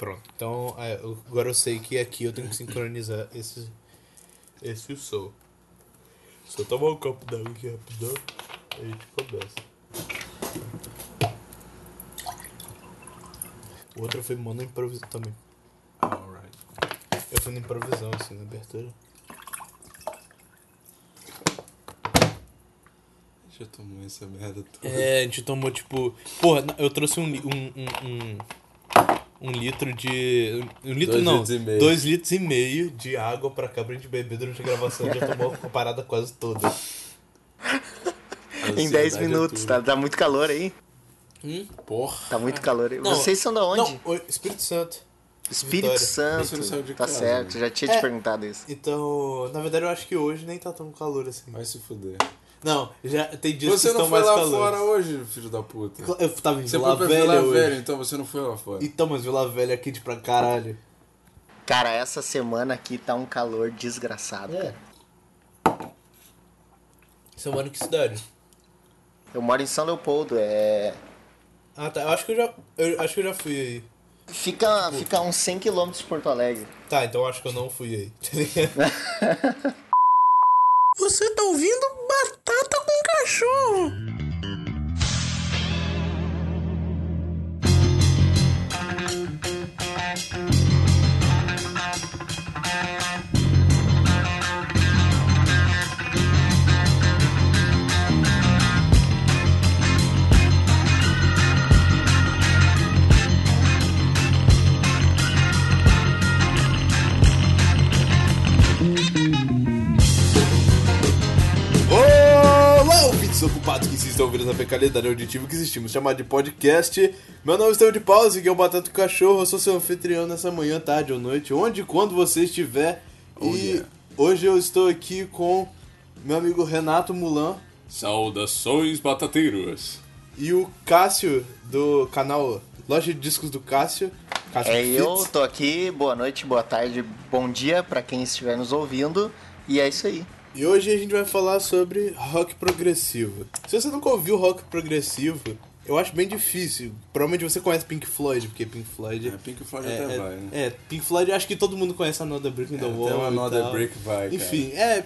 Pronto. Então, é, eu- agora eu sei que aqui eu tenho que sincronizar esse, esse som. Só tomar um copo d'água aqui rapidão. Aí a gente começa. O outro foi mano improviso também. Alright. Eu fui na improvisão, assim, na abertura. Já tomou essa merda toda. É, a gente tomou tipo. Porra, eu trouxe um, um, um, um, um litro de. Um litro Dois não. litros e meio. Dois litros e meio de água pra cá pra gente beber durante a gravação. Já tomou a parada quase toda. Em 10 minutos, tá, tá muito calor aí. Porra. Tá muito calor aí. Não, Vocês são da onde? Não, Espírito Santo. Espírito Vitória. Santo. Tá casa, certo, né? já tinha É. te perguntado isso. Então, na verdade eu acho que hoje nem tá tão calor assim. Vai se fuder. Não, já tem dias Você que não estão foi mais lá calores. fora hoje, filho da puta. Eu tava em Você Vila foi pra Velha Vila hoje. Velha, então você não foi lá fora. Então, mas Vila Velha é quente pra caralho. Cara, essa semana aqui tá um calor desgraçado. É. cara. Você mora em que cidade? Eu moro em São Leopoldo, é. Ah tá, eu acho que eu já. Eu acho que eu já fui aí. Fica, fica a uns 100 km de Porto Alegre. Tá, então eu acho que eu não fui aí. Você tá ouvindo Batata com Cachorro? Olá, ouvintes ocupados que se estão ouvindo essa peculiaridade auditiva que existimos chamar de podcast. Meu nome é Estevão de Pause, que é o Batata do Cachorro. Eu sou seu anfitrião nessa manhã, tarde ou noite, onde e quando você estiver. Oh, e yeah. hoje eu estou aqui com meu amigo Renato Mulan Saudações, batateiros. e o Cássio do canal Loja de Discos do Cássio. Cássio É eu, Fitz. tô aqui, boa noite, boa tarde, bom dia pra quem estiver nos ouvindo. E é isso aí. E hoje a gente vai falar sobre rock progressivo. Se você nunca ouviu rock progressivo, eu acho bem difícil. Provavelmente você conhece Pink Floyd, porque Pink Floyd. É, Pink Floyd é, até é- vai, né? É, Pink Floyd, acho que todo mundo conhece Another Brick in the É, Wall. Another. Brick vai, cara. Enfim, é.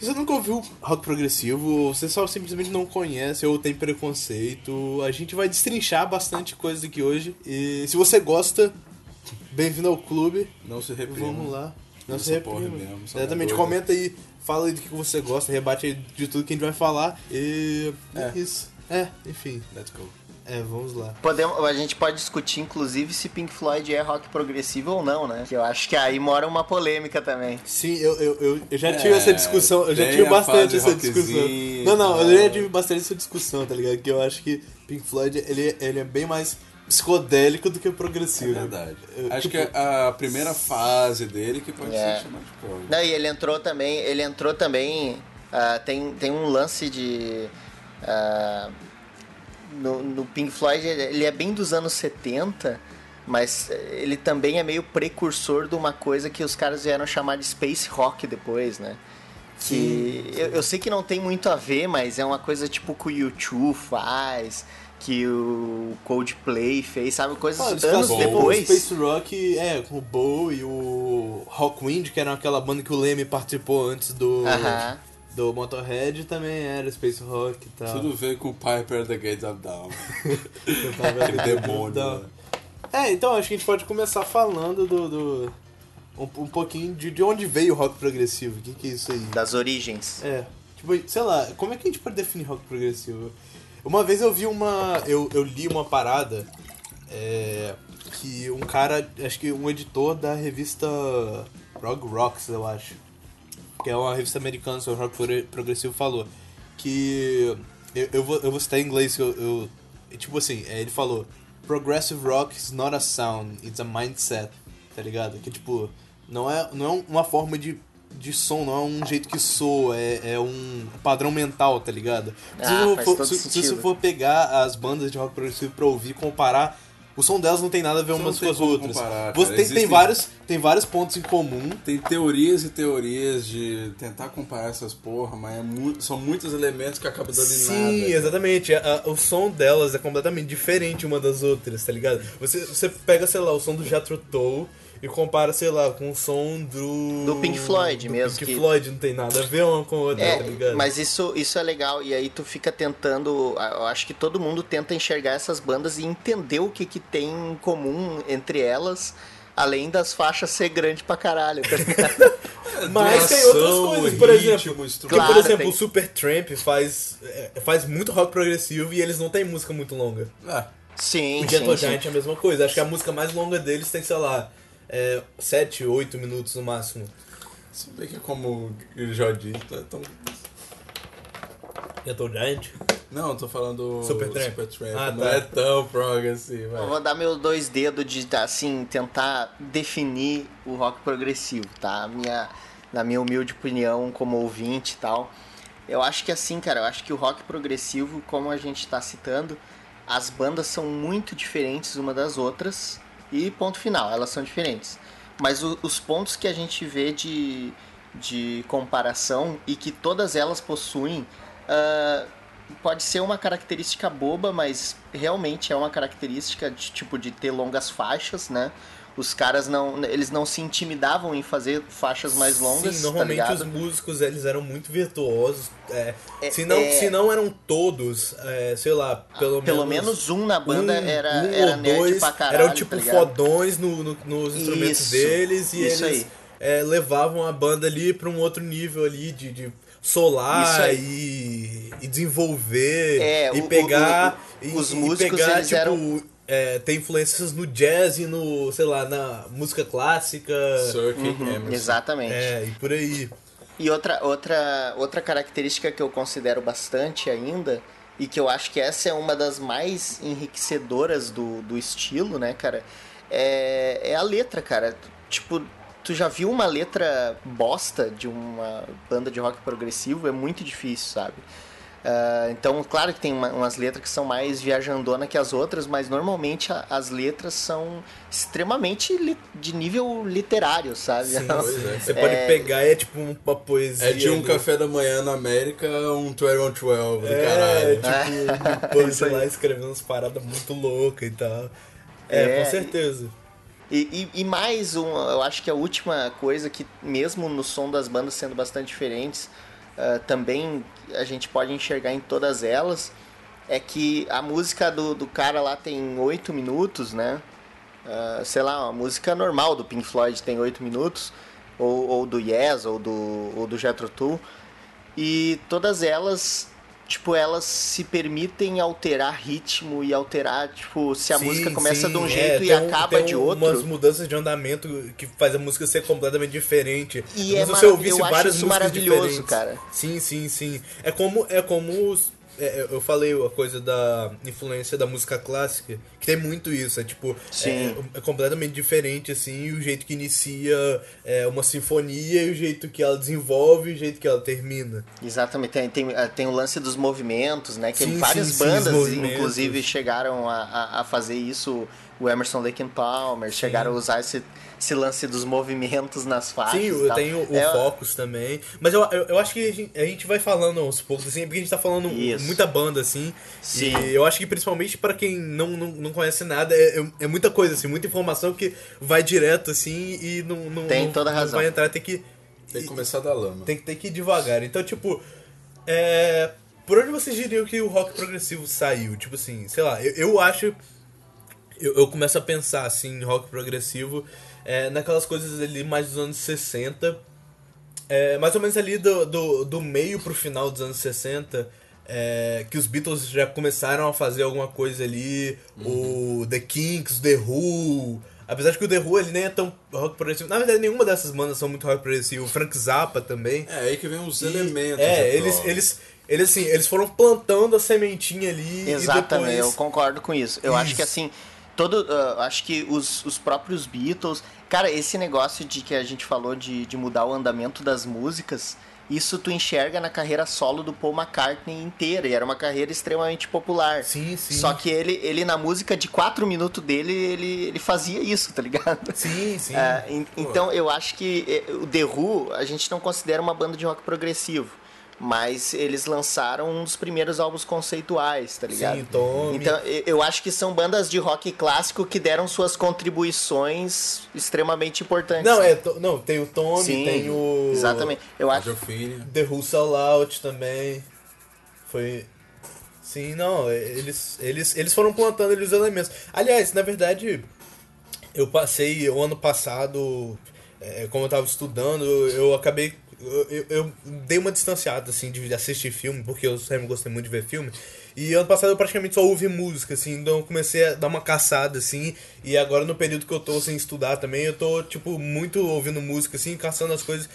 Se você nunca ouviu rock progressivo, ou você só simplesmente não conhece ou tem preconceito, a gente vai destrinchar bastante coisa aqui hoje. E se você gosta, bem-vindo ao clube. Não se reprima. Vamos lá. Não se porra reprima. mesmo, Exatamente, comenta aí, fala aí do que você gosta, rebate aí de tudo que a gente vai falar. E é, É. isso. É, enfim. Let's go. É, vamos lá. Podemos, a gente pode discutir, inclusive, se Pink Floyd é rock progressivo ou não, né? Que eu acho que aí mora uma polêmica também. Sim, eu, eu, eu, já É, tive essa discussão, eu já tive bastante essa discussão. Não, não, eu já tal. tive bastante essa discussão, tá ligado? Que eu acho que Pink Floyd, ele, ele é bem mais psicodélico do que É progressivo. verdade. Eu, Acho tipo, que é a primeira fase dele que pode É. ser chamada de prog. Não, e ele entrou também, ele entrou também, ah, tem, tem um lance de... ah, no, no Pink Floyd, ele é bem dos anos 70, mas ele também é meio precursor de uma coisa que os caras vieram chamar de Space Rock depois, né? Que eu, eu sei que não tem muito a ver, mas é uma coisa tipo que o U2 faz, que o Coldplay fez, sabe? Coisas Ah, anos fazem depois. O Space Rock, é, com o Bo e o Rockwind, que era aquela banda que o Leme participou antes do, Aham. do Motorhead, também era Space Rock e tal. Tudo veio com o Piper the Gates of Dawn. Cantava Aquele demônio. Então, né? É, então acho que a gente pode começar falando do. do- um, um pouquinho de, de onde veio o rock progressivo. O que, que é isso aí? Das origens. É. Tipo, sei lá, como é que a gente pode definir rock progressivo? Uma vez eu vi uma. Eu, eu li uma parada. é, que um cara. Acho que um editor da revista Prog Rocks, eu acho. Que é uma revista americana sobre rock progre- progressivo, falou. Que. Eu, eu, vou, eu vou citar em inglês, eu, eu- Tipo assim, é, ele falou. Progressive rock is not a sound, it's a mindset. Tá ligado? Que tipo. Não é, não é uma forma de, de som, não é um jeito que soa, é, é um padrão mental, tá ligado? Se, Ah, for, se, se você for pegar as bandas de rock progressivo pra ouvir, comparar O som delas não tem nada a ver Você umas com tem as outras. comparar, Você tem, tem, Existem- vários, tem vários pontos em comum. Tem teorias e teorias de tentar comparar essas porra, mas é mu- são muitos elementos que acabam dando em nada. Sim, exatamente. A- a- o som delas é completamente diferente uma das outras, tá ligado? Você, você pega, sei lá, o som do Jethro Tull e compara, sei lá, com o som do... Do Pink Floyd do mesmo, Pink que- Floyd não tem nada a ver uma com a outra, É, tá ligado? mas isso, isso é legal. E aí tu fica tentando. Eu acho que todo mundo tenta enxergar essas bandas e entender o que, que tem em comum entre elas. Além das faixas ser grande pra caralho, tá ligado? Mas tem Duração, outras coisas, por ritmo, exemplo. Claro, por exemplo, tem. o Super Tramp faz, é, faz muito rock progressivo e eles não têm música muito longa. Ah, Sim, O sim, Gentle sim. Giant é a mesma coisa. Acho que a música mais longa deles tem, sei lá, é, 7, 8 minutos no máximo. se bem que é como o já disse, é tão... Gentle Giant? Não, eu tô falando Supertramp. Supertramp. Ah, não tá. é tão prog assim, vai. Eu vou dar meus dois dedos de, assim, tentar definir o rock progressivo, tá? Minha, na minha humilde opinião, como ouvinte e tal. Eu acho que assim, cara, eu acho que o rock progressivo, como a gente tá citando, as bandas são muito diferentes uma das outras e ponto final, elas são diferentes. Mas o- os pontos que a gente vê de, de comparação e que todas elas possuem, ah, pode ser uma característica boba, mas realmente é uma característica de tipo de ter longas faixas, né? Os caras não, eles não se intimidavam em fazer faixas mais longas, Sim, tá normalmente ligado? os músicos eles eram muito virtuosos. é, É- se, não, é- se não eram todos, é, sei lá, pelo, Pelo menos um na banda um- era, um era ou dois caralho, eram tipo tá fodões no, no- nos instrumentos Isso, deles e eles é, levavam a banda ali pra um outro nível ali de, de solar e, e desenvolver É, e o- pegar o- o- e- os e músicos, pegar, eles tipo, eram- é, tem influências no jazz e no, sei lá, na música clássica. Sir Uhum, Emerson. exatamente. É, e por aí. E outra, outra, outra característica que eu considero bastante ainda, e que eu acho que essa é uma das mais enriquecedoras do, do estilo, né, cara, é, é a letra, cara. Tipo, tu já viu uma letra bosta de uma banda de rock progressivo? É muito difícil, sabe? Ah, então, claro que tem uma- umas letras que são mais viajandona que as outras, mas normalmente a- as letras são extremamente li- de nível literário, sabe? Sim, pois é. Você pode pegar e é tipo uma poesia. É de um do- café da manhã na América, um 12 on 12 do É, caralho. tipo, um Isso aí. lá escrevendo umas paradas muito loucas e tal. É, É, com certeza. E, e, e mais um, eu acho que a última coisa que, mesmo no som das bandas sendo bastante diferentes, ah, também a gente pode enxergar em todas elas, é que a música do, do cara lá tem oito minutos, né? Ah, sei lá, uma música normal do Pink Floyd tem oito minutos, ou, ou do Yes, ou do, ou do Jethro Tull, e todas elas, tipo, elas se permitem alterar ritmo e alterar, tipo, se a Sim, música começa sim, de um é, jeito e tem um- acaba de um- outro. umas mudanças de andamento que faz a música ser completamente diferente. E Como é você ouvisse eu acho várias isso músicas maravilhoso, diferentes. cara. Sim, sim, sim. É como é como os- é, eu falei a coisa da influência da música clássica, que tem muito isso, é tipo, Sim. É, é completamente diferente assim, o jeito que inicia é, uma sinfonia e o jeito que ela desenvolve e o jeito que ela termina. Exatamente, tem, tem, ah, tem o lance dos movimentos, né? Que Sim, várias sim, sim, bandas, movimentos. inclusive, chegaram a, a, a fazer isso. O Emerson Lake and Palmer chegaram a usar esse, esse lance dos movimentos nas faixas. Sim, eu o É, Focus também. Mas eu, eu, eu acho que a gente, a gente vai falando aos poucos, assim, porque a gente tá falando Isso. muita banda, assim. Sim. E eu acho que principalmente pra quem não, não, não conhece nada, é, é- é muita coisa, assim, muita informação que vai direto, assim, e não, não, Tem não- toda a não razão. vai entrar, tem que. Tem que começar da lama. Tem que ter que ir devagar. Então, tipo, é, por onde vocês diriam que o rock progressivo saiu? Tipo assim, sei lá, eu, eu acho. Eu, eu começo a pensar assim em rock progressivo é, naquelas coisas ali mais dos anos 60. É, mais ou menos ali do, do, do meio pro final dos anos 60. é, que os Beatles já começaram a fazer alguma coisa ali. O The Kinks, The Who. Apesar de que o The Who ele nem é tão rock progressivo. Na verdade, nenhuma dessas bandas são muito rock progressivo. O Frank Zappa também. É aí que vem os E- elementos. É, eles, prova. eles, eles, assim, eles foram plantando a sementinha ali Exatamente, e eu depois... concordo com isso. Eu acho que Isso. assim, todo. ah, acho que os, os próprios Beatles. Cara, esse negócio de que a gente falou de, de mudar o andamento das músicas. isso tu enxerga na carreira solo do Paul McCartney inteira, e era uma carreira extremamente popular. Sim, sim. Só que ele, ele na música de 4 minutos dele, ele, ele fazia isso, tá ligado? Sim, sim. En- então eu acho que eh, o The Who a gente não considera uma banda de rock progressivo. Mas eles lançaram um dos primeiros álbuns conceituais, tá ligado? Sim, Tommy. Então eu- acho que são bandas de rock clássico que deram suas contribuições extremamente importantes. Não, é, não, tem o Tommy, Sim, tem o. Exatamente. Eu acho. The Who Out também. Foi. Sim, não, eles, eles, eles foram plantando ali os elementos. Aliás, na verdade, eu passei o ano passado, é, como eu tava estudando, eu acabei. Eu, eu- dei uma distanciada, assim, de assistir filme, porque eu sempre gostei muito de ver filme. E ano passado eu praticamente só ouvi música, assim, então eu comecei a dar uma caçada, assim, e agora no período que eu tô sem estudar também, eu tô, tipo, muito ouvindo música, assim, caçando as coisas.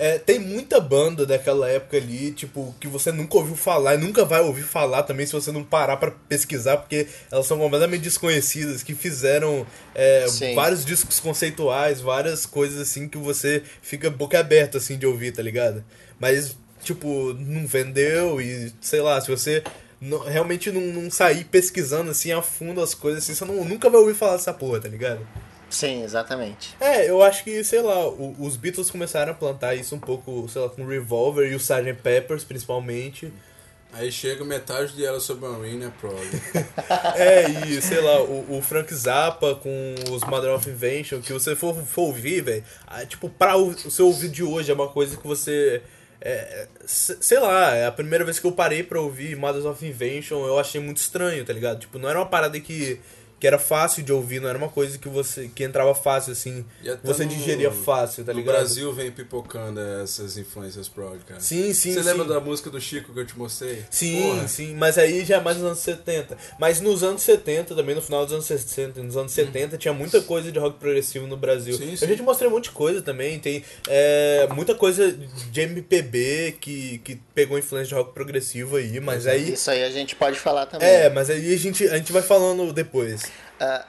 É, tem muita banda daquela época ali, tipo, que você nunca ouviu falar e nunca vai ouvir falar também se você não parar pra pesquisar, porque elas são completamente desconhecidas, que fizeram é, vários discos conceituais, várias coisas assim que você fica boca aberta assim de ouvir, tá ligado? Mas, tipo, não vendeu e sei lá, se você não- realmente não, não sair pesquisando assim a fundo as coisas, assim, você não, nunca vai ouvir falar dessa porra, tá ligado? Sim, exatamente. É, eu acho que, sei lá, o- os Beatles começaram a plantar isso um pouco, sei lá, com o Revolver e o Sgt. Peppers, principalmente. Aí chega metade de Yellow Submarine é prog. É, e, sei lá, o, o Frank Zappa com os Mother of Invention, que você for, for ouvir, velho, ah, tipo, pra o, o seu ouvido de hoje é uma coisa que você... é, se- sei lá, é a primeira vez que eu parei pra ouvir Mothers of Invention, eu achei muito estranho, tá ligado? Tipo, não era uma parada que, que era fácil de ouvir, não era uma coisa que você que entrava fácil, assim, você no- digeria fácil, tá no ligado? Brasil vem pipocando essas influências prog, cara. Sim, sim, Você sim. lembra da música do Chico que eu te mostrei? Sim, Porra. sim, mas aí já é mais nos anos 70. Mas nos anos 70, também no final dos anos 60, nos anos 70, tinha muita coisa de rock progressivo no Brasil. Sim, Eu sim. já te mostrei um monte de coisa também. Tem é, muita coisa de MPB que, que pegou influência de rock progressivo aí, mas aí. Isso aí a gente pode falar também. É, mas aí a gente, a gente vai falando depois. É,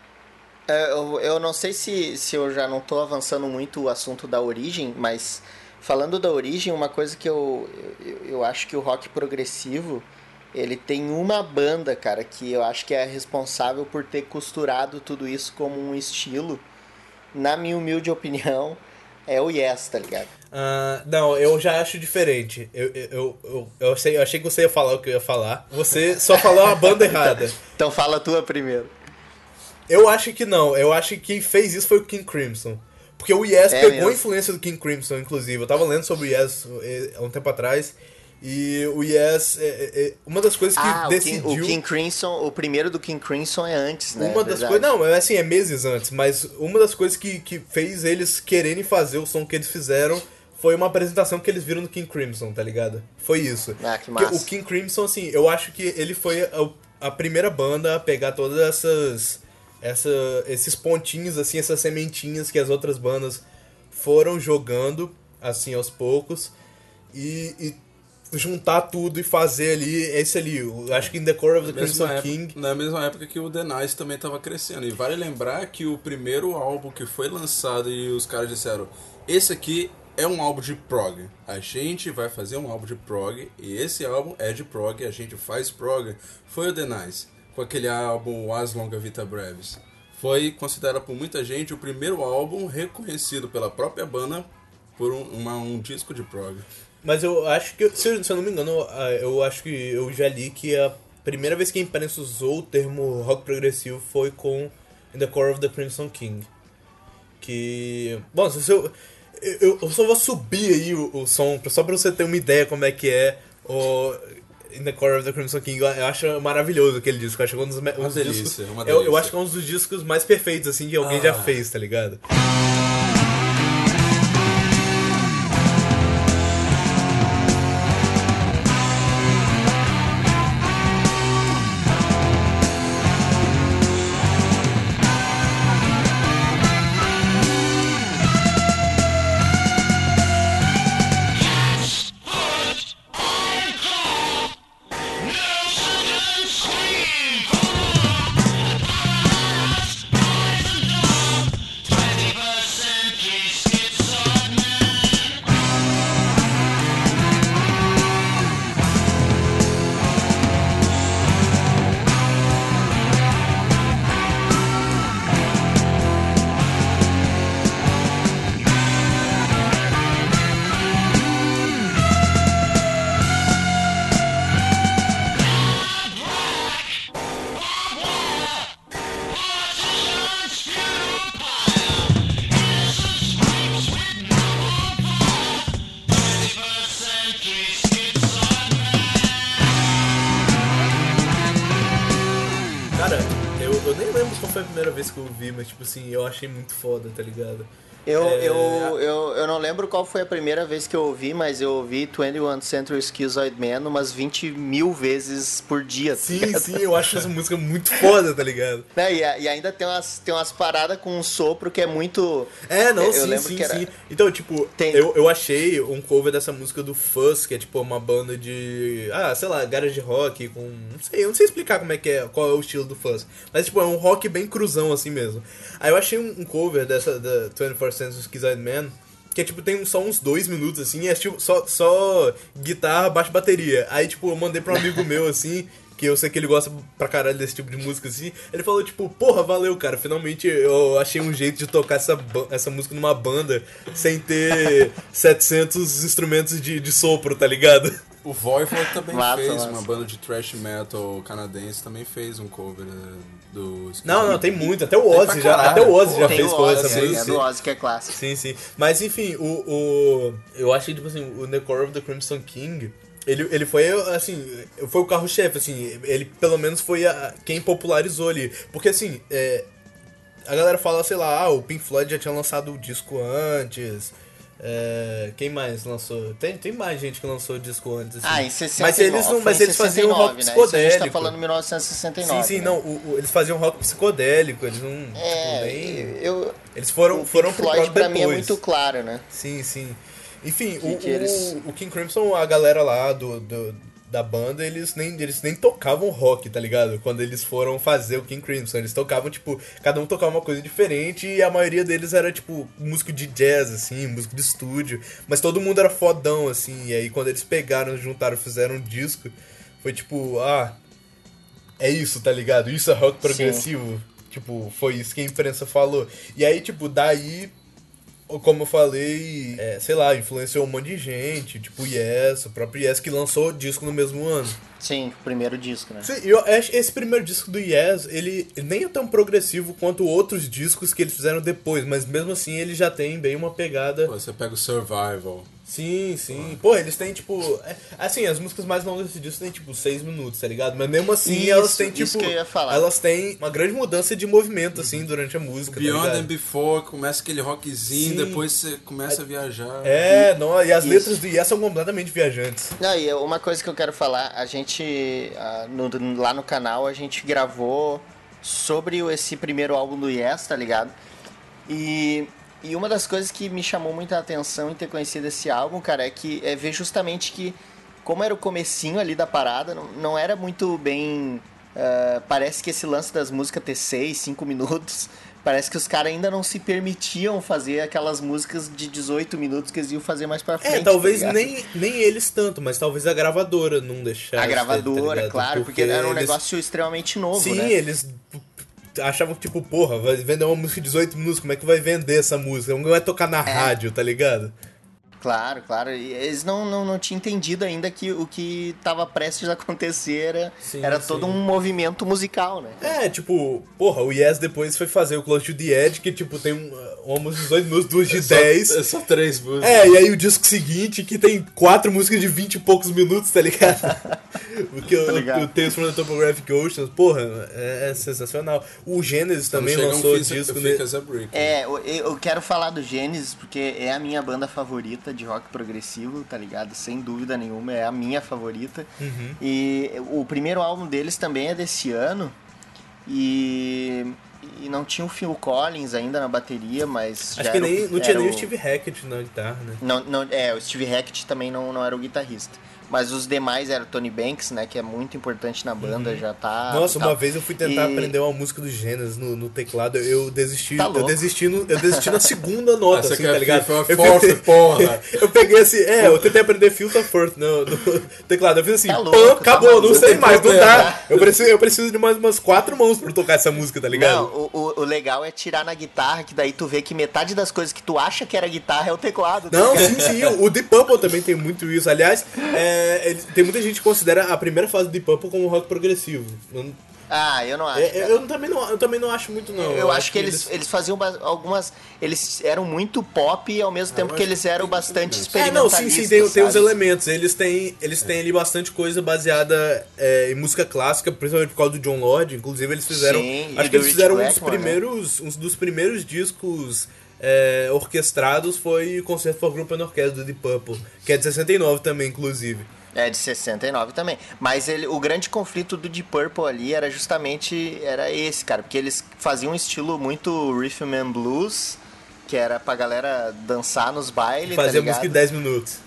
eu, eu não sei se, se eu já não tô avançando muito o assunto da origem, mas falando da origem, uma coisa que eu, eu, eu acho que o rock progressivo ele tem uma banda, cara, que eu acho que é responsável por ter costurado tudo isso como um estilo. Na minha humilde opinião, é o Yes, tá ligado? Ah, não, eu já acho diferente. Eu, eu, eu, eu, sei, eu achei que você ia falar o que eu ia falar. Você só falou a banda errada. Então fala a tua primeiro. Eu acho que não. Eu acho que quem fez isso foi o King Crimson. Porque o Yes É pegou a influência do King Crimson, inclusive. Eu tava lendo sobre o Yes eh, há um tempo atrás. E o Yes, é, é, uma das coisas que Ah, o King, decidiu. o King Crimson, o primeiro do King Crimson é antes, né? uma das coisas. Não, é assim, é meses antes, mas uma das coisas que, que fez eles quererem fazer o som que eles fizeram foi uma apresentação que eles viram no King Crimson, tá ligado? Foi isso. Ah, que Porque massa. o King Crimson, assim, eu acho que ele foi a, a primeira banda a pegar todas essas. Essa, esses pontinhos, assim, essas sementinhas que as outras bandas foram jogando, assim, aos poucos. E, e juntar tudo e fazer ali, esse ali, acho que In the Core of the Crimson Mesma King. época, na mesma época que o The Nice também estava crescendo. E vale lembrar que o primeiro álbum que foi lançado e os caras disseram: Esse aqui é um álbum de prog. A gente vai fazer um álbum de prog e esse álbum é de prog, a gente faz prog. Foi o The Nice, com aquele álbum As Longa Vita Brevis. Foi considerado por muita gente o primeiro álbum reconhecido pela própria banda por um, uma- um disco de prog. Mas eu acho que, se eu, se eu não me engano, ah, eu acho que eu já li que a primeira vez que a imprensa usou o termo rock progressivo foi com In the Core of the Crimson King. Que. Bom, se eu. Eu, eu só vou subir aí o, o som, só pra você ter uma ideia como é que é o In the Core of the Crimson King. Eu, eu acho maravilhoso aquele disco. Eu acho que é um dos, um Uma dos delícia, discos. uma eu, eu delícia. acho que é um dos discos mais perfeitos, assim, que alguém já Ah. fez, tá ligado? Mas tipo assim, eu achei muito foda, tá ligado? Eu, É, eu, eu, eu não lembro qual foi a primeira vez que eu ouvi, mas eu ouvi 21 Century Schizoid Man umas 20 mil vezes por dia. tá Sim, ligado? sim, eu acho essa música muito foda, tá ligado? Né, E, e ainda tem umas, tem umas paradas com um sopro que é muito. É, não, Eu sim, lembro sim, era- sim. Então, tipo, Tem- eu, eu achei um cover dessa música do Fuzz, que é tipo uma banda de. Ah, sei lá, garage rock com. Não sei, eu não sei explicar como é que é, qual é o estilo do Fuzz. Mas, tipo, é um rock bem cruzão assim mesmo. Aí eu achei um, um cover dessa da 24 Century Schizoid Man. Que é tipo, tem só uns dois minutos assim, é tipo só, só guitarra, baixo bateria. Aí, tipo, eu mandei pra um amigo meu assim, que eu sei que ele gosta pra caralho desse tipo de música assim. Ele falou, tipo, porra, valeu, cara. Finalmente eu achei um jeito de tocar essa, essa música numa banda sem ter 700 instrumentos de, de sopro, tá ligado? O Voivod também Massa, fez, massa. uma banda de thrash metal canadense também fez um cover eh, do... Não, não, tem muito. Até o Ozzy já, até o Ozzy já tem fez Ozzy, dessa é, música. é do Ozzy que é clássico. Sim, sim. Mas enfim, o, o. Eu achei, tipo assim, o The Core of the Crimson King. Ele, ele foi, assim, foi o carro-chefe, assim, ele pelo menos foi a, quem popularizou ali. Porque, assim, é, a galera fala, sei lá, ah, o Pink Floyd já tinha lançado o disco antes. É, quem mais lançou? Tem, tem mais gente que lançou disco antes. Assim. Ah, em 69. Mas eles, não, mas eles faziam 69, rock né? Isso a psicodélico. gente tá falando 1969. Sim, sim, né? não, o- o- eles faziam rock psicodélico, eles não. tipo, É, nem- eu. Eles foram, o foram Pink pro Floyd pra mim é depois. muito claro, né? Sim, sim. Enfim, Que- o, que eles- o, o King Crimson, a galera lá do, do- da banda, eles nem, eles nem tocavam rock, tá ligado? Quando eles foram fazer o King Crimson. Eles tocavam, tipo, cada um tocava uma coisa diferente e a maioria deles era, tipo, músico de jazz, assim, músico de estúdio. Mas todo mundo era fodão, assim. E aí quando eles pegaram, juntaram, fizeram um disco, foi tipo, ah, é isso, tá ligado? Isso é rock progressivo. Tipo, foi isso que a imprensa falou. E aí, tipo, daí como eu falei, é, sei lá, influenciou um monte de gente, tipo Yes, o próprio Yes que lançou disco no mesmo ano. Sim, o primeiro disco, né? Sim, eu acho esse primeiro disco do Yes, ele nem é tão progressivo quanto outros discos que eles fizeram depois, mas mesmo assim ele já tem bem uma pegada. Pô, Você pega o Survival. Sim, sim. Pô, eles têm tipo. é, assim, as músicas mais longas desse disco tem tipo seis minutos, tá ligado? Mas mesmo assim Isso, elas têm tipo. isso que eu ia falar. Elas têm uma grande mudança de movimento, assim, durante a música. tá Beyond ligado? and Before, começa aquele rockzinho, Sim. depois você começa a viajar. É, não, e as Isso. letras do Yes são completamente viajantes. Não, e uma coisa que eu quero falar, a gente, ah, no- lá no canal, a gente gravou sobre esse primeiro álbum do Yes, tá ligado? E, e uma das coisas que me chamou muita atenção em ter conhecido esse álbum, cara, é que é ver justamente que, como era o comecinho ali da parada, não, não era muito bem... ah, parece que esse lance das músicas ter 6, 5 minutos... Parece que os caras ainda não se permitiam fazer aquelas músicas de 18 minutos que eles iam fazer mais pra frente. É, talvez tá nem, nem eles tanto, mas talvez a gravadora não deixasse. A tá gravadora, ligado? claro, porque, era um eles- negócio extremamente novo, Sim, né? eles achavam que, tipo, porra, vai vender uma música de 18 minutos, como é que vai vender essa música? Não vai tocar É. na rádio, tá ligado? Claro, claro. E eles não, não, não tinham entendido ainda que o que estava prestes a acontecer era, Sim, era sim. todo um movimento musical, né? É, tipo, porra, o Yes depois foi fazer o Close to the Edge, que, tipo, tem um, uma música de 18 minutos, duas de Só- 10. É só três músicas. É, e aí o disco seguinte, que tem quatro músicas de 20 e poucos minutos, tá ligado? Porque Tá o, ligado. o Tales from the Topographic Oceans, porra, é, é sensacional. O Genesis também Chega um lançou Fix- disco Fix nele. as a Brick. É, eu, eu quero falar do Gênesis porque é a minha banda favorita de rock progressivo, tá ligado? Sem dúvida nenhuma, é a minha favorita. Uhum. E o primeiro álbum deles também é desse ano. E, e não tinha o Phil Collins ainda na bateria, mas. Acho que nem, não tinha nem o o- Steve Hackett na guitarra, né? Não, não, é, o Steve Hackett também não, não era o guitarrista. Mas os demais era o Tony Banks, né? Que é muito importante na banda, já tá. Uhum. Nossa, uma vez eu fui tentar E- aprender uma música do Genesis no, no teclado, eu desisti, Tá eu desisti, no, eu desisti na segunda nota, você assim, quer tá ligado? FIFA Eu Fourth, tentei- porra. eu peguei assim, é, eu tentei aprender Filter Fourth no, no teclado, eu fiz assim, Tá louco, tá acabou, maluco. não sei mais, não dá. Eu preciso, eu preciso de mais umas quatro mãos pra tocar essa música, tá ligado? Não, o, o, o legal é tirar na guitarra, que daí tu vê que metade das coisas que tu acha que era guitarra é o teclado. tá Não, ligado? sim, sim. O Deep Purple também tem muito isso. Aliás, é, ele- tem muita gente que considera a primeira fase do Deep Purple como rock progressivo. Eu Ah, eu não acho. É, cara. eu, também não, eu também não acho muito, não. Eu, acho que eles, eles faziam ba- algumas. Eles eram muito pop e ao mesmo tempo eu que acho eles eram bastante elementos. É, não, sim, sim, tem, tem os elementos. Eles têm, eles têm ali bastante coisa baseada é, em música clássica, principalmente por causa do John Lord. Inclusive, eles fizeram. Sim, acho que eles Rich fizeram um dos Blackmore, né? primeiros. Um dos primeiros discos é, orquestrados foi o Concerto for Group and Orchestra do Deep Purple, que é de 69 também, inclusive. É, de 69 também. Mas ele, o grande conflito do Deep Purple ali era justamente era esse, cara. Porque eles faziam um estilo muito rhythm and blues, que era pra galera dançar nos bailes, tá Fazia música em 10 minutos.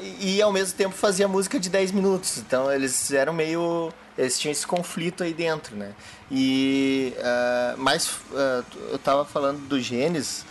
E, e ao mesmo tempo fazia música de 10 minutos. Então eles eram meio. Eles tinham esse conflito aí dentro, né? E. ah, mas ah, eu tava falando do Gênesis.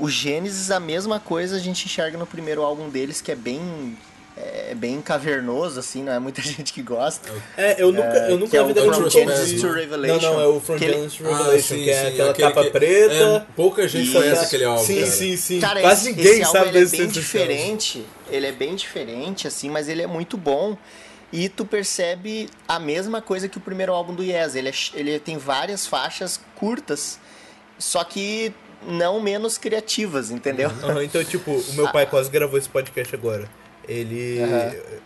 O Gênesis, a mesma coisa a gente enxerga no primeiro álbum deles, que é bem. É bem cavernoso, assim, não é muita gente que gosta. É, eu nunca, eu que nunca é vida From Genesis to Revelation, Não, não, é o From que ele- Genesis to Ah, Revelation, sim, que é sim, aquela aquele capa que- preta. é, pouca gente conhece aquele álbum. Sim, cara. sim, sim. Cara, Quase esse, ninguém esse álbum sabe ele é desse bem desse diferente. Ele é bem diferente, assim, mas ele é muito bom. E tu percebe a mesma coisa que o primeiro álbum do Yes. Ele, é ele tem várias faixas curtas, só que não menos criativas, entendeu? Aham, então, tipo, o meu pai quase gravou esse podcast agora. Ele.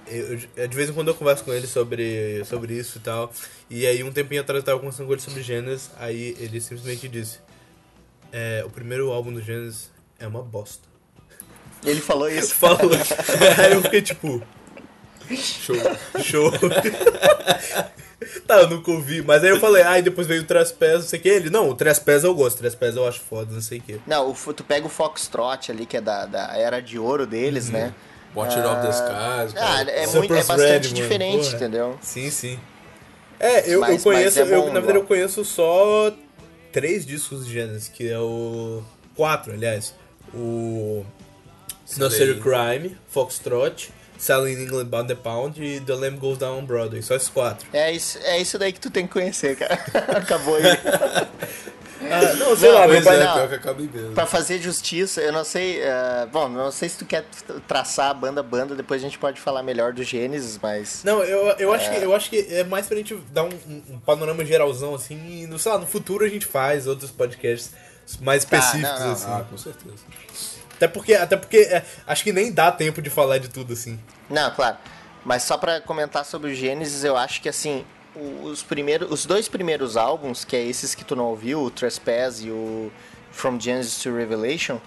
Eu- eu- de vez em quando eu converso com ele sobre, sobre isso e tal. E aí, um tempinho atrás eu tava conversando com ele sobre Gênesis. Aí ele simplesmente disse: é, O primeiro álbum do Gênesis é uma bosta. Ele falou isso. Falou. aí eu fiquei tipo: Show. Show. tá, eu nunca ouvi. Mas aí eu falei: Ah, e depois veio o Traspés, não sei o que. Ele: Não, o Traspés eu gosto. O Traspés eu acho foda, não sei o que. Não, o, tu pega o Foxtrot ali, que é da, da era de ouro deles, né? Watch It Off the Skies. Ah, cara. é, muito, é bastante Red, diferente, Porra. entendeu? Sim, sim. É, eu, Mas- eu conheço, é eu, bom, na verdade eu conheço só três discos de Genesis, que é o. Quatro, aliás. O. Nursery Crime, Foxtrot, Selling in England Bound the Pound e The Lamb Goes Down on Broadway. Só esses quatro. É isso, é isso daí que tu tem que conhecer, cara. Acabou aí. Ah, não, sei Não, lá, mas é, não. pior que acaba em mesmo. Pra fazer justiça, eu não sei. eh, bom, não sei se tu quer traçar a banda a banda, depois a gente pode falar melhor do Gênesis, mas. Não, eu, eu, acho que, eu acho que é mais pra gente dar um, um- panorama geralzão, assim, e no, sei lá, no futuro a gente faz outros podcasts mais Tá, específicos, não, não. assim. Ah, com certeza. Até porque, até porque é, acho que nem dá tempo de falar de tudo, assim. Não, claro. Mas só pra comentar sobre o Gênesis, eu acho que assim, os primeiros, os dois primeiros álbuns, que é esses que tu não ouviu, o Trespass e o From Genesis to Revelation,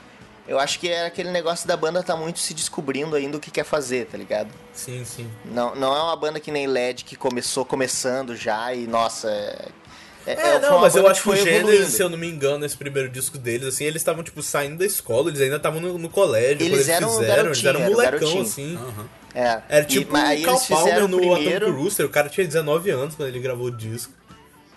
eu acho que é aquele negócio da banda tá muito se descobrindo ainda o que quer fazer, tá ligado? Sim, sim. Não, não é uma banda que nem LED que começou começando já e nossa, é, é- É, não, mas eu acho que o Gênesis, evoluindo. se eu não me engano, esse primeiro disco deles, assim, eles estavam, tipo, saindo da escola, eles ainda estavam no, no colégio, Eles quando eles eram fizeram, eles eram era molecão, garotinho. assim. Aham. É. Era tipo o aí Cal eles fizeram Palmer no primeiro... Atomic Rooster, o cara tinha 19 anos quando ele gravou o disco.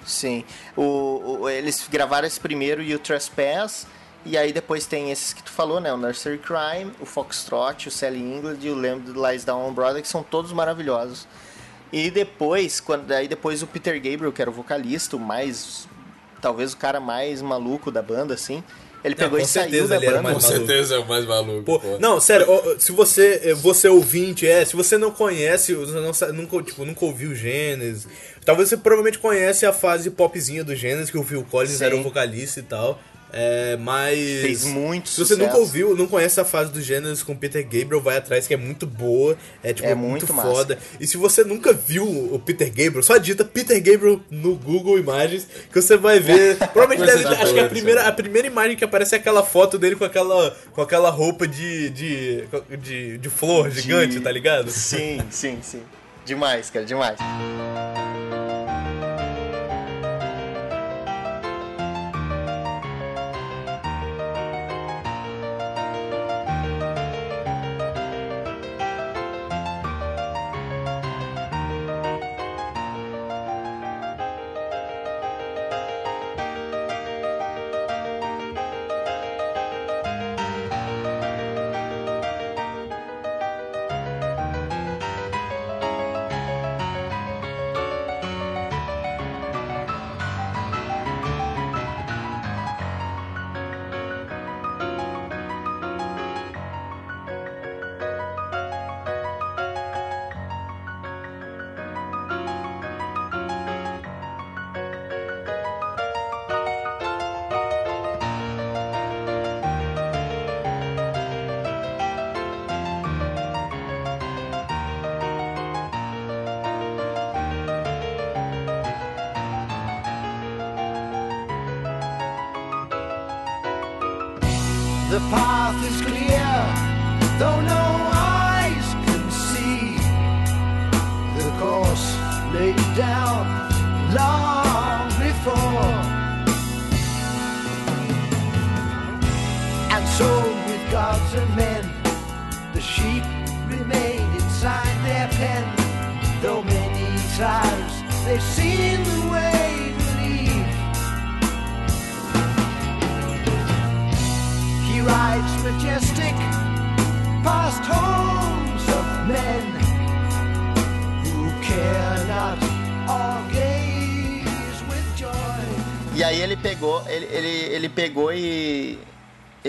Sim. O, o- eles gravaram esse primeiro e o Trespass. E aí depois tem esses que tu falou, né? O Nursery Crime, o Foxtrot, o Sally England e o Lamb Lies Down on Broadway, que são todos maravilhosos. E depois, quando aí depois o Peter Gabriel, que era o vocalista, o mais talvez o cara mais maluco da banda assim, ele pegou e saiu da ele era banda. Com mais maluco. certeza é o mais maluco. Pô, pô. não, sério, se você, eh, você ouvinte, é, se você não conhece, você não, nunca, tipo, nunca ouviu o Gênesis, talvez você provavelmente conhece a fase popzinha do Gênesis, que o Phil Collins Sim. era o vocalista e tal. É, mas. Fez muito Se você nunca ouviu, não conhece a fase do Gênesis com Peter Gabriel, vai atrás, que é muito boa. É, tipo, É muito, muito massa. foda. E se você nunca viu o Peter Gabriel, só digita Peter Gabriel no Google Imagens, que você vai ver. Provavelmente deve, de acho que a doido, primeira, sabe? a primeira imagem que aparece é aquela foto dele com aquela, com aquela roupa de, de, de, de flor gigante, De- tá ligado? Sim, sim, sim. Demais, cara, demais.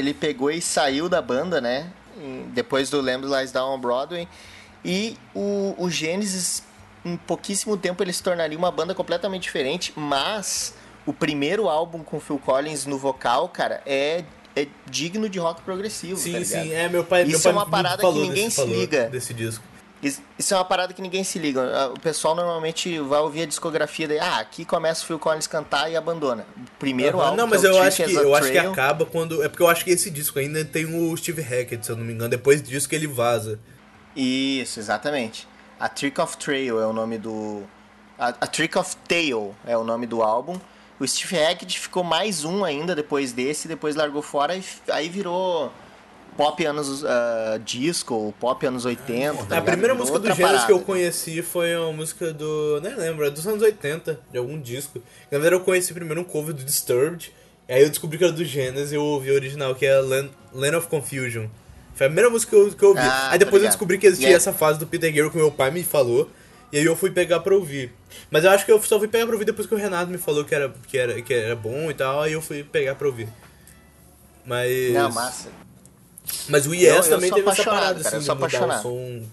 Ele pegou e saiu da banda, né? Depois do Lambs Lies Down on Broadway. E o, o Genesis, em pouquíssimo tempo, ele se tornaria uma banda completamente diferente. Mas o primeiro álbum com Phil Collins no vocal, cara, é, é digno de rock progressivo. tá Sim, ligado? sim, é, meu pai, meu Isso pai é uma parada que ninguém desse, se liga. desse disco. Isso é uma parada que ninguém se liga. Ah, O pessoal normalmente vai ouvir a discografia daí, ah, aqui começa o Phil Collins cantar e abandona. O primeiro Aham, álbum. Não, que mas é eu acho que eu acho que acaba quando. É porque eu acho que esse disco ainda tem o Steve Hackett, se eu não me engano. Depois disso que ele vaza. Isso, exatamente. A Trick of Trail é o nome do. A, a Trick of Tail é o nome do álbum. O Steve Hackett ficou mais um ainda depois desse, depois largou fora e aí virou pop anos ah, disco, pop anos 80. tá a primeira música do Gênesis que eu conheci foi uma música do. Nem lembro, é dos anos 80, de algum disco. Na verdade, eu conheci primeiro um cover do Disturbed. E aí eu descobri que era do Gênesis e eu ouvi o original, que é Land, Land of Confusion. Foi a primeira música que eu, que eu ouvi. Ah, aí tô depois eu descobri que existia é- essa fase do Peter Gabriel que meu pai me falou. E aí eu fui pegar pra ouvir. Mas eu acho que eu só fui pegar pra ouvir depois que o Renato me falou que era, que era, que era bom e tal. Aí eu fui pegar pra ouvir. Mas. Não, massa. Mas o Eu- Yes eu também sou teve essa parada, cara, eu assim, sou mudar o apaixonado. som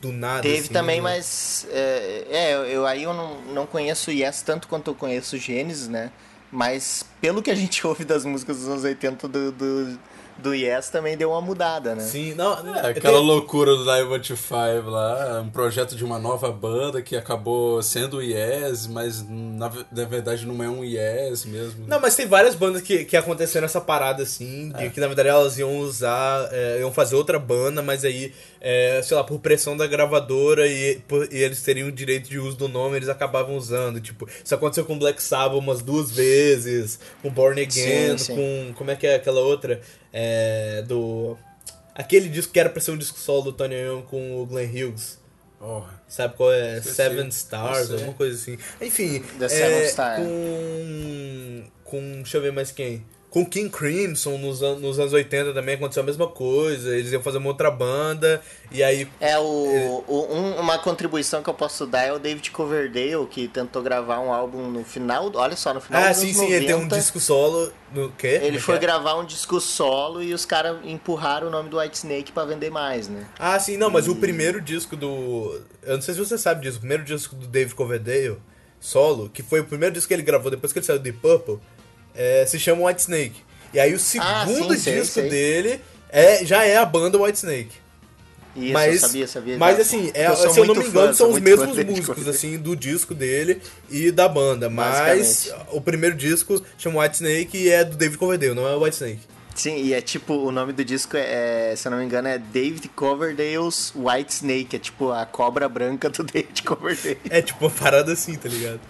do nada. Teve assim, também, né? mas. É, é, eu, eu- aí eu não, não conheço o Yes tanto quanto eu conheço o Gênesis, né? Mas pelo que a gente ouve das músicas dos anos 80 do, do, do Yes também deu uma mudada, né? Sim, não. É, aquela loucura do 915 lá, um projeto de uma nova banda que acabou sendo o Yes, mas na, na verdade não é um Yes mesmo. Não, mas tem várias bandas que, que aconteceram essa parada assim, de que na verdade elas iam usar, é, iam fazer outra banda, mas aí, é, sei lá, por pressão da gravadora e, por- e eles teriam o direito de uso do nome, eles acabavam usando. Tipo, isso aconteceu com Black Sabbath umas duas vezes, com Born Again, Sim, sim. com. Como é que é aquela outra? É, do. Aquele disco que era pra ser um disco solo do Tony Iommi com o Glenn Hughes. Porra. Sabe qual é? Esqueci. Seven Stars, alguma coisa assim. Enfim, The é, Seven Star. com. Com. Deixa eu ver mais quem. Com King Crimson nos, an nos anos 80 também aconteceu a mesma coisa. Eles iam fazer uma outra banda. E aí. É o, o- um- uma contribuição que eu posso dar é o David Coverdale, que tentou gravar um álbum no final, olha só, no final Ah, dos sim, anos sim, ele tem um 90, disco solo. No quê? Ele é foi que é? gravar um disco solo e os caras empurraram o nome do White Snake pra vender mais, né? Ah, sim, não, mas o primeiro disco do. Eu não sei se você sabe disso, o primeiro disco do David Coverdale, solo, que foi o primeiro disco que ele gravou depois que ele saiu de Purple, é, se chama White Snake. E aí o segundo Ah, sim, sei, disco sei. dele é, já é a banda White Snake. Isso, mas, eu sabia, sabia. Mas assim, é, se eu não me engano, fã, são os mesmos músicos, assim, do disco dele e da banda. Mas o primeiro disco chama White Snake e é do David Coverdale, não é White Snake. Sim, e é tipo, o nome do disco é, é, se eu não me engano, é David Coverdale's White Snake, é tipo a cobra branca do David Coverdale. É tipo uma parada assim, tá ligado?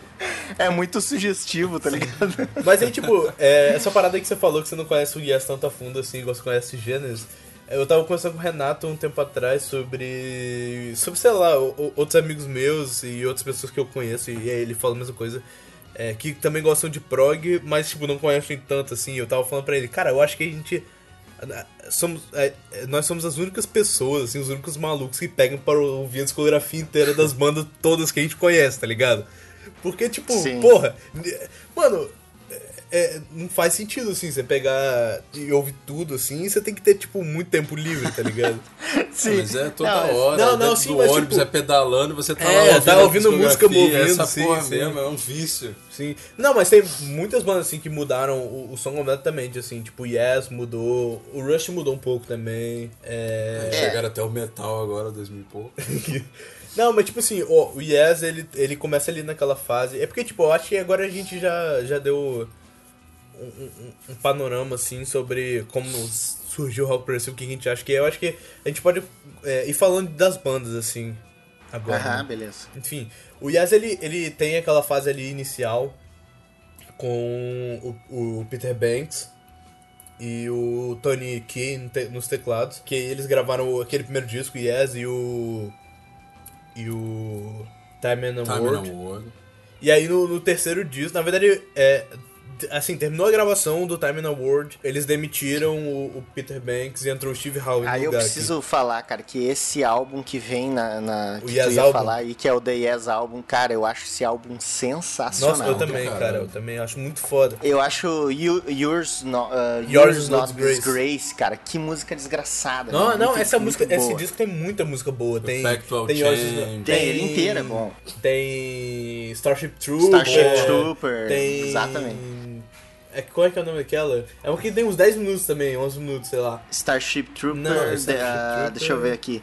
É muito sugestivo, tá ligado? Mas aí, tipo, é, essa parada que você falou que você não conhece o Yes tanto a fundo assim, igual você conhece Genesis. Eu tava conversando com o Renato um tempo atrás sobre. sobre, sei lá, outros amigos meus e outras pessoas que eu conheço, e aí ele fala a mesma coisa. É, que também gostam de prog, mas, tipo, não conhecem tanto assim. Eu tava falando pra ele, cara, eu acho que a gente. Somos, é, é, nós somos as únicas pessoas, assim, os únicos malucos que pegam para ouvir a discografia inteira das bandas todas que a gente conhece, tá ligado? Porque, tipo, Sim. porra, mano, é, não faz sentido, assim, você pegar e ouvir tudo, assim, você tem que ter, tipo, muito tempo livre, tá ligado? Sim. Mas é toda Não, hora. não, não, dentro sim, do mas, ônibus, tipo, é pedalando, você tá é, lá ouvindo, tá ouvindo música movendo, Essa sim, porra sim. mesmo, é um vício. Sim. Não, mas tem muitas bandas, assim, que mudaram o, o som completamente, assim, tipo, Yes mudou, o Rush mudou um pouco também, é... Chegaram até o metal agora, 2000 e pouco. Não, mas tipo assim, o Yes, ele, ele começa ali naquela fase. É porque, tipo, eu acho que agora a gente já, já deu um, um- panorama, assim, sobre como, surgiu o rock progressivo, o que a gente acha que é. Eu acho que a gente pode é, ir falando das bandas, assim, agora. Aham, né? beleza. Enfim, o Yes, ele, ele tem aquela fase ali inicial com o, o Peter Banks e o Tony Key nos teclados, que eles gravaram aquele primeiro disco, Yes, e o... e o Time and Time Award. and Award. E aí no, no terceiro disco, na verdade, é. Assim, terminou a gravação do Time and Award, eles demitiram o, o Peter Banks e entrou o Steve Howe Aí eu preciso falar, cara, que esse álbum que vem na. na O que Yes tu ia Album? falar aí, que é o The Yes Album, cara, eu acho esse álbum aqui. sensacional. Nossa, eu também, cara. cara, eu também acho muito foda. Eu acho you, Yours, no, uh, Yours yours Not Not Grace. Disgrace, cara. Que música desgraçada. Não, né? não, Muito- essa muito música, esse boa. disco tem muita música boa. Tem, tem Yours Tem, ele inteiro é bom. Tem Starship Trooper. Starship Trooper, Tem... exatamente. É, qual é que é o nome daquela? É uma que tem uns 10 minutos também, 11 minutos, sei lá. Starship Trooper, Não, the- Starship uh, Trooper. deixa eu ver aqui.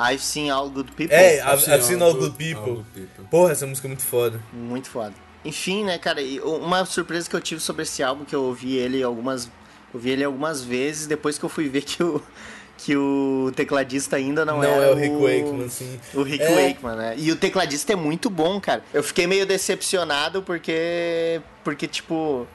I've seen all good people. É, I've I've, seen I've seen all all good good- people. all good people. Porra, essa música é muito foda. Muito foda. Enfim, né, cara, e uma surpresa que eu tive sobre esse álbum, que eu ouvi ele algumas. ouvi ele algumas vezes, depois que eu fui ver que o, que o tecladista ainda não, Não, era é o Rick Wakeman, assim. O Rick É. Wakeman, né? E o tecladista é muito bom, cara. Eu fiquei meio decepcionado porque. Porque, tipo.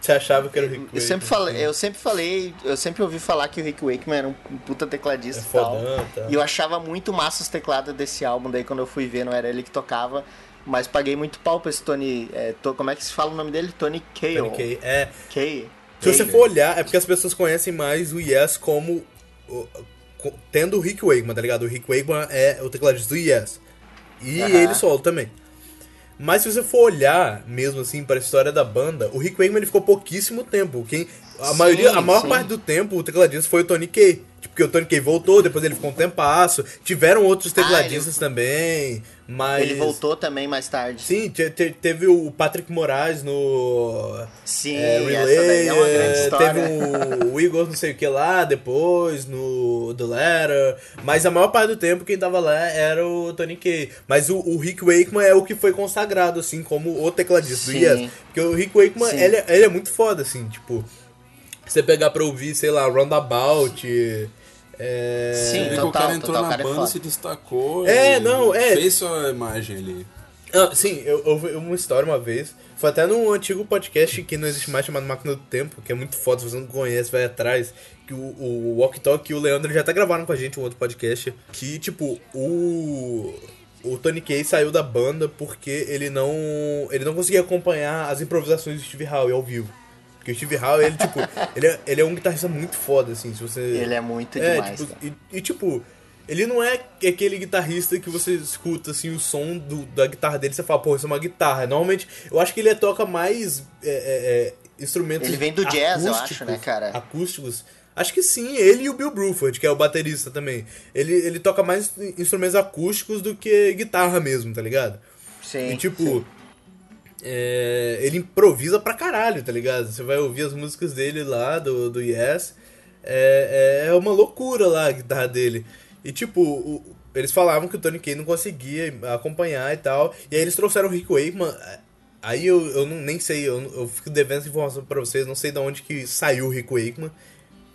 Você achava que era o Rick Wakeman? Eu sempre, falei, assim. eu sempre falei, eu sempre ouvi falar que o Rick Wakeman era um puta tecladista É e tal. fodão, tá. E eu achava muito massa os teclados desse álbum, daí quando eu fui ver não era ele que tocava, mas paguei muito pau pra esse Tony, é, to- como é que se fala o nome dele? Tony Kaye. Tony Kaye. É, Kaye. Se você for olhar, é porque as pessoas conhecem mais o Yes como. tendo o Rick Wakeman, tá ligado? O Rick Wakeman é o tecladista do Yes. E Aham. ele solo também. Mas se você for olhar mesmo assim para a história da banda, o Rick Wakeman ele ficou pouquíssimo tempo. Quem, a Sim, maioria, a maior sim. parte do tempo, o tecladista foi o Tony Kaye. Tipo, porque o Tony Kaye voltou, depois ele ficou um tempasso. Tiveram outros Ah, tecladistas também, mas... Ele voltou também mais tarde. Sim, te- te- teve o Patrick Moraes no Sim, é, Relay, é uma grande é, história. teve o, o Igor não sei o que lá depois, no The Letter, mas a maior parte do tempo quem tava lá era o Tony Kaye. Mas o, o Rick Wakeman é o que foi consagrado, assim, como o tecladista Sim. do Yes. Porque o Rick Wakeman, Sim. ele, é- ele é muito foda, assim, tipo... Você pegar pra ouvir, sei lá, Roundabout... É... Sim, que o total, cara entrou total, na cara é banda, foda. se destacou. É, e não, é. Fez sua imagem ali. Ah, sim, eu ouvi uma história uma vez. Foi até num antigo podcast que não existe mais chamado Máquina do Tempo, que é muito foda, se você não conhece, vai atrás. Que o, o Walk Talk e o Leandro já até gravaram com a gente um outro podcast. Que, tipo, o. O Tony Kaye saiu da banda porque ele não. ele não conseguia acompanhar as improvisações do Steve Howe ao vivo. Porque o Steve Howe, ele, tipo, ele é, ele é um guitarrista muito foda, assim, se você. Ele é muito demais, tipo, e, e, tipo, ele não é aquele guitarrista que você escuta assim o som do- da guitarra dele e você fala, pô, isso é uma guitarra. Normalmente, eu acho que ele toca mais é, é, é, instrumentos. Ele vem do jazz, eu acho, né, cara? Acústicos. Acho que sim, ele e o Bill Bruford, que é o baterista também. Ele, ele toca mais instrumentos acústicos do que guitarra mesmo, tá ligado? Sim. E tipo, é, ele improvisa pra caralho, tá ligado? Você vai ouvir as músicas dele lá, do, do Yes. É, é uma loucura lá a guitarra dele. E tipo, o- eles falavam que o Tony Kaye não conseguia acompanhar e tal. E aí eles trouxeram o Rick Wakeman. Aí eu, eu não, nem sei, eu, eu fico devendo essa informação pra vocês, não sei de onde que saiu o Rick Wakeman.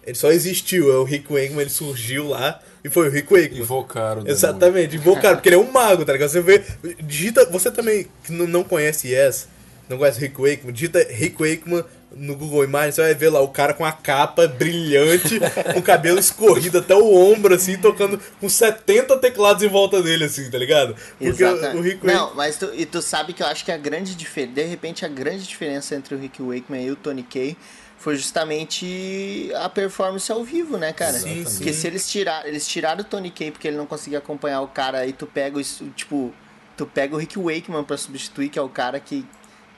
Ele só existiu, é o Rick Wakeman, ele surgiu lá e foi o Rick Wakeman. Invocaram. Exatamente, invocaram, porque ele é um mago, tá ligado? Você vê, digita, você também que não conhece Yes, não conhece Rick Wakeman, digita Rick Wakeman no Google Imagens, você vai ver lá o cara com a capa brilhante, com o cabelo escorrido até o ombro, assim, tocando com 70 teclados em volta dele, assim, tá ligado? Porque Exata- o, o Rick Wakeman... Não, mas tu, e tu sabe que eu acho que a grande diferença, de repente a grande diferença entre o Rick Wakeman e o Tony Kaye foi justamente a performance ao vivo, né, cara? Sim, Porque sim. se eles tiraram, eles tiraram o Tony Kaye porque ele não conseguia acompanhar o cara, aí tu pega o tipo, tu pega o Rick Wakeman pra substituir, que é o cara que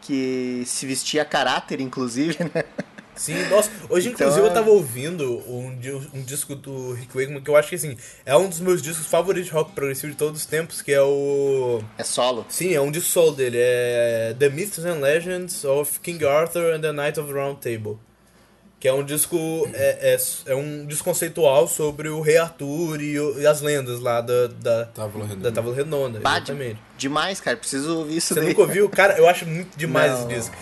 que se vestia a caráter, inclusive, né? Sim, nossa, hoje Então, inclusive eu é- tava ouvindo um, um disco do Rick Wakeman que eu acho que assim, é um dos meus discos favoritos de rock progressivo de todos os tempos, que é o É solo. Sim, é um disco solo dele, é The Myths and Legends of King Arthur and the Knight of the Round Table. Que é um disco. É, é, é um disco conceitual sobre o Rei Arthur e, o- e as lendas lá da, da, Távola da redonda. Távola Redonda. Bah, exatamente. Demais, cara. Preciso ouvir isso Você daí. nunca ouviu? Cara, eu acho muito demais Não. esse disco.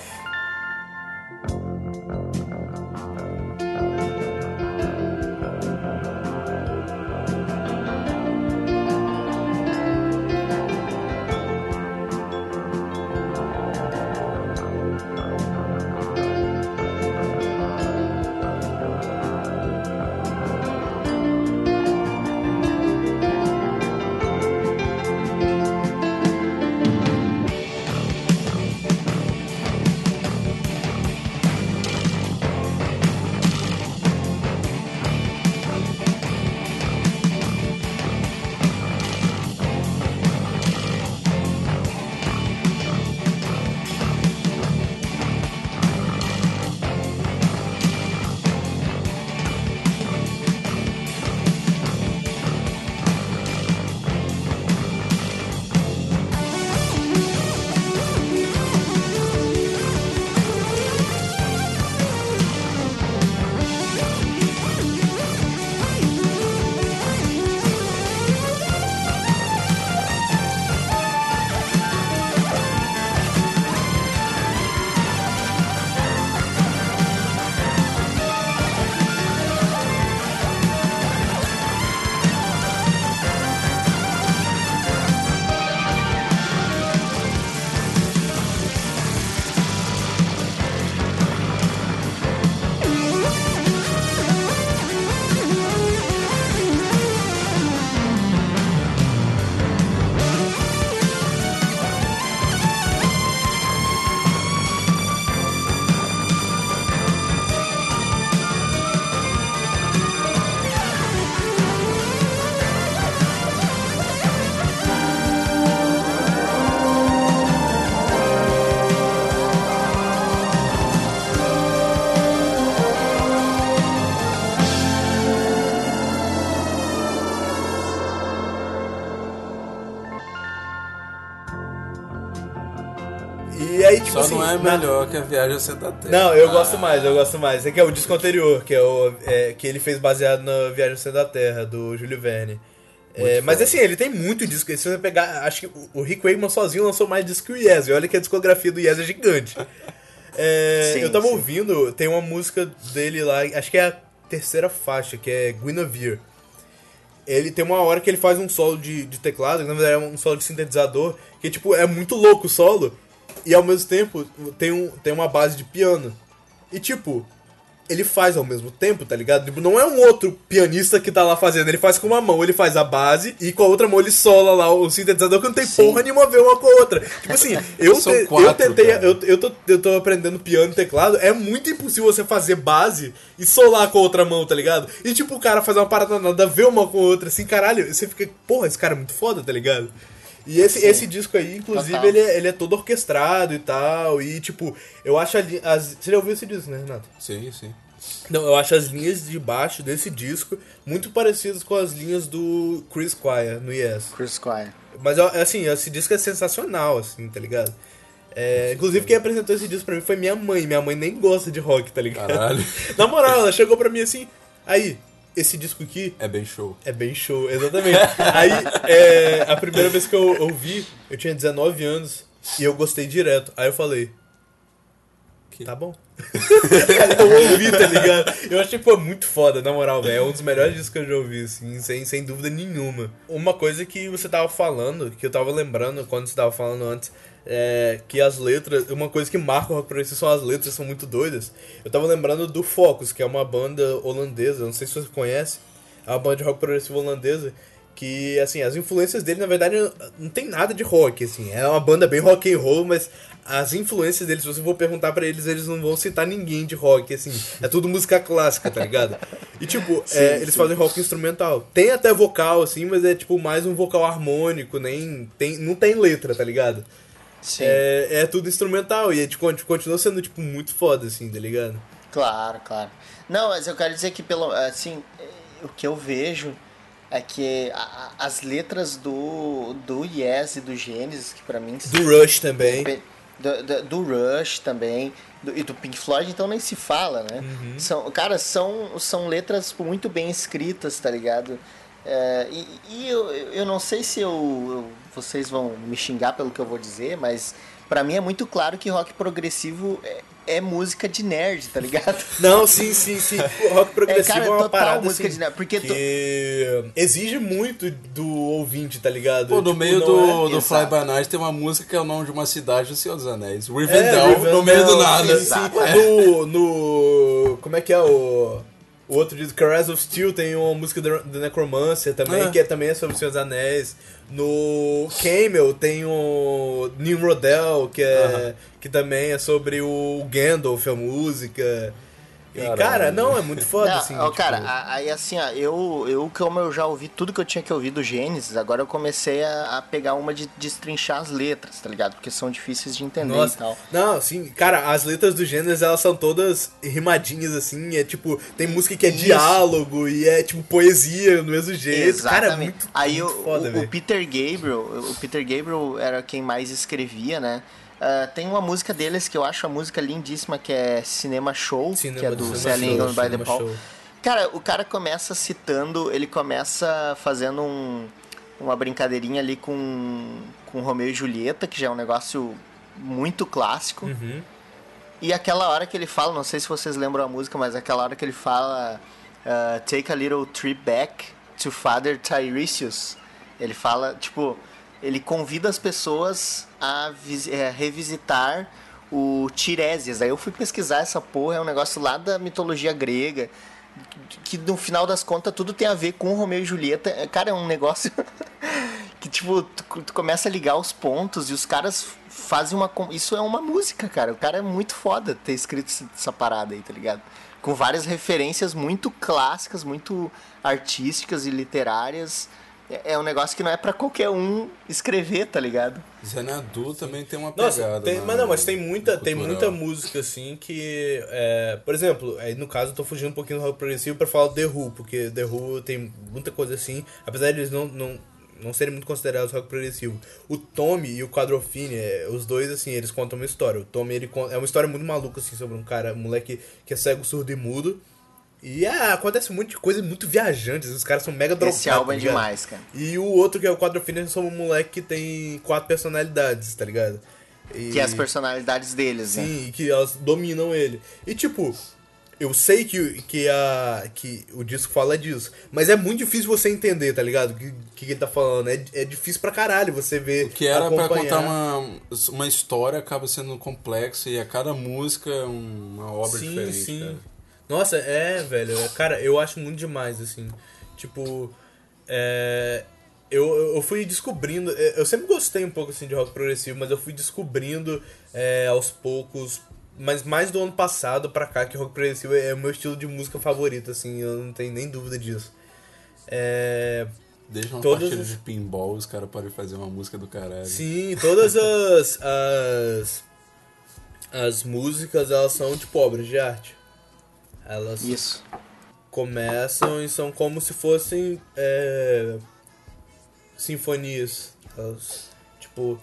Só assim. não é na- melhor que a Viagem ao Centro da Terra. Não, eu gosto mais, eu gosto mais. É que é o disco anterior, que é o é, que ele fez baseado na Viagem ao Centro da Terra, do Júlio Verne. É, mas assim, ele tem muito disco. Se você pegar, acho que o- o Rick Wakeman sozinho lançou mais disco que o Yes. E olha que a discografia do Yes é gigante. É, Sim, eu tava sim. ouvindo, tem uma música dele lá, acho que é a terceira faixa, que é Guinevere. Ele tem uma hora que ele faz um solo de, de teclado, que na verdade é um solo de sintetizador, que tipo, é muito louco o solo, e ao mesmo tempo tem, um, tem uma base de piano. E tipo, ele faz ao mesmo tempo, tá ligado? Tipo, não é um outro pianista que tá lá fazendo, ele faz com uma mão, ele faz a base e com a outra mão ele sola lá o sintetizador que não tem porra nenhuma a ver uma com a outra. Tipo assim, eu, te- eu quatro, tentei, cara. eu, eu, tô, eu tô aprendendo piano e teclado, é muito impossível você fazer base e solar com a outra mão, tá ligado? E tipo, o cara faz uma parada nada a ver uma com a outra, assim, caralho, você fica, porra, esse cara é muito foda, tá ligado? E esse, esse disco aí, inclusive, Total. ele é, ele é todo orquestrado e tal, e tipo, eu acho ali, as, você já ouviu esse disco, né, Renato? Sim, sim. Não, eu acho as linhas de baixo desse disco muito parecidas com as linhas do Chris Squire no Yes. Chris Squire. Mas, assim, esse disco é sensacional, assim, tá ligado? É, inclusive, quem apresentou esse disco pra mim foi minha mãe. Minha mãe nem gosta de rock, tá ligado? Caralho. Na moral, ela chegou pra mim assim, aí, esse disco aqui É bem show. é bem show, exatamente. Aí, é, a primeira vez que eu ouvi, eu tinha 19 anos e eu gostei direto. Aí eu falei, Que- tá bom. Eu ouvi, tá ligado? Eu achei, pô, muito foda, na moral, velho. É um dos melhores discos que eu já ouvi, assim, sem, sem dúvida nenhuma. Uma coisa que você tava falando, que eu tava lembrando quando você tava falando antes, é que as letras, uma coisa que marca o rock progressivo são as letras, são muito doidas. Eu tava lembrando do Focus, que é uma banda holandesa, não sei se você conhece, é uma banda de rock progressivo holandesa. Que, assim, as influências dele, na verdade, não tem nada de rock, assim. É uma banda bem rock and roll, mas as influências deles, se você for perguntar pra eles, eles não vão citar ninguém de rock, assim. É tudo música clássica, tá ligado? E, tipo, é, eles fazem rock instrumental. Tem até vocal, assim, mas é, tipo, mais um vocal harmônico, nem... Tem, não tem letra, tá ligado? É, é tudo instrumental e continua sendo, tipo, muito foda, assim, tá ligado? Claro, claro. Não, mas eu quero dizer que pelo assim, o que eu vejo é que a- a- as letras do do Yes e do Genesis, que pra mim Do Rush também. do, do, do Rush também do- e do Pink Floyd então nem se fala né Uhum. são cara são são letras tipo, muito bem escritas tá ligado É, e e eu, eu não sei se eu, eu- vocês vão me xingar pelo que eu vou dizer mas pra mim é muito claro que rock progressivo é, é música de nerd tá ligado Não, sim, sim, sim. O rock progressivo é, cara, uma total parada música assim, de- porque tu- que exige muito do ouvinte, tá ligado? Pô, no Tipo, meio do, é- do Fly. By Night tem uma música que é o nome de uma cidade do Senhor dos Anéis. É, Rivendell, Rivendell, no meio do nada. sim, sim. No, no... Como é que é o... O outro disco, Caress of Steel, tem uma música do do Necromancer também, É. que é, também é sobre o Senhor dos Anéis. No Camel tem o Nimrodel, que, é, que também é sobre o Gandalf, a música. E, cara, não, é muito foda, Não, assim. ó, tipo- cara, aí assim, ó, eu, eu, como eu já ouvi tudo que eu tinha que ouvir do Gênesis, agora eu comecei a, a pegar uma de destrinchar as letras, tá ligado? Porque são difíceis de entender e Nossa, tal. não, sim, cara, as letras do Gênesis, elas são todas rimadinhas, assim, é tipo, tem música que é Isso. diálogo e é tipo poesia do mesmo jeito, cara, é muito, Aí muito o, foda, o, o. Peter Gabriel, o Peter Gabriel era quem mais escrevia, né? Ah, tem uma música deles que eu acho a música lindíssima, que é Cinema Show, Cinema- que é do Selling England by the Paul. Show. Cara, o cara começa citando, ele começa fazendo um, uma brincadeirinha ali com, com Romeu e Julieta, que já é um negócio muito clássico. Uhum. E aquela hora que ele fala, não sei se vocês lembram a música, mas aquela hora que ele fala uh, Take a little trip back to Father Tiresias. Ele fala, tipo, ele convida as pessoas a eh, revisitar o Tiresias. Aí eu fui pesquisar essa porra, é um negócio lá da mitologia grega. Que no final das contas tudo tem a ver com Romeu e Julieta. É, Cara, é um negócio que tipo, tu, tu começa a ligar os pontos e os caras fazem uma. Isso é uma música, cara. O cara é muito foda ter escrito essa parada aí, tá ligado? Com várias referências muito clássicas, muito artísticas e literárias. É é um negócio que não é pra qualquer um escrever, tá ligado? Xanadu também tem uma pegada. Nossa, tem, na- mas não, mas tem muita, tem muita música assim que. é, por exemplo, aí no caso eu tô fugindo um pouquinho do rock progressivo pra falar do The Who, porque The Who tem muita coisa assim, apesar de eles não, não, não serem muito considerados rock progressivo. O Tommy e o Quadrofini, é, os dois, assim, eles contam uma história. O Tommy, ele conta, é uma história muito maluca, assim, sobre um cara, um moleque que é cego, surdo e mudo. E é, acontece um monte de coisa muito viajantes, os caras são mega drogados. Esse álbum é tá ligado? demais, cara. E o outro, que é o Quadrofini, é só um moleque que tem quatro personalidades, tá ligado? E- Que é as personalidades deles, né? Sim, e que elas dominam ele. E tipo, eu sei que, que, a, que o disco fala disso, mas é muito difícil você entender, tá ligado? O que, que ele tá falando. É, é difícil pra caralho você ver. O que era pra acompanhar. contar uma, uma história acaba sendo complexa e a cada música é uma obra sim, diferente. Sim, cara. Nossa, é, velho. é- Cara, eu acho muito demais, assim. Tipo, é. Eu, eu fui descobrindo. é, Eu sempre gostei um pouco assim de rock progressivo, mas eu fui descobrindo é, aos poucos. Mas mais do ano passado pra cá que rock progressivo é o meu estilo de música favorito, assim, eu não tenho nem dúvida disso. É. Desde uma Todas partida de pinball, os caras podem fazer uma música do caralho. Sim, todas as, as. As músicas, elas são tipo obras de arte. Elas Isso. começam e são como se fossem é, sinfonias. Elas, tipo,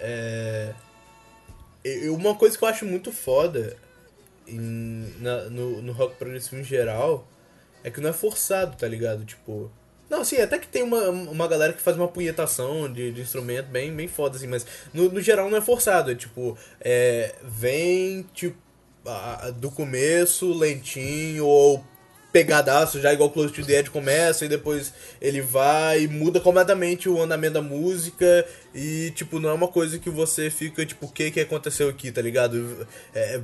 é, uma coisa que eu acho muito foda em- na- no, no rock progressivo em geral é que não é forçado, tá ligado? Tipo. Não, assim, até que tem uma, uma galera que faz uma punhetação de, de instrumento bem, bem foda, assim, mas no, no geral não é forçado. É tipo, é, vem tipo, do começo, lentinho, ou pegadaço, já igual Close to the Edge começa, e depois ele vai e muda completamente o andamento da música, e tipo, não é uma coisa que você fica, tipo, o que que aconteceu aqui, tá ligado? É,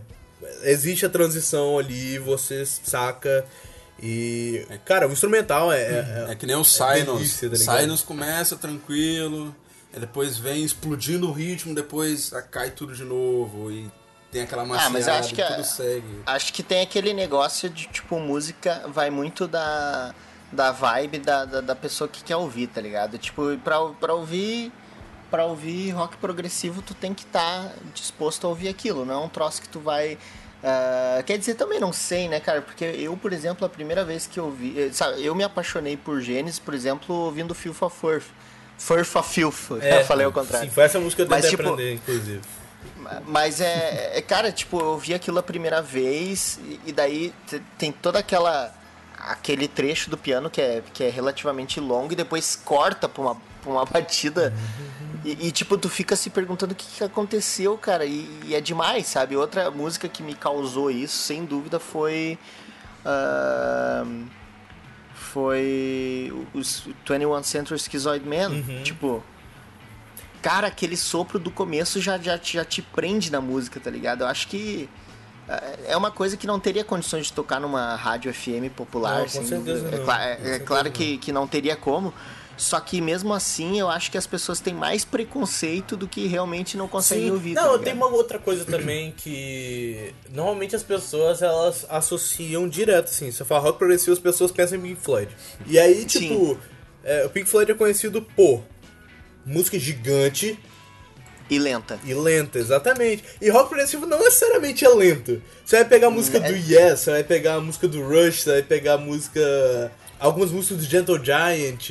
existe a transição ali, você saca. E. Cara, o instrumental é. é- É que nem o Sinus. delícia, tá? Sinus começa tranquilo, depois vem explodindo o ritmo, depois cai tudo de novo e tem aquela maciada Ah, mas acho que a- tudo segue. Acho que tem aquele negócio de, tipo, música vai muito da, da vibe da, da, da pessoa que quer ouvir, tá ligado? Tipo, pra, pra ouvir. Pra ouvir rock progressivo, tu tem que estar disposto a ouvir aquilo, não é um troço que tu vai. ah, quer dizer, também não sei, né, cara? Porque eu, por exemplo, a primeira vez que eu vi. eh, Sabe, eu me apaixonei por Gênesis, por exemplo, ouvindo of Furf. Furf of Filth. eu falei ao contrário. Sim, foi essa música que eu Mas, tentei tipo, aprender, inclusive. Mas é, é, cara, tipo, eu vi aquilo a primeira vez e, e daí te- tem toda aquela aquele trecho do piano que é, que é relativamente longo e depois corta pra uma, pra uma batida e, e, tipo, tu fica se perguntando o que, que aconteceu, cara, e, e é demais, sabe? Outra música que me causou isso, sem dúvida, foi ahn, foi os 21 Century Schizoid Man, tipo... Cara, aquele sopro do começo já, já, já te prende na música, tá ligado? Eu acho que é, é uma coisa que não teria condições de tocar numa rádio FM popular. Não, com sem certeza. É, é- é claro que, que não teria como. Só que mesmo assim, eu acho que as pessoas têm mais preconceito do que realmente não conseguem Sim. ouvir. tá Não, ligado? tem uma outra coisa também que. Normalmente as pessoas elas associam direto, assim. Se eu falar rock progressivo, as pessoas pensam em Pink Floyd. E aí, tipo, é, o Pink Floyd é conhecido por música gigante E lenta. e lenta, exatamente. E rock progressivo não necessariamente é lento. Você vai pegar a música do Yes, você vai pegar a música do Rush, você vai pegar a música. Algumas músicas do Gentle Giant,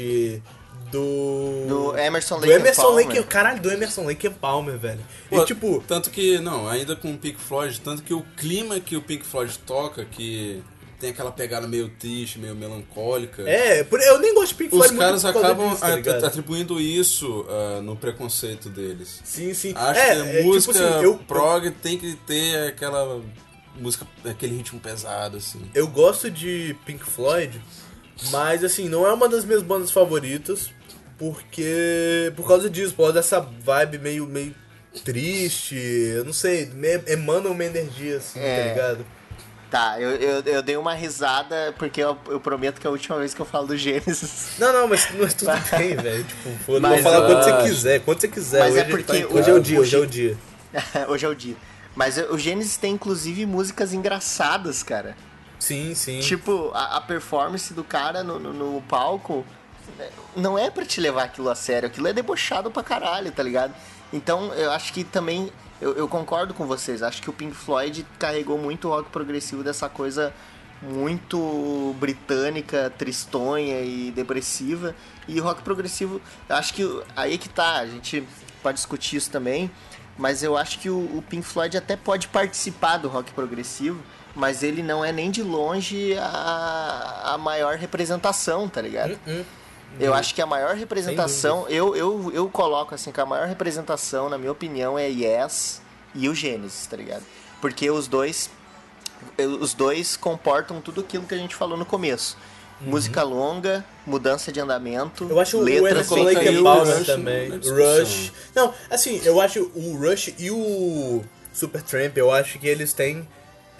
do. Do Emerson do Lake and Emerson Palmer. Lake Caralho, do Emerson Lake Palmer, velho. Pô, e tipo. Tanto que, não, ainda com o Pink Floyd, tanto que o clima que o Pink Floyd toca, que tem aquela pegada meio triste, meio melancólica. É, eu nem gosto de Pink Os Floyd muito caras acabam disso, tá atribuindo isso ah, no preconceito deles. Sim, sim. Acho é, que a é, tipo música assim, eu, prog tem que ter aquela música, aquele ritmo pesado, assim. eu gosto de Pink Floyd, mas assim, não é uma das minhas bandas favoritas, porque. Por causa disso, por causa dessa vibe meio, meio triste, eu não sei, me- emana uma energia assim, É. tá ligado? Tá, eu, eu, eu dei uma risada porque eu, eu prometo que é a última vez que eu falo do Gênesis. Não, não, mas, mas tudo bem, velho. Tipo, foda, Mas, vou falar quando você quiser, quando você quiser. mas hoje, é porque tá- hoje é o- dia, o hoje é o dia. Hoje é o dia. Mas o Gênesis tem inclusive músicas engraçadas, cara. Sim, sim. Tipo, a, a performance do cara no, no, no palco não é pra te levar aquilo a sério, aquilo é debochado pra caralho, tá ligado? Então eu acho que também, eu, eu concordo com vocês, acho que o Pink Floyd carregou muito o rock progressivo dessa coisa muito britânica, tristonha e depressiva. E rock progressivo, acho que aí que tá, a gente pode discutir isso também, mas eu acho que o, o Pink Floyd até pode participar do rock progressivo, mas ele não é nem de longe a, a maior representação, tá ligado? Eu acho que a maior representação, eu, eu, eu coloco assim, que a maior representação, na minha opinião, é Yes e o Genesis, tá ligado? Porque os dois os dois comportam tudo aquilo que a gente falou no começo. Música longa, mudança de andamento, Eu acho o Lake and o Palmer Rush também. discussão. Rush. Não, assim, eu acho o Rush e o Supertramp, eu acho que eles têm.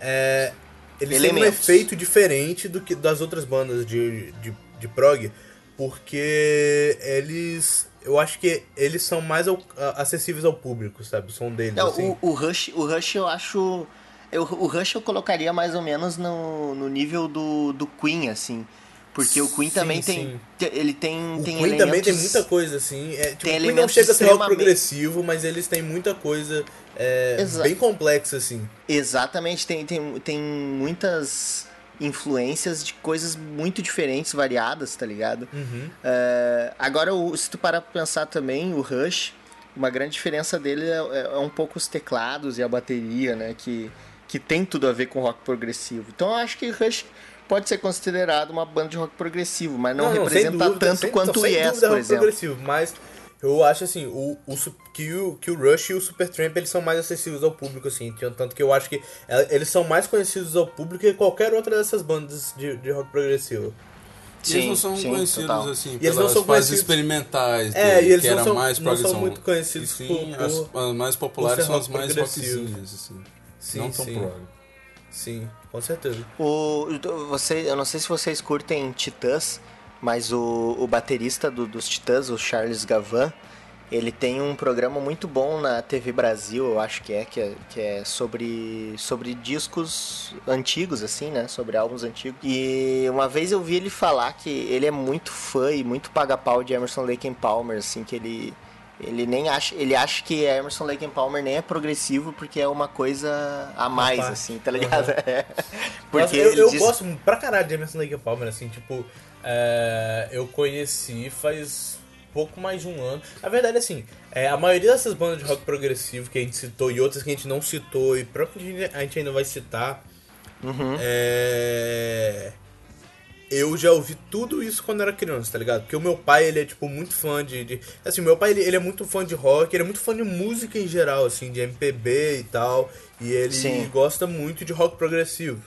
é, eles têm um Elementos. efeito diferente do que das outras bandas de, de, de prog, porque eles. Eu acho que eles são mais acessíveis ao público, sabe? O som deles. Não, assim. o, o Rush, o Rush eu acho. Eu, o Rush eu colocaria mais ou menos no, no nível do, do Queen, assim. Porque o Queen Sim, também sim. tem. te- Ele tem. O tem Queen também tem muita coisa, assim. É, tipo, tem o Queen não chega a ser rock extremamente- progressivo, mas eles têm muita coisa é, bem complexa, assim. Exatamente, tem, tem, tem muitas influências de coisas muito diferentes, variadas, tá ligado? Uhum. É, agora, se tu parar pra pensar também, o Rush, uma grande diferença dele é, é um pouco os teclados e a bateria, né? Que, que tem tudo a ver com rock progressivo. Então eu acho que Rush pode ser considerado uma banda de rock progressivo, mas não, sem representa dúvida, tanto sem- quanto não, o Yes, dúvida é por rock exemplo. progressivo, mas eu acho assim, o, o que, o, que o Rush e o Supertramp eles são mais acessíveis ao público, assim, tanto que eu acho que é, eles são mais conhecidos ao público que qualquer outra dessas bandas de, de rock progressivo. E eles não Sim, são sim, conhecidos total. assim E eles pelas não são fases conhecidos- experimentais É, dele, e eles que não era são- mais não são são- muito conhecidos sim, por- as, as mais populares são as mais rockzinhas, assim. Sim, não tão sim. prog. Sim, com certeza. O, você, eu não sei se vocês curtem Titãs, mas o, o baterista do- dos Titãs, o Charles Gavan, ele tem um programa muito bom na TV Brasil, eu acho que é, que é, que é sobre, sobre discos antigos, assim, né? Sobre álbuns antigos. E uma vez eu vi ele falar que ele é muito fã e muito paga-pau de Emerson Lake and Palmer, assim, que ele... Ele nem acha, ele acha que Emerson Lake and Palmer nem é progressivo porque é uma coisa a mais, assim, tá ligado? É. Porque Porque eu, eu diz- gosto pra caralho de Emerson Lake and Palmer, assim, tipo, é, eu conheci faz pouco mais de um ano. Na verdade, assim, é, a maioria dessas bandas de rock progressivo que a gente citou e outras que a gente não citou e provavelmente a gente ainda vai citar, Uhum. é, eu já ouvi tudo isso quando era criança, tá ligado? Porque o meu pai, ele é, tipo, muito fã de... de- assim, meu pai, ele, ele é muito fã de rock, ele é muito fã de música em geral, assim, de MPB e tal. E ele Sim. gosta muito de rock progressivo.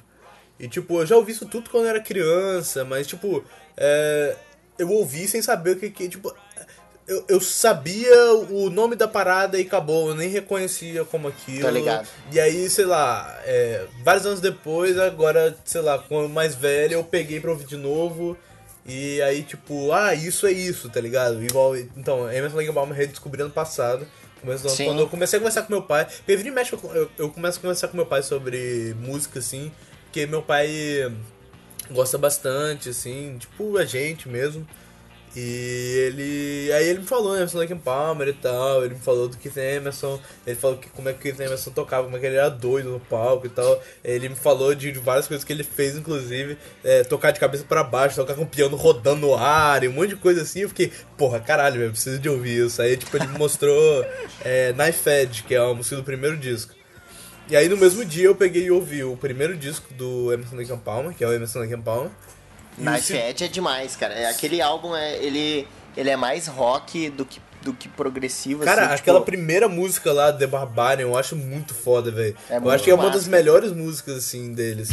E, tipo, eu já ouvi isso tudo quando era criança, mas, tipo, é, eu ouvi sem saber o que que, tipo... Eu, eu sabia o nome da parada e acabou, eu nem reconhecia como aquilo. Tá ligado. E aí, sei lá, é, vários anos depois, agora, sei lá, quando mais velho, eu peguei pra ouvir de novo. E aí, tipo, ah, isso é isso, tá ligado? Igual, então, Emerson Lake and Palmer redescobri ano passado. Quando eu comecei a conversar com meu pai, porque vira e mexe, eu, eu, eu começo a conversar com meu pai sobre música, assim, porque meu pai gosta bastante, assim, tipo, a gente mesmo. E ele. Aí ele me falou, Emerson Lake Palmer e tal. Ele me falou do Keith Emerson. Ele falou que como é que o Keith Emerson tocava, como é que ele era doido no palco e tal. Ele me falou de, de várias coisas que ele fez, inclusive, é, tocar de cabeça pra baixo, tocar com o piano rodando no ar e um monte de coisa assim. Eu fiquei, porra, caralho, velho, preciso de ouvir isso. Aí, tipo, ele me mostrou é, Knife Edge, que é a música do primeiro disco. E aí no mesmo dia eu peguei e ouvi o primeiro disco do Emerson Lake and Palmer, que é o Emerson Lake and Palmer. Edge é demais, cara. É, Aquele álbum, é, ele, ele é mais rock do que, do que progressivo. Cara, assim, aquela tipo, primeira música lá, The Barbarian, eu acho muito foda, velho. É eu acho que é uma das melhores músicas, assim, deles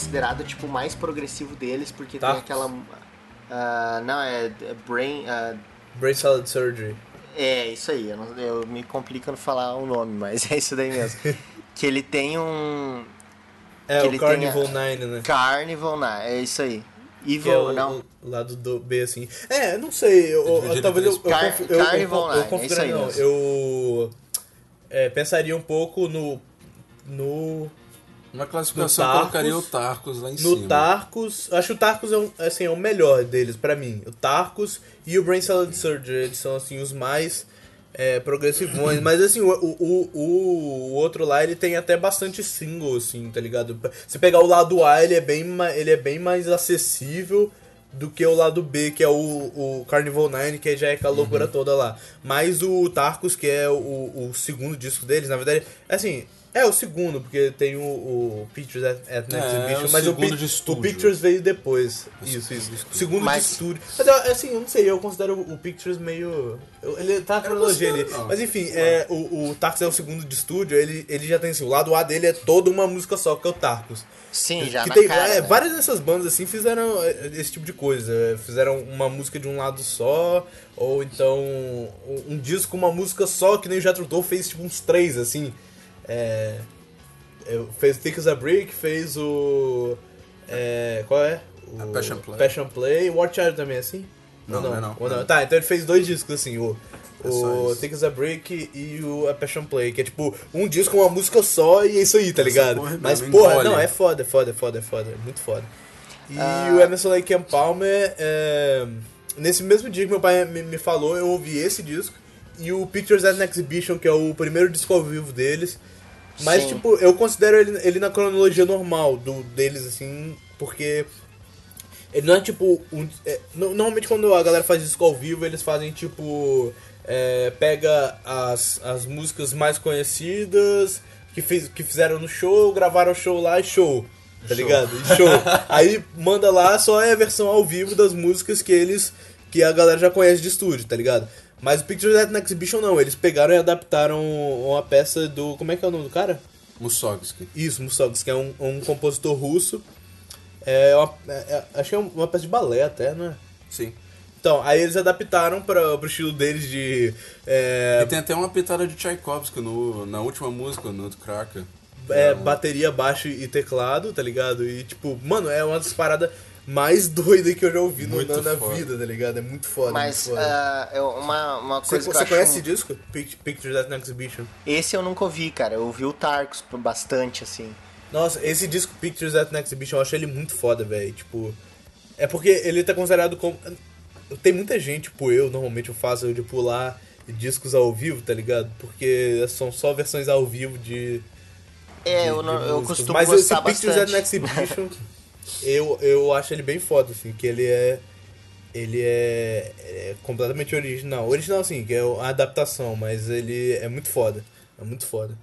considerado tipo o mais progressivo deles, porque tem Tarkus? aquela. ah, não, é, é Brain. ah, Brain Salad Surgery. é, isso aí, eu, não- eu me complico no falar o nome, mas é isso daí mesmo. que ele tem um. É, Que o ele Carnival tem 9, né? Carnival, não, é isso aí. Que é Evil, o, não. o lado do B, assim. É, não sei. Eu, talvez eu, eu, três Car- conf- eu, eu, Carnival eu, Nine, é isso aí não. mesmo. Eu é, pensaria um pouco no. No. Na classificação No eu colocaria o Tarkus- Tarkus lá em No cima. Tarkus. Acho que o Tarkus é, um, assim, é o melhor deles, pra mim. O Tarkus e o Brain Salad Surgery. Eles são, assim, os mais é, progressivões. Mas, assim, o, o, o, o outro lá, ele tem até bastante single, assim, tá ligado? Se pegar o lado A, ele é bem, ele é bem mais acessível do que o lado B, que é o, o Carnival 9, que já é aquela loucura toda lá. Mas o Tarkus, que é o, o segundo disco deles, na verdade, assim... É o segundo, porque tem o, o Pictures at, at Next É, Exhibition, o mas o, segundo Pi- de o. Pictures veio depois. Isso, isso. O segundo Mas- de estúdio. Mas eu, assim, eu não sei, eu considero o Pictures meio. Ele tá na cronologia ali. Mas enfim, é, o, o Tarkus é o segundo de estúdio, ele, ele já tem assim, o lado A dele é toda uma música só, que é o Tarkus. Sim, já que na tem, cara. é, né? Várias dessas bandas assim fizeram é, esse tipo de coisa. é, Fizeram uma música de um lado só, ou então um, um disco com uma música só, que nem o Jethro Tull fez tipo uns três, assim. É, é, fez Thick as a Brick, fez o. é, qual é? O A Passion Play. Passion Play. War Child também é assim? Não, Ou não é não. Ou Não. Tá, então ele fez dois discos assim, o. É O as a Brick e o A Passion Play, que é tipo um disco com uma música só e é isso aí, tá ligado? porra Mas porra, não, é foda, é foda, é foda, é foda, é muito foda. E Ah. o Emerson Lake and Palmer, é, nesse mesmo dia que meu pai me, me falou, eu ouvi esse disco e o Pictures at an Exhibition, que é o primeiro disco ao vivo deles. Mas, Sim. tipo, eu considero ele, ele na cronologia normal do, deles, assim, porque ele não é tipo. Um, é, no- normalmente quando a galera faz disco ao vivo, eles fazem tipo. é, pega as, as músicas mais conhecidas que, fez, que fizeram no show, gravaram o show lá e show. Tá ligado? E show. Aí manda lá só é a versão ao vivo das músicas que eles. que a galera já conhece de estúdio, tá ligado? Mas o Pictures at an Exhibition não, eles pegaram e adaptaram uma peça do. Como é que é o nome do cara? Mussorgsky. Isso, Mussorgsky, é um, um compositor russo. É uma, é- é- acho que é uma peça de balé até, né? Sim. Então, aí eles adaptaram para pro estilo deles de. é, E tem até uma pitada de Tchaikovsky no, na última música, no Nutcracker. é, bateria, baixo e teclado, tá ligado? E tipo, mano, é uma das paradas mais doidas que eu já ouvi no- Muito na, na foda. vida, tá ligado? É muito foda. Mas muito foda. ah, eu- uma, uma você coisa que você eu acho... conhece esse disco? Pict- Pictures at an Exhibition. Esse eu nunca ouvi, cara. Eu ouvi o Tarkus bastante, assim. Nossa, esse disco Pictures at an Exhibition eu acho ele muito foda, velho. Tipo. É porque ele tá considerado como. Tem muita gente, tipo eu, normalmente eu faço de pular discos ao vivo, tá ligado? Porque são só versões ao vivo de. É, de- eu, de não, eu costumo Mas gostar esse Pictures at an bastante. Exhibition, eu, eu acho ele bem foda, assim, que ele é. Ele é, é completamente original. Original, assim, que é a adaptação, mas ele é muito foda. É muito foda.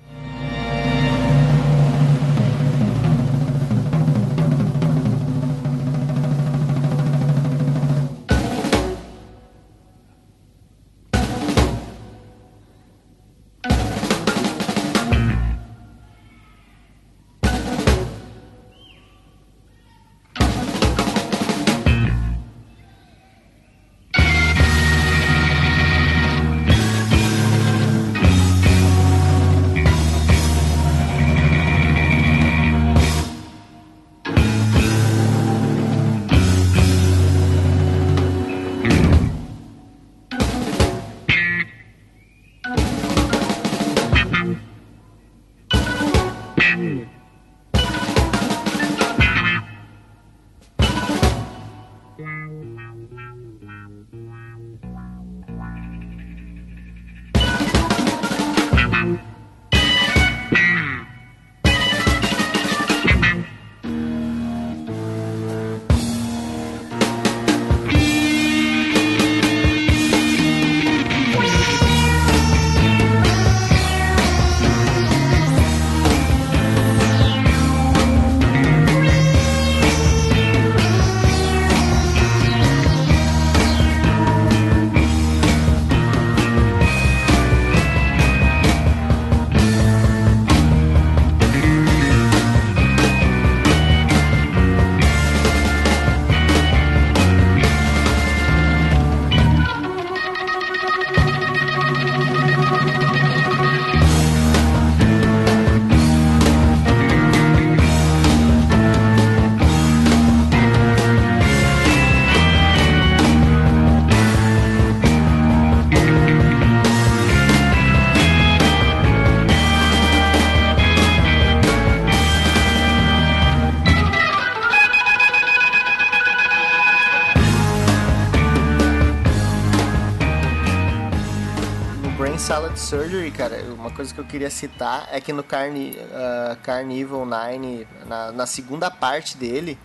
Surgery, cara, uma coisa que eu queria citar é que no Carni, uh, Carnival 9, na, na segunda parte dele,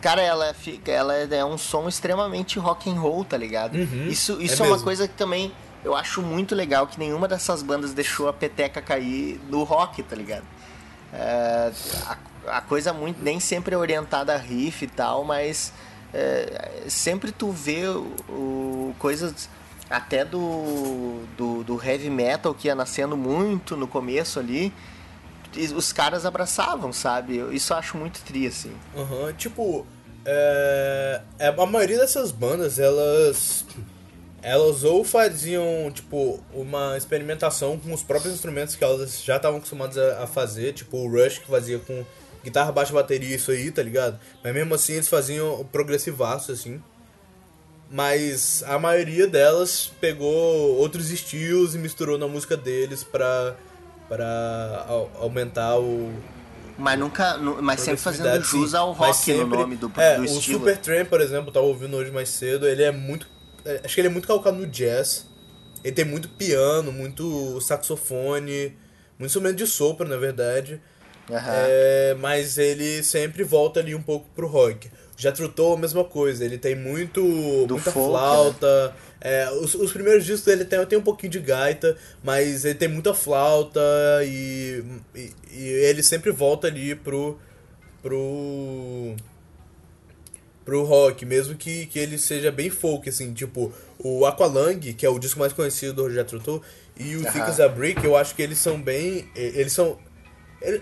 cara, ela, fica, ela é um som extremamente rock and roll, tá ligado? Isso, isso é, uma mesmo. coisa que também eu acho muito legal, que nenhuma dessas bandas deixou a peteca cair no rock, tá ligado? É, a, a coisa muito nem sempre é orientada a riff e tal, mas é, sempre tu vê o, o- coisas até do, do, do heavy metal que ia nascendo muito no começo ali, os caras abraçavam, sabe? Isso eu acho muito tri, assim. Aham, tipo, é, é, a maioria dessas bandas, elas elas ou faziam, tipo, uma experimentação com os próprios instrumentos que elas já estavam acostumadas a, fazer, tipo o Rush que fazia com guitarra, baixo, bateria, isso aí, tá ligado? Mas mesmo assim eles faziam progressivaço, assim. Mas a maioria delas pegou outros estilos e misturou na música deles pra, pra au- aumentar o, Mas nunca. nu- Mas sempre fazendo jus ao rock no sempre- nome do, é, do o estilo. Supertramp, por exemplo, tava ouvindo hoje mais cedo, ele é muito... é, Acho que ele é muito calcado no jazz. Ele tem muito piano, muito saxofone, muito instrumento de sopro, na verdade. Aham. É, mas ele sempre volta ali um pouco pro rock. Jethro Tull, a mesma coisa, ele tem muito Do muita folk, flauta. É, os, os primeiros discos dele tem, tem um pouquinho de gaita, mas ele tem muita flauta e, e, e ele sempre volta ali pro pro pro rock, mesmo que, que ele seja bem folk, assim, tipo, o Aqualung, que é o disco mais conhecido do Jethro Tull, e o Aham. Thick as a Brick, eu acho que eles são bem, eles são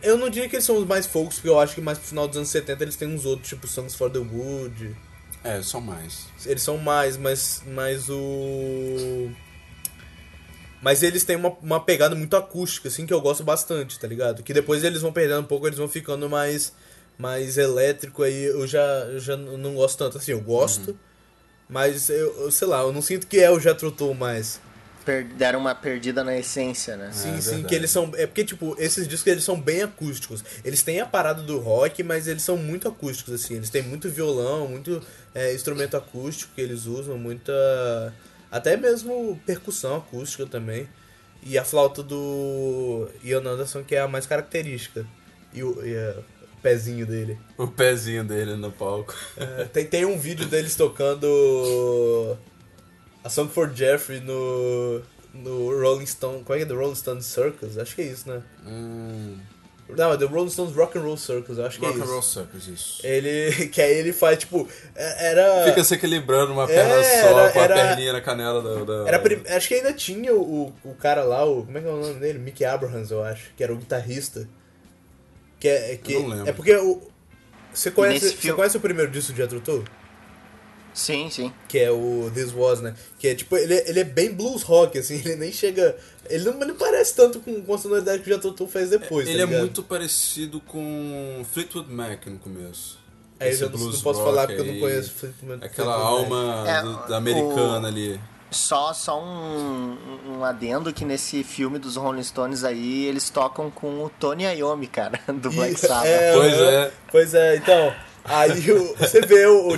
eu- não diria que eles são os mais folks, porque eu acho que mais pro final dos anos 70 eles têm uns outros, tipo Songs for the Wood. É, são mais. Eles são mais, mas, mas o. Mas eles têm uma, uma pegada muito acústica, assim, que eu gosto bastante, tá ligado? Que depois eles vão perdendo um pouco, eles vão ficando mais, mais elétrico, aí eu já, eu já não gosto tanto. Assim, eu gosto, mas eu, eu sei lá, eu não sinto que é o Jethro Tull mais. Per- deram uma perdida na essência, né? Sim, É sim, verdade. que eles são. É porque, tipo, esses discos eles são bem acústicos. Eles têm a parada do rock, mas eles são muito acústicos, assim. Eles têm muito violão, muito é, instrumento acústico que eles usam, muita. Até mesmo percussão acústica também. E a flauta do Ian Anderson, que é a mais característica. E o, e, é, o pezinho dele. O pezinho dele no palco. É, tem, tem um vídeo deles tocando a Song for Jeffrey no, no Rolling Stone. Como é que é? The Rolling Stone Circus? Acho que é isso, né? Hum, Não, é The Rolling Stones Rock and Roll Circus, eu acho que rock é and isso. roll circus, isso. Ele, que aí ele faz, tipo, é- era... Fica se equilibrando uma perna É, só, era- com a era- perninha na canela da... da- Era, prim- acho que ainda tinha o, o cara lá, o, como é que é o nome dele? Mickey Abrahams, eu acho, que era o guitarrista. Que é, que, Eu não lembro. é porque o... Você conhece, você filme- conhece o primeiro disco de Jethro Tull? Sim, sim. que é o This Was, né? Que é tipo, ele, é- ele é bem blues rock, assim, ele nem chega. Ele não, ele não parece tanto com, com a sonoridade que o Tull fez depois. Ele tá é muito parecido com Fleetwood Mac no começo. É, eu Esse já não, blues não posso rock falar porque eu não aí, conheço Fleetwood Mac. Aquela Fleetwood Mac. alma É, do- da americana o- ali. Só, só um, um adendo que nesse filme dos Rolling Stones aí, eles tocam com o Tony Iommi, cara, do Black Sabbath. é, Pois é. Pois é, então. Aí o- você vê o, o,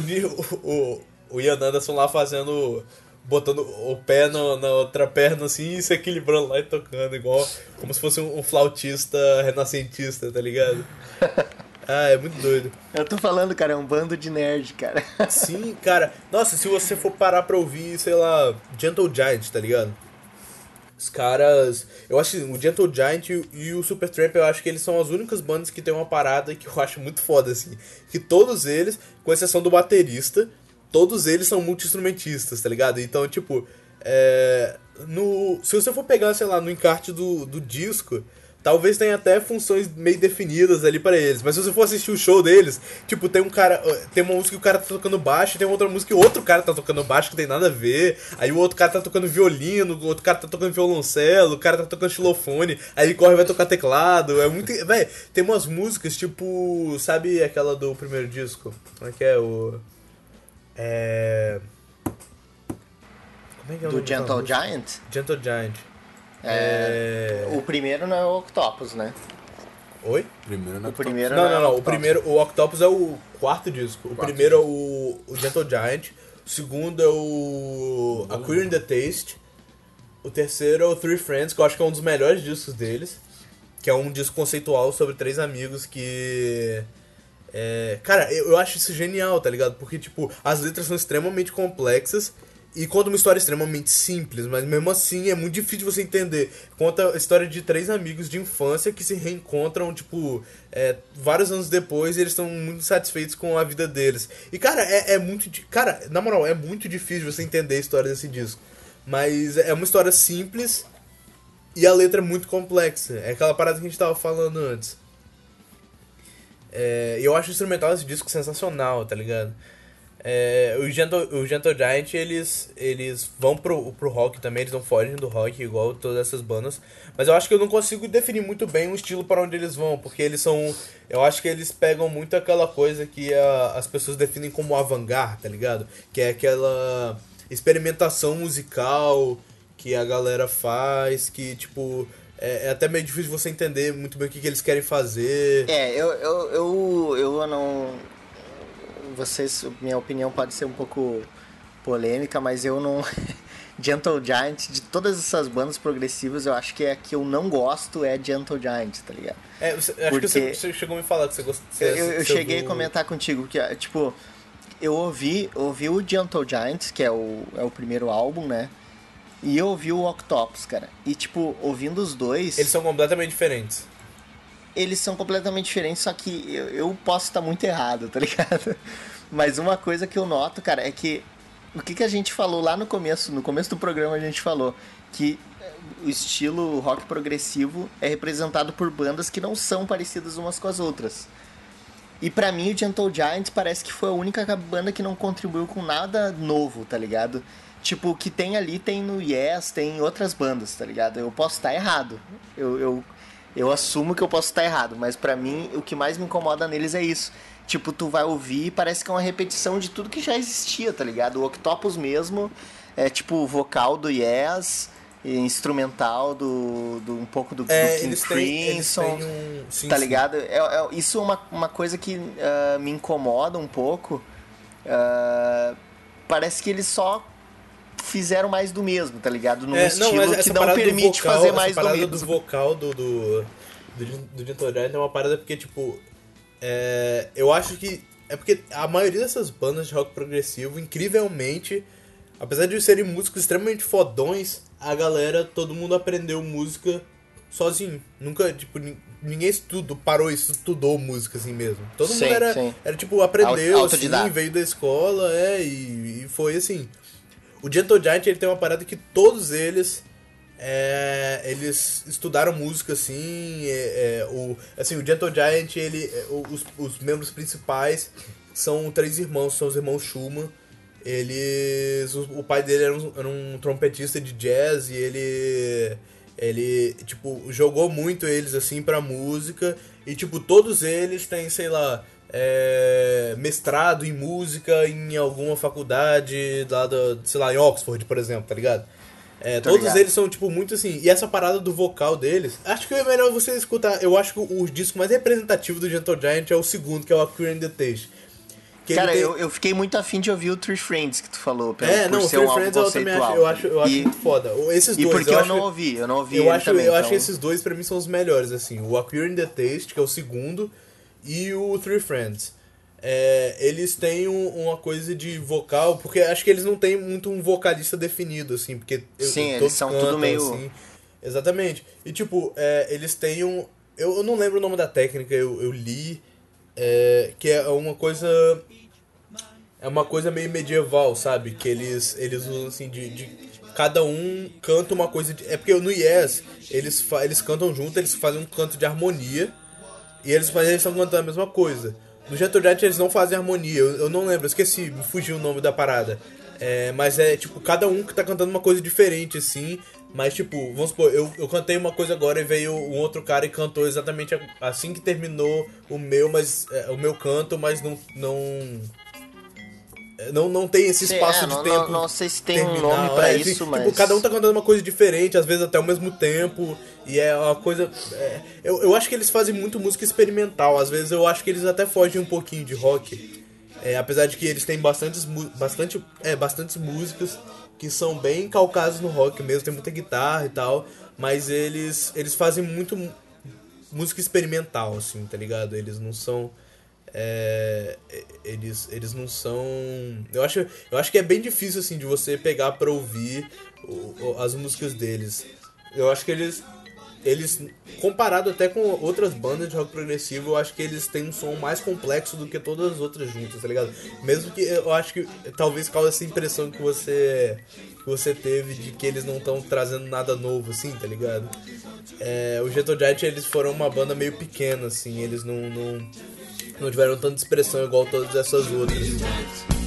o, o Ian Anderson lá fazendo. Botando o pé no- na outra perna assim e se equilibrando lá e tocando, igual como se fosse um, um flautista renascentista, tá ligado? Ah, é muito doido. Eu tô falando, cara, é um bando de nerd, cara. Sim, cara. Nossa, se você for parar pra ouvir, sei lá, Gentle Giant, tá ligado? Os caras. Eu acho que o Gentle Giant e, e o Supertramp, eu acho que eles são as únicas bandas que tem uma parada que eu acho muito foda, assim. Que todos eles, com exceção do baterista, todos eles são multi-instrumentistas, tá ligado? Então, tipo, é, no, se você for pegar, sei lá, no encarte do, do disco, talvez tenha até funções meio definidas ali pra eles. Mas se você for assistir o show deles, tipo, tem um cara. Tem uma música que o cara tá tocando baixo, tem outra música que outro cara tá tocando baixo que tem nada a ver. Aí o outro cara tá tocando violino, o outro cara tá tocando violoncelo, o cara tá tocando xilofone, aí ele corre e vai tocar teclado. É muito. Véi, tem umas músicas, tipo. Sabe aquela do primeiro disco? Como é que é? O. É. Como é que é o Do Gentle? Giant. Gentle Giant. É, É. O primeiro não é o Octopus, né? Oi? Primeiro na O primeiro Não, é não, não. O Octopus. primeiro, o Octopus é o quarto disco. O Quarto primeiro é o, o Gentle Giant. O segundo é o A Queer in the Taste. O terceiro é o Three Friends, que eu acho que é um dos melhores discos deles. Que é um disco conceitual sobre três amigos que. É, cara, eu, eu acho isso genial, tá ligado? Porque, tipo, as letras são extremamente complexas e conta uma história extremamente simples, mas mesmo assim é muito difícil você entender. Conta a história de três amigos de infância que se reencontram, tipo, é, vários anos depois e eles estão muito satisfeitos com a vida deles. E, cara, é, é muito. Cara, na moral, é muito difícil você entender a história desse disco. Mas é uma história simples e a letra é muito complexa. É aquela parada que a gente tava falando antes. É, eu acho o instrumental desse disco sensacional, tá ligado? É, o, Gentle, o Gentle Giant, eles, eles vão pro, pro rock também, eles não fogem do rock igual todas essas bandas. Mas eu acho que eu não consigo definir muito bem o estilo para onde eles vão, porque eles são. Eu acho que eles pegam muito aquela coisa que a- as pessoas definem como avant-garde, tá ligado? Que é aquela experimentação musical que a galera faz, que tipo. É, é até meio difícil você entender muito bem o que, que eles querem fazer. É, eu, eu, eu, eu não. Vocês, minha opinião pode ser um pouco polêmica, mas eu não. Gentle Giant, de todas essas bandas progressivas, eu acho que é a que eu não gosto é Gentle Giant, tá ligado? É, você- acho que Porque- você, você chegou a me falar que você gostou. Eu, eu- eu cheguei a comentar contigo que, tipo, eu ouvi, ouvi o Gentle Giant, que é o, é o primeiro álbum, né? E eu ouvi o Octopus, cara. E, tipo, ouvindo os dois, Eles são completamente diferentes. eles são completamente diferentes, só que eu, eu posso estar muito errado, tá ligado? Mas uma coisa que eu noto, cara, é que o que, que a gente falou lá no começo, no começo do programa a gente falou que eh, o estilo rock progressivo é representado por bandas que não são parecidas umas com as outras. E pra mim o Gentle Giant parece que foi a única banda que não contribuiu com nada novo, tá ligado? Tipo, o que tem ali tem no Yes, tem em outras bandas, tá ligado? Eu posso estar errado. Eu, eu, eu assumo que eu posso estar errado, mas pra mim o que mais me incomoda neles é isso. Tipo, tu vai ouvir e parece que é uma repetição de tudo que já existia, tá ligado? O Octopus mesmo é tipo o vocal do Yes, instrumental do, do um pouco do, do É, King eles Crimson têm um. Sim, tá sim. ligado? É, é- isso é uma, uma coisa que ah, me incomoda um pouco. Ah, parece que eles só fizeram mais do mesmo, tá ligado? Num É, não, estilo mas que não parada permite vocal, fazer mais do parada mesmo. do vocal do, do, do, do é uma parada porque, tipo, é, eu acho que. É porque a maioria dessas bandas de rock progressivo, incrivelmente, apesar de serem músicos extremamente fodões, a galera, todo mundo aprendeu música sozinho. Nunca, tipo, nin- ninguém estudou, parou e estudou música assim mesmo. Todo Sim, mundo era, sim. era tipo, aprendeu, assim, veio da escola, é, e, e foi assim. O Gentle Giant ele tem uma parada que todos eles é, eles estudaram música assim, é, é, o assim o Gentle Giant ele é, os, os membros principais são três irmãos, são os irmãos Schumann. Eles o, o pai dele era um, era um trompetista de jazz e ele ele tipo jogou muito eles assim pra música e tipo todos eles têm sei lá é, mestrado em música em alguma faculdade lá da, sei lá, em Oxford, por exemplo, tá ligado? É, todos ligado. eles são, tipo, muito assim. E essa parada do vocal deles, acho que é melhor você escutar. Eu acho que o, o disco mais representativo do Gentle Giant é o segundo, que é o Aquarium in the Taste. Que Cara, tem- eu, eu fiquei muito afim de ouvir o Three Friends que tu falou, pelo, É, não, o ser Three um Friends eu também acho, eu acho, eu acho e, muito foda. Esses e dois, porque eu, acho não ouvi, eu não ouvi Eu acho, também, eu acho então- que esses dois pra mim são os melhores, assim. O Aquarium in the Taste, que é o segundo, e o Three Friends. É, eles têm um- uma coisa de vocal, porque acho que eles não têm muito um vocalista definido, assim, porque eu- Sim, eles são cantam, tudo meio- assim. Exatamente. E tipo, é, eles têm um. Eu, eu não lembro o nome da técnica, eu, eu li. é, que é uma coisa. É uma coisa meio medieval, sabe? Que eles, eles usam assim de, de- Cada um canta uma coisa de. É porque no Yes, eles, eles cantam junto, eles fazem um canto de harmonia. E eles, eles estão cantando a mesma coisa. No Gentle Giant eles não fazem harmonia, eu, eu não lembro, esqueci, me fugiu o nome da parada. É, mas é tipo, cada um que tá cantando uma coisa diferente, assim. Mas tipo, vamos supor, eu, eu cantei uma coisa agora e veio um outro cara e cantou exatamente assim que terminou o meu, mas é, o meu canto, mas não. não não, não tem esse Sim, espaço é, de não- tempo. não- não sei se tem um terminal, nome pra é, isso, tipo, mas- cada um tá cantando uma coisa diferente, às vezes até ao mesmo tempo. E é uma coisa. é, eu, eu acho que eles fazem muito música experimental. Às vezes eu acho que eles até fogem um pouquinho de rock. É, apesar de que eles têm bastantes, bastante, é, bastantes músicas que são bem calcadas no rock mesmo, tem muita guitarra e tal, mas eles, eles fazem muito mu- música experimental, assim, tá ligado? Eles não são. É, eles, eles não são. Eu acho, eu acho que é bem difícil, assim, de você pegar pra ouvir o- o- as músicas deles. Eu acho que eles. Eles, comparado até com outras bandas de rock progressivo, eu acho que eles têm um som mais complexo do que todas as outras juntas, tá ligado? Mesmo que eu acho que talvez cause essa impressão que você que você teve de que eles não estão trazendo nada novo, assim, tá ligado? É, o Gentle Giant, eles foram uma banda meio pequena, assim, eles não, não, não tiveram tanta expressão igual todas essas outras.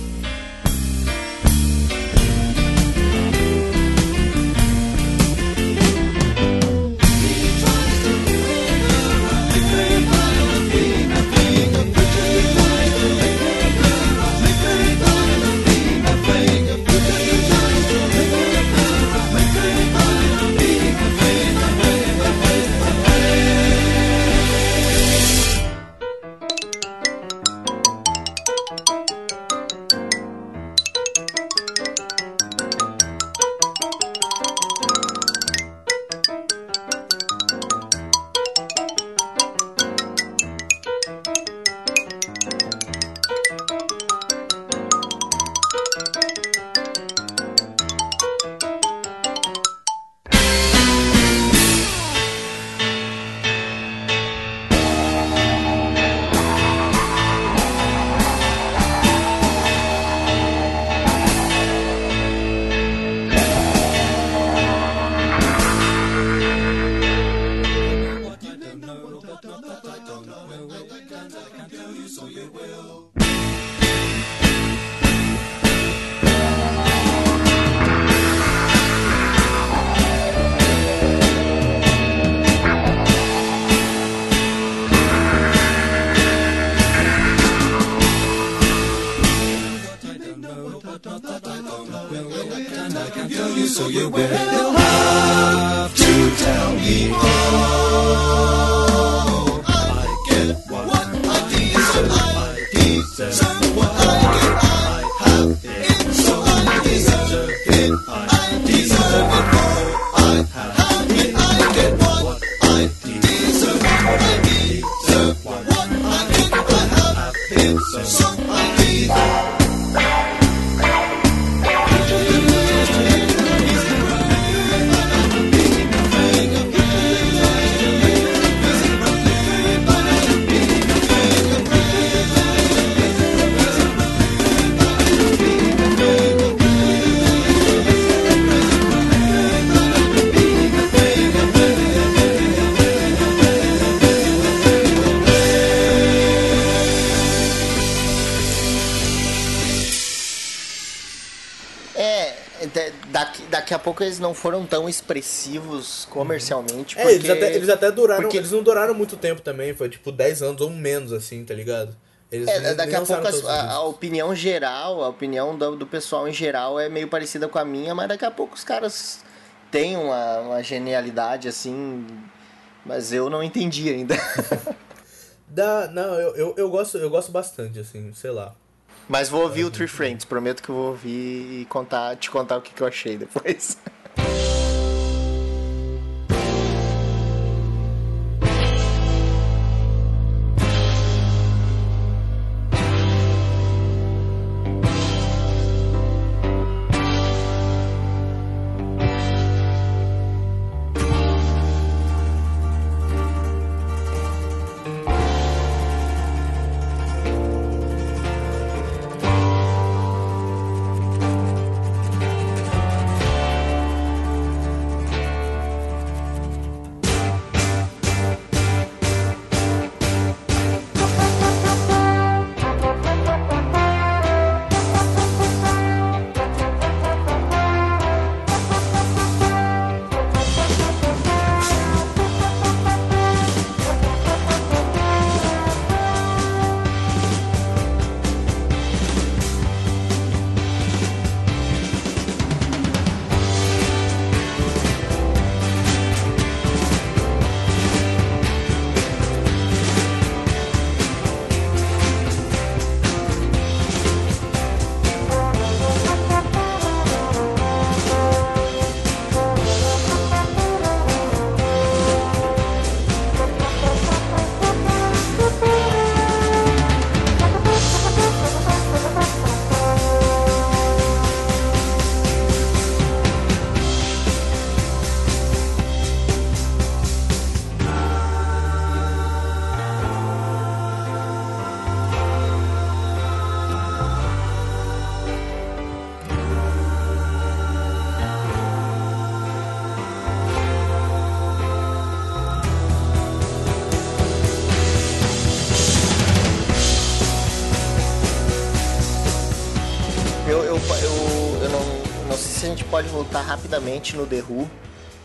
Foram tão expressivos comercialmente. É, porque... eles até, eles até duraram. porque- Eles não duraram muito tempo também, foi tipo 10 anos ou menos, assim, tá ligado? Eles É, nem- daqui nem a pouco a, a opinião geral, a opinião do, do pessoal em geral é meio parecida com a minha, mas daqui a pouco os caras têm uma, uma genialidade assim, mas eu não entendi ainda. Dá, não, eu, eu, eu, gosto, eu gosto bastante, assim, sei lá. mas vou ouvir o Three Friends, prometo que eu vou ouvir e contar, te contar o que, que eu achei depois. Voltar rapidamente no The Who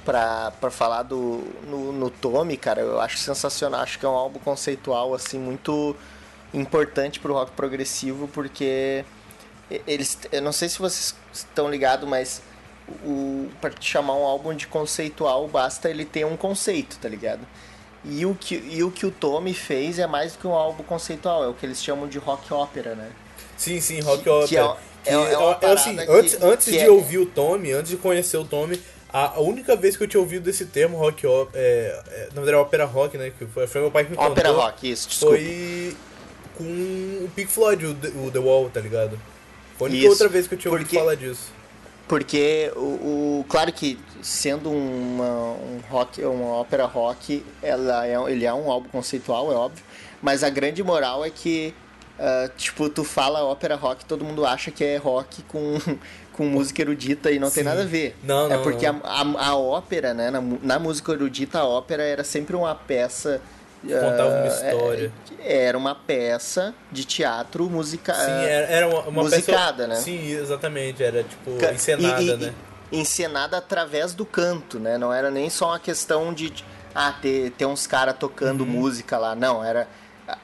pra, pra falar do no, no Tommy, cara. Eu acho sensacional. Acho que é um álbum conceitual, assim, muito importante pro rock progressivo, porque eles. Eu não sei se vocês estão ligados, mas o, pra te chamar um álbum de conceitual, basta ele ter um conceito, tá ligado? E o, que, e o que o Tommy fez é mais do que um álbum conceitual, é o que eles chamam de rock ópera, né? Sim, sim, rock Que- opera. que é- é- é uma eu- eu, assim, que- antes, antes de é- ouvir o Tommy, antes de conhecer o Tommy, a, a única vez que eu tinha ouvido esse termo rock opera, é, é, na verdade, ópera rock, né? Que foi, foi meu pai que me Ópera contou. rock, isso, desculpa. Foi com o Pink Floyd, o, The- o The Wall, tá ligado? Foi a única Isso, outra vez que eu tinha ouvido porque- falar disso. Porque o, o- claro que sendo uma, um rock, uma ópera rock, ela é, ele é um álbum conceitual, é óbvio, mas a grande moral é que ah, tipo tu fala ópera rock, todo mundo acha que é rock com, com música erudita e não tem Sim. nada a ver. Não, é não, porque não. A, a, a ópera, né, na, na música erudita, a ópera era sempre uma peça Contava uma ah, história. é- era uma peça de teatro musical. Sim, era, era uma, uma musicada, peça- né? Sim, exatamente, era tipo encenada, e- e- né? e- Encenada através do canto, né? Não era nem só uma questão de ah, ter, ter uns caras tocando Uhum. música lá. Não, era.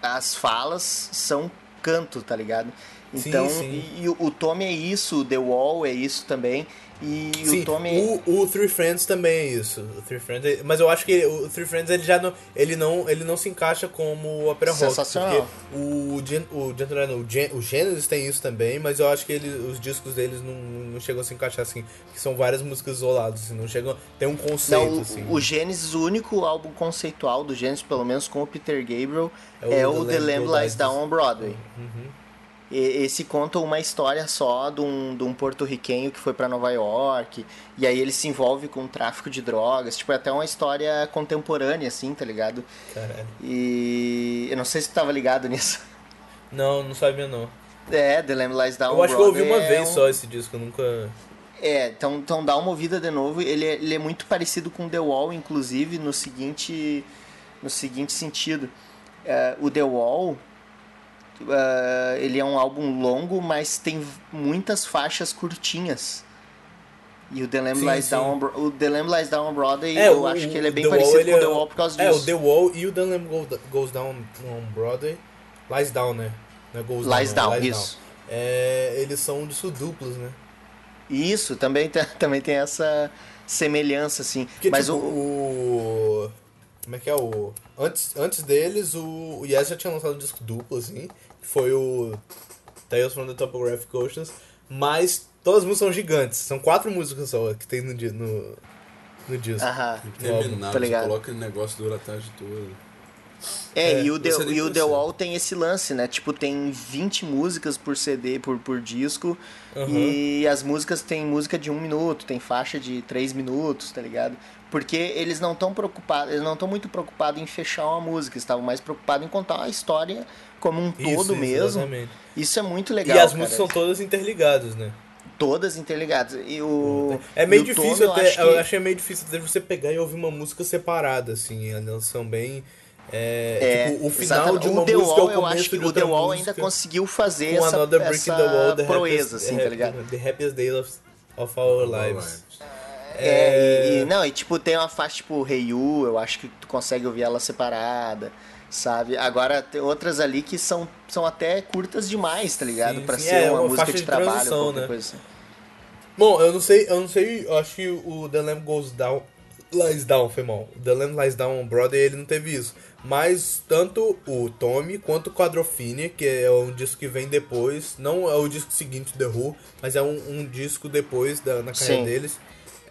As falas são canto, tá ligado? Sim, Então, sim. E, e o Tommy é isso, o The Wall é isso também. E Sim, o Tommy. o, o Three Friends também é isso. O Three Friends, é- mas eu acho que o Three Friends ele já não, ele não, ele não se encaixa como ópera rock, Sensacional. porque o Gen, o Gentleman, o, Gen, o Genesis tem isso também, mas eu acho que ele, os discos deles não, não chegam a se encaixar assim, que são várias músicas isoladas, assim, não chegam, tem um conceito Não, o- assim. o Gênesis, o único álbum conceitual do Gênesis, pelo menos com o Peter Gabriel, É é o o, The The Lamb Lies Down on Broadway. Uhum. Esse conta uma história só de um, de um porto-riquenho que foi pra Nova York, e aí ele se envolve com tráfico de drogas, tipo, é até uma história contemporânea, assim, tá ligado? Caralho. E eu não sei se tu tava ligado nisso. Não, não sabia não. É, The Lamb Lies Down Eu acho que eu ouvi uma é vez um- só esse disco, eu nunca... É, então, então dá uma ouvida de novo. Ele é, ele é muito parecido com The Wall, inclusive, no seguinte, no seguinte sentido. É, o The Wall, é, ele é um álbum longo, mas tem muitas faixas curtinhas. E o The Lamb, Sim, Lies, sim. Down o The Lamb Lies Down Broadway, É, eu o- acho que ele é bem The Wall, parecido ele com é- The Wall por causa É, disso. o The Wall e o The Lamb Goes, Down on Broadway. Lies Down, né? É Goes Lies não, Down, Lies isso. É, eles são discos duplos, né? Isso, também tem, também tem essa semelhança, assim. Porque, mas tipo, o, o... Como é que é o... Antes, antes deles, o, o Yes já tinha lançado um disco duplo, assim. Foi o Tales from the Topographic Oceans. Mas todas as músicas são gigantes. São quatro músicas só que tem no, no, no disco. Aham. Terminado, Tá você ligado. coloca aquele negócio dura a tarde toda. É, É, e o, The, é e o The possível. Wall tem esse lance, né? Tipo, tem 20 músicas por CD, por, por disco. Uhum. E as músicas tem música de um minuto, tem faixa de três minutos, tá ligado? Porque eles não estão preocupados, eles não estão muito preocupados em fechar uma música, eles estavam mais preocupados em contar uma história como um Isso, todo isso, mesmo. exatamente. Isso é muito legal. e as cara. músicas são todas interligadas, né? todas interligadas. E o. É meio o difícil Tommy, até. acho que- Eu achei meio difícil até você pegar e ouvir uma música separada, assim. Elas são bem. É, É, tipo, o final exatamente. de uma o The música Wall, é o eu acho que de o The Wall ainda conseguiu fazer essa, Another Brick essa the Wall, the proeza, happiest, assim, tá ligado? The happiest day of, of our lives. É, e, e- não, e tipo, tem uma faixa tipo Hey You, eu acho que tu consegue ouvir ela separada, sabe? Agora tem outras ali que são, são até curtas demais, tá ligado? Sim, pra sim, ser é, uma, uma música de, de trabalho ou qualquer né? coisa assim. Bom, eu não sei, eu não sei, eu acho que o The Lamb Goes Down. Lies Down, foi mal. O The Lamb Lies Down Brother, ele não teve isso. Mas tanto o Tommy quanto o Quadrophenia, que é um disco que vem depois, não é o disco seguinte The Who, mas é um, um disco depois da, na carreira Sim. deles.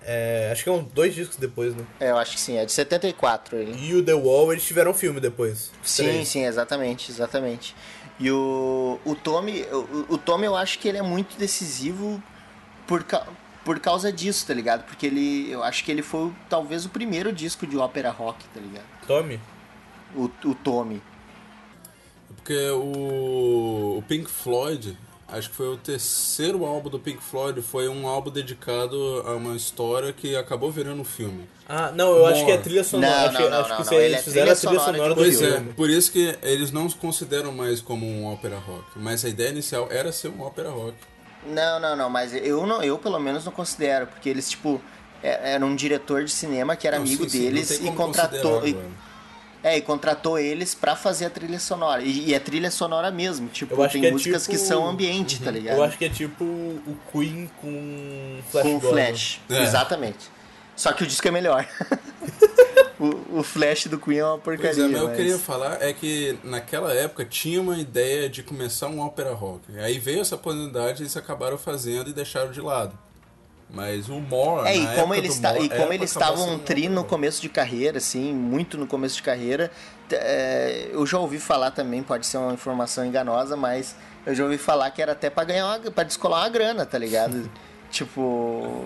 É, acho que é um, dois discos depois, né? É, eu acho que sim, é de 74 ele. E o The Wall, eles tiveram um filme depois. Sim, Três. sim, exatamente, exatamente. E o, o Tommy, o, o Tommy eu acho que ele é muito decisivo por, por causa disso, tá ligado? Porque ele, eu acho que ele foi o- talvez o primeiro disco de ópera rock, tá ligado? Tommy? O, o Tommy. Porque o, o Pink Floyd, acho que foi o terceiro álbum do Pink Floyd, foi um álbum dedicado a uma história que acabou virando um filme. Ah, não, eu acho que é More. trilha sonora. Não, acho, que- não, não, acho que não, você- não, eles ele é fizeram a trilha sonora sonora do Pois filme. é, por isso que eles não se consideram mais como um ópera rock. Mas a ideia inicial era ser um ópera rock. Não, não, não, mas eu não, eu pelo menos não considero, porque eles, tipo, é- era um diretor de cinema que era Não, amigo sim, sim, deles tem e contratou. E. é, e contratou eles pra fazer a trilha sonora. E, e é trilha sonora mesmo. Tipo, Eu acho tem que é músicas tipo- que são ambiente, tá ligado? Eu acho que é tipo o Queen com Flash Com o Gordon. Flash. É. Exatamente. Só que o disco é melhor. o, o Flash do Queen é uma porcaria. Pois é, mas eu mas- queria falar é que naquela época tinha uma ideia de começar um ópera rock. Aí veio essa oportunidade e eles acabaram fazendo e deixaram de lado. Mas o More. É, e como eles, More, e como eles estavam um tri no começo de carreira, assim, muito no começo de carreira, é, eu já ouvi falar também, pode ser uma informação enganosa, mas eu já ouvi falar que era até pra ganhar uma, pra descolar uma grana, tá ligado? tipo.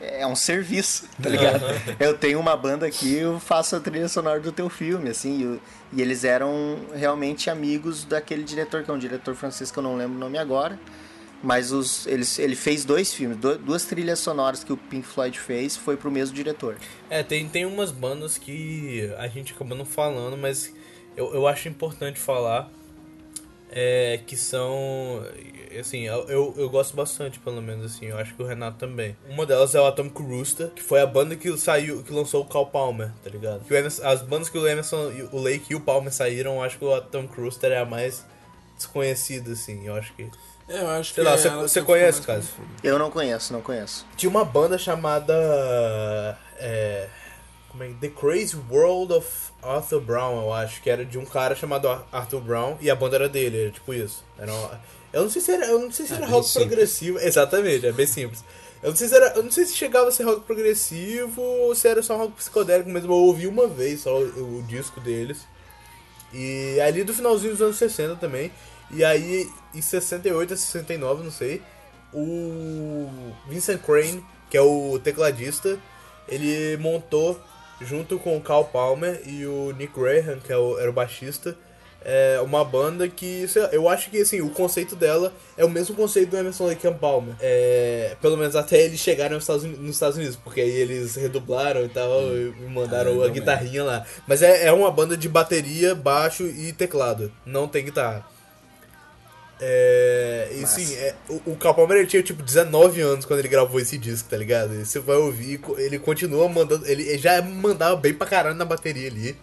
É um serviço, tá ligado? Eu tenho uma banda aqui, eu faço a trilha sonora do teu filme, assim, e, e eles eram realmente amigos daquele diretor, que é um diretor francês que eu não lembro o nome agora. Mas os, eles, ele fez dois filmes, duas trilhas sonoras que o Pink Floyd fez, foi pro mesmo diretor. É, tem, tem umas bandas que a gente acaba não falando, mas eu, eu acho importante falar é, que são. Assim, eu, eu, gosto bastante, pelo menos, assim, eu acho que o Renato também. Uma delas é o Atomic Rooster, que foi a banda que saiu, que lançou o Cal Palmer, tá ligado? Que Emerson- as bandas que o Emerson, o Lake e o Palmer saíram, eu acho que o Atomic Rooster é a mais desconhecida, assim, eu acho que. É, eu acho Sei que lá, é você- você conhece, confusa. Eu não conheço, não conheço. Tinha uma banda chamada. É, como é? The Crazy World of Arthur Brown, eu acho, que era de um cara chamado Ar- Arthur Brown e a banda era dele, era tipo isso. Era uma- eu não sei se era, eu não sei se É era bem rock simples. progressivo. Exatamente, é bem simples. Eu não, sei se era, eu não sei se chegava a ser rock progressivo ou se era só rock psicodélico mesmo. Eu ouvi uma vez só o, o disco deles. E ali do finalzinho dos anos 60 também. E aí, em 68 a 69, não sei, o Vincent Crane, que é o tecladista, ele montou, junto com o Carl Palmer e o Nick Graham, que é o- era o baixista, é uma banda que, lá, eu acho que assim, o conceito dela é o mesmo conceito do Emerson Lake and Palmer. É, pelo menos até eles chegarem nos Estados, Unidos, nos Estados Unidos, porque aí eles redublaram e tal, e mandaram Ah, a guitarrinha lá. Mas é, é uma banda de bateria, baixo e teclado. Não tem guitarra. É, e Massa. sim, é, o, o Carl Palmer tinha tipo 19 anos quando ele gravou esse disco, tá ligado? E você vai ouvir, ele continua mandando. Ele já mandava bem pra caralho na bateria ali.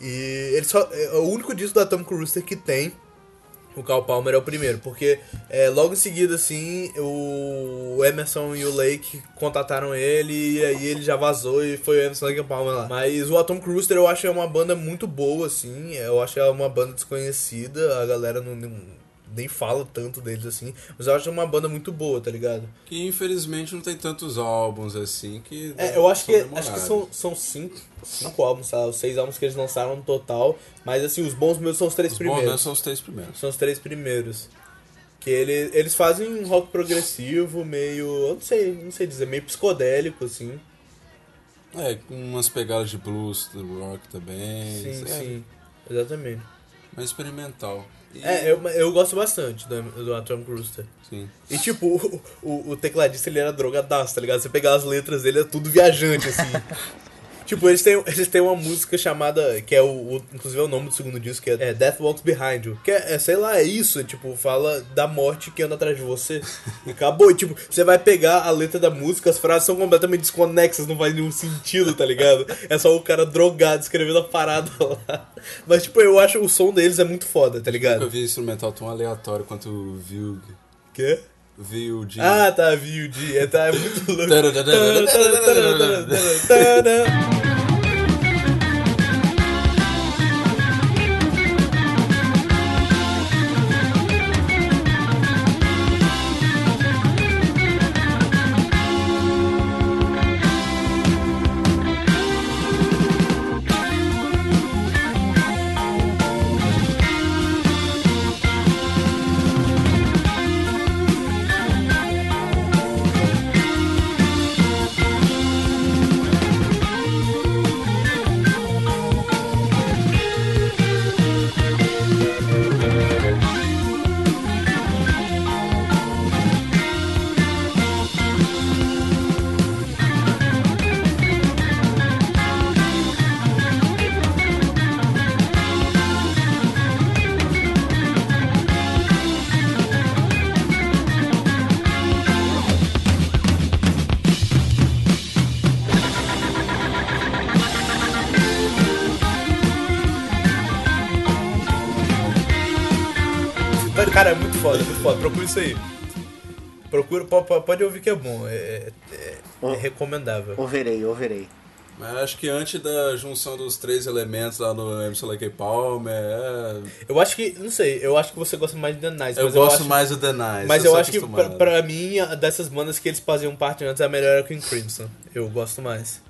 E ele só. É o único disco da Atomic Rooster que tem. O Carl Palmer é o primeiro, porque é, logo em seguida, assim, o Emerson e o Lake contataram ele e aí ele já vazou e foi o Emerson Lake e o Palmer lá. Mas o Atomic Rooster eu acho é uma banda muito boa, assim, eu acho é uma banda desconhecida, a galera não- nem fala tanto deles assim, mas eu acho uma banda muito boa, tá ligado? Que infelizmente não tem tantos álbuns assim que. É, eu acho que, são acho que são, são cinco, cinco álbuns, tá? os seis álbuns que eles lançaram no total, mas assim, os bons meus são os três Os bons né, primeiros. são os três primeiros. São os três primeiros. Que ele, eles fazem um rock progressivo, meio. Eu não sei, não sei dizer, meio psicodélico, assim. É, com umas pegadas de blues, do rock também. Sim, é, sim. Exatamente. Mais experimental. E- É, eu, eu gosto bastante do, do Atomic Rooster. Sim. E tipo, o, o, o tecladista ele era drogadaço, tá ligado? Você pegar as letras dele é tudo viajante, assim. tipo, eles têm, eles têm uma música chamada, que é o, o- inclusive é o nome do segundo disco, que é, é Death Walks Behind You. Que é, é, sei lá, é isso, é, tipo, fala da morte que anda atrás de você. E acabou. E tipo, você vai pegar a letra da música, as frases são completamente desconexas, não faz nenhum sentido, tá ligado? É só o cara drogado escrevendo a parada lá. Mas tipo, eu acho o som deles é muito foda, tá Nunca ligado? vi instrumental tão aleatório quanto o Vilg. Quê? VUG. Ah, tá, VUD. É, tá, é muito louco. Isso aí. Procura, po- po- pode ouvir que é bom. É, é- é Oh. recomendável. Ouverei, ouverei. Mas acho que antes da junção dos três elementos lá no MC Lake Palmer, é... Eu acho que, não sei, eu acho que você gosta mais de The Nice. eu mas gosto acho, mais do The Nice. Mas eu sou acho que, pra, acostumado. pra mim, dessas bandas que eles faziam parte antes, a melhor era o King Crimson. Eu gosto mais.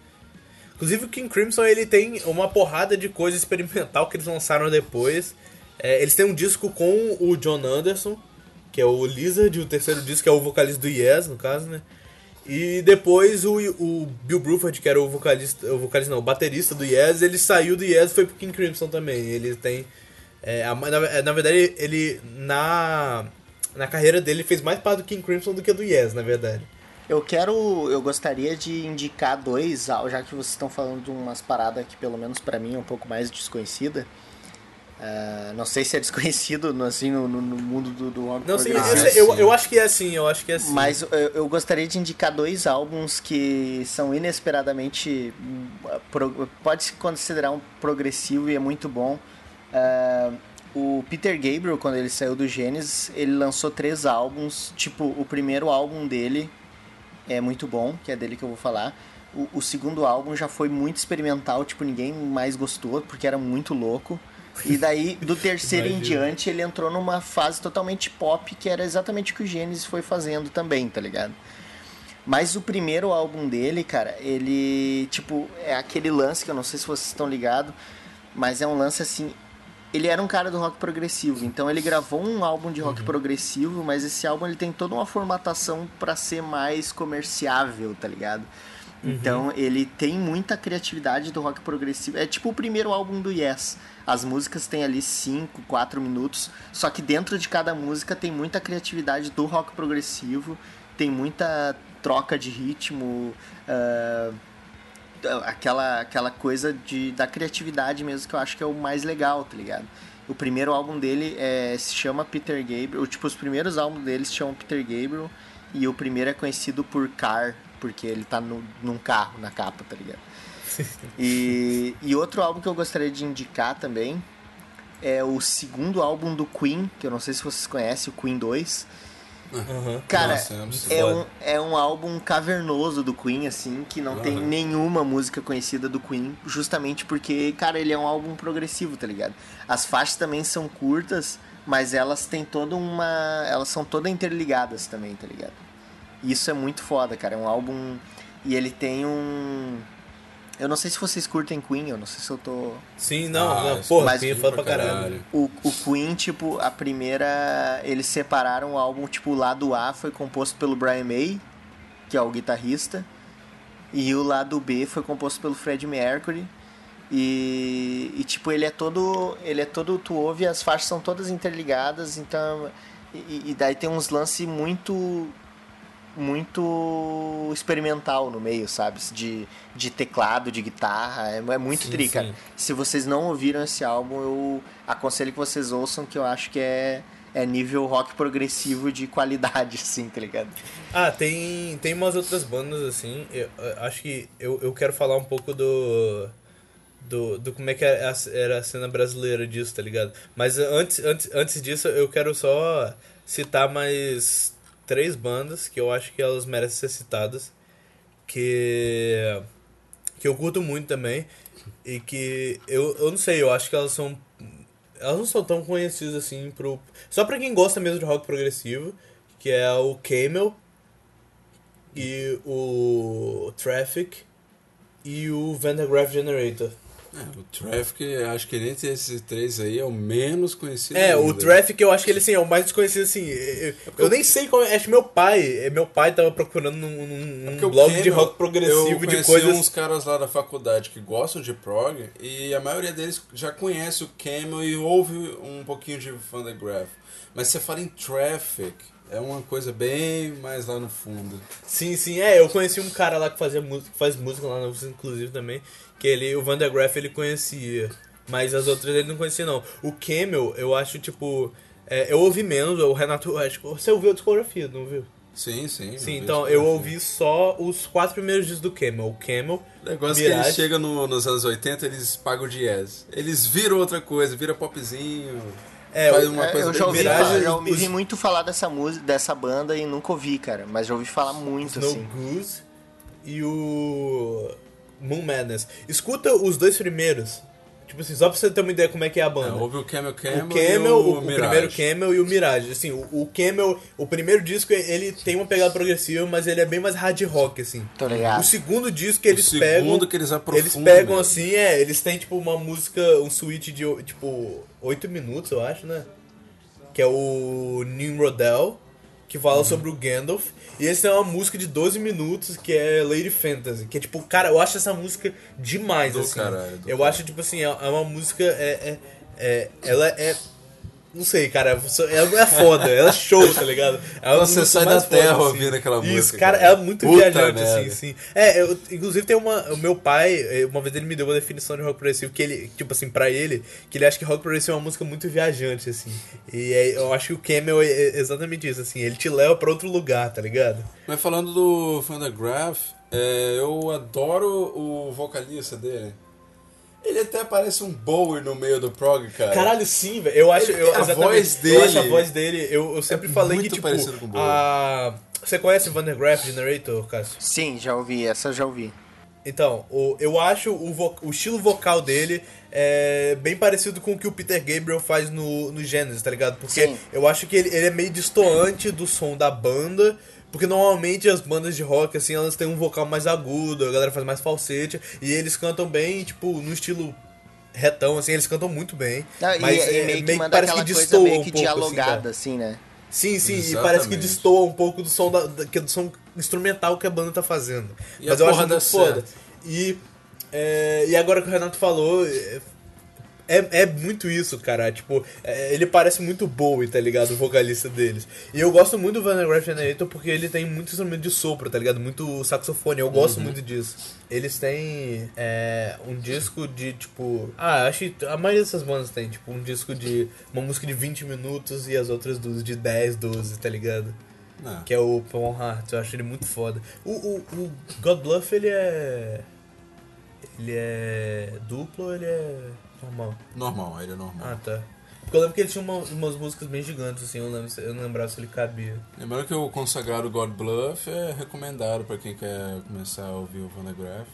Inclusive, o King Crimson, ele tem uma porrada de coisa experimental que eles lançaram depois. É, eles têm um disco com o John Anderson, que é o Lizard, o terceiro disco, que é o vocalista do Yes, no caso, né? E depois o, o Bill Bruford, que era o vocalista, o vocalista não, o baterista do Yes, ele saiu do Yes e foi pro King Crimson também. Ele tem. é, a- na, na verdade, ele na, na carreira dele fez mais parte do King Crimson do que do Yes, na verdade. Eu quero. Eu gostaria de indicar dois, já que vocês estão falando de umas paradas que, pelo menos pra mim, é um pouco mais desconhecida. Ah, não sei se é desconhecido no, assim, no, no- mundo do, do rock Não, sim, eu, eu, acho que é assim, eu acho que é assim. Mas eu, eu gostaria de indicar dois álbuns que são inesperadamente. pode se considerar um progressivo e é muito bom. Ah, o Peter Gabriel, quando ele saiu do Genesis, ele lançou três álbuns. Tipo, o primeiro álbum dele é muito bom, que é dele que eu vou falar. O, o segundo álbum já foi muito experimental, tipo, ninguém mais gostou, porque era muito louco. E daí, do terceiro em diante, ele entrou numa fase totalmente pop, que era exatamente o que o Genesis foi fazendo também, tá ligado? Mas o primeiro álbum dele, cara, ele, tipo, é aquele lance que eu não sei se vocês estão ligados, mas é um lance assim. Ele era um cara do rock progressivo, então ele gravou um álbum de rock progressivo, mas esse álbum ele tem toda uma formatação pra ser mais comerciável, tá ligado? Então ele tem muita criatividade do rock progressivo. É tipo o primeiro álbum do Yes. As músicas têm ali 5, 4 minutos, só que dentro de cada música tem muita criatividade do rock progressivo, tem muita troca de ritmo, ah, aquela, aquela coisa de, da criatividade mesmo que eu acho que é o mais legal, tá ligado? O primeiro álbum dele é, se chama Peter Gabriel, tipo, os primeiros álbuns dele se chamam Peter Gabriel e o primeiro é conhecido por Car, porque ele tá no, num carro na capa, tá ligado? E, e outro álbum que eu gostaria de indicar também é o segundo álbum do Queen, que eu não sei se vocês conhecem, o Queen 2. Aham. Cara, Nossa, é absurdo. é um, é um álbum cavernoso do Queen, assim, que não tem Aham. nenhuma música conhecida do Queen, justamente porque, cara, ele é um álbum progressivo, tá ligado? As faixas também são curtas, mas elas têm toda uma. Elas são todas interligadas também, tá ligado? Isso é muito foda, cara. É um álbum. E ele tem um. Eu não sei se vocês curtem Queen, eu não sei se eu tô. Sim, não, Ah, não porra, mas Queen é pra pra caralho. caralho. O, o Queen, tipo, a primeira. Eles separaram o álbum, tipo, o lado A foi composto pelo Brian May, que é o guitarrista, e o lado B foi composto pelo Fred Mercury. E, e, tipo, ele é todo. Ele é todo. Tu ouve, as faixas são todas interligadas, então. E, e daí tem uns lances muito. Muito experimental no meio, sabe? De, de teclado, de guitarra. É, é muito Sim, tri, cara. sim. Se vocês não ouviram esse álbum, eu aconselho que vocês ouçam, que eu acho que é, é nível rock progressivo de qualidade, assim, tá ligado? Ah, tem, tem umas outras bandas assim. Eu, eu acho que eu, eu quero falar um pouco do. Do, do como é que era a, era a cena brasileira disso, tá ligado? Mas antes, antes, antes disso, eu quero só citar mais três bandas que eu acho que elas merecem ser citadas. Que. Que eu curto muito também. E que. Eu, eu não sei, eu acho que elas são. Elas não são tão conhecidas assim pro. Só pra quem gosta mesmo de rock progressivo. Que é o Camel e o Traffic e o Van der Graaf Generator. É, o Traffic, acho que entre esses três aí é o menos conhecido. É, o ainda. Traffic eu acho que ele assim, é o mais desconhecido assim. Eu, eu nem sei como. Acho que meu pai. Meu pai tava procurando num, num- o blog de rock eu progressivo de conheci coisas. uns caras lá da faculdade que gostam de prog e a maioria deles já conhece o Camel e ouve um pouquinho de Van der Graaf. Mas você fala em Traffic, é uma coisa bem mais lá no fundo. Sim, sim, é, eu conheci um cara lá que fazia música, faz música lá na UFS, inclusive também, que ele, o Van der Graaf ele conhecia, mas as outras ele não conhecia não. O Camel, eu acho tipo, é, eu ouvi menos, o Renato, acho que você ouviu a discografia, não viu? Sim, sim. Sim, então eu ouvi só os quatro primeiros discos do Camel, o Camel, O negócio é que Mirage. eles chegam no- nos anos 80, eles pagam jazz. Eles viram outra coisa, vira popzinho. É, Faz uma É, coisa eu já ouvi, Mirage, falar, já os- ouvi muito falar dessa música, dessa banda e nunca ouvi, cara. Mas já ouvi falar muito, Snow assim. Goose e o Moon Madness. Escuta os dois primeiros. Tipo assim, só pra você ter uma ideia como é que é a É, banda. houve o Camel Camel, o Camel, o, e o, o primeiro Camel e o Mirage. Assim, o, o Camel, o primeiro disco, ele tem uma pegada progressiva, mas ele é bem mais hard rock, assim. Tô ligado. O segundo disco eles segundo pegam. que eles aprofundam Eles pegam mesmo. assim, é, eles têm tipo uma música, um suíte de tipo 8 minutos, eu acho, né? Que é o Nimrodel, que Uhum. fala sobre o Gandalf. E eles têm uma música de 12 minutos que é Lady Fantasy. Que é tipo, cara, eu acho essa música demais, Do assim. caralho, eu caralho. acho, tipo assim, é é uma música. É, é, é- ela é. Não sei, cara. Ela é foda, ela é show, tá ligado? Ela é Você sai da terra foda, ouvindo aquela Isso, música, cara, cara. ela é muito Puta viajante, merda. assim, sim. É, eu, inclusive tem uma. O meu pai, eh, uma vez ele me deu uma definição de rock progressivo que ele, tipo assim, pra ele, que ele acha que rock progressivo é uma música muito viajante, assim. E é, eu acho que o Camel é é exatamente isso, assim. Ele te leva pra outro lugar, tá ligado? Mas falando do Fantagraph, é, eu adoro o vocalista dele. Ele até parece um Bowie no meio do prog, cara. Caralho, sim, velho. Eu acho. Ele- Eu, a voz Eu dele acho a voz dele. Eu, eu sempre é falei que, muito tipo. parecido com o Bowie. A... Você conhece o Vandergraaf Generator, Cássio? Sim, já ouvi, essa eu já ouvi. Então, o- eu acho o, vo- o estilo vocal dele é bem parecido com o que o Peter Gabriel faz no, no Genesis, tá ligado? Porque Sim. eu acho que ele, ele é meio distoante do som da banda. Porque normalmente as bandas de rock, assim, elas têm um vocal mais agudo, a galera faz mais falsete, e eles cantam bem, tipo, no estilo retão, assim, eles cantam muito bem. Ah, e, mas e é, meio que manda parece aquela que coisa destoa meio um que pouco, assim, dialogada, assim, né? Sim, sim, e Exatamente. parece que destoa um pouco do som da, da- que é do som instrumental que a banda tá fazendo. E Mas a eu acho muito foda. E, é, e agora que o Renato falou, é, é, muito isso, cara. Tipo, é, ele parece muito Bowie, tá ligado? O vocalista deles. E eu gosto muito do Vandergraaf Generator porque ele tem muito instrumento de sopro, tá ligado? Muito saxofone. Eu gosto muito disso. Eles têm é, um disco de, tipo... Ah, acho que a maioria dessas bandas tem, tipo, um disco de... Uma música de 20 minutos e as outras duas de 10, 12, tá ligado? Não. Que é o Paul Hart, eu acho ele muito foda. O, o, o God Bluff, ele é. Ele é duplo ou ele é normal? Normal, ele é normal. Ah, tá. Porque eu lembro que ele tinha uma- umas músicas bem gigantes, assim, eu, lembro, eu não lembrava se ele cabia. Lembrando que o consagrado God Bluff é recomendado pra quem quer começar a ouvir o Phonograph.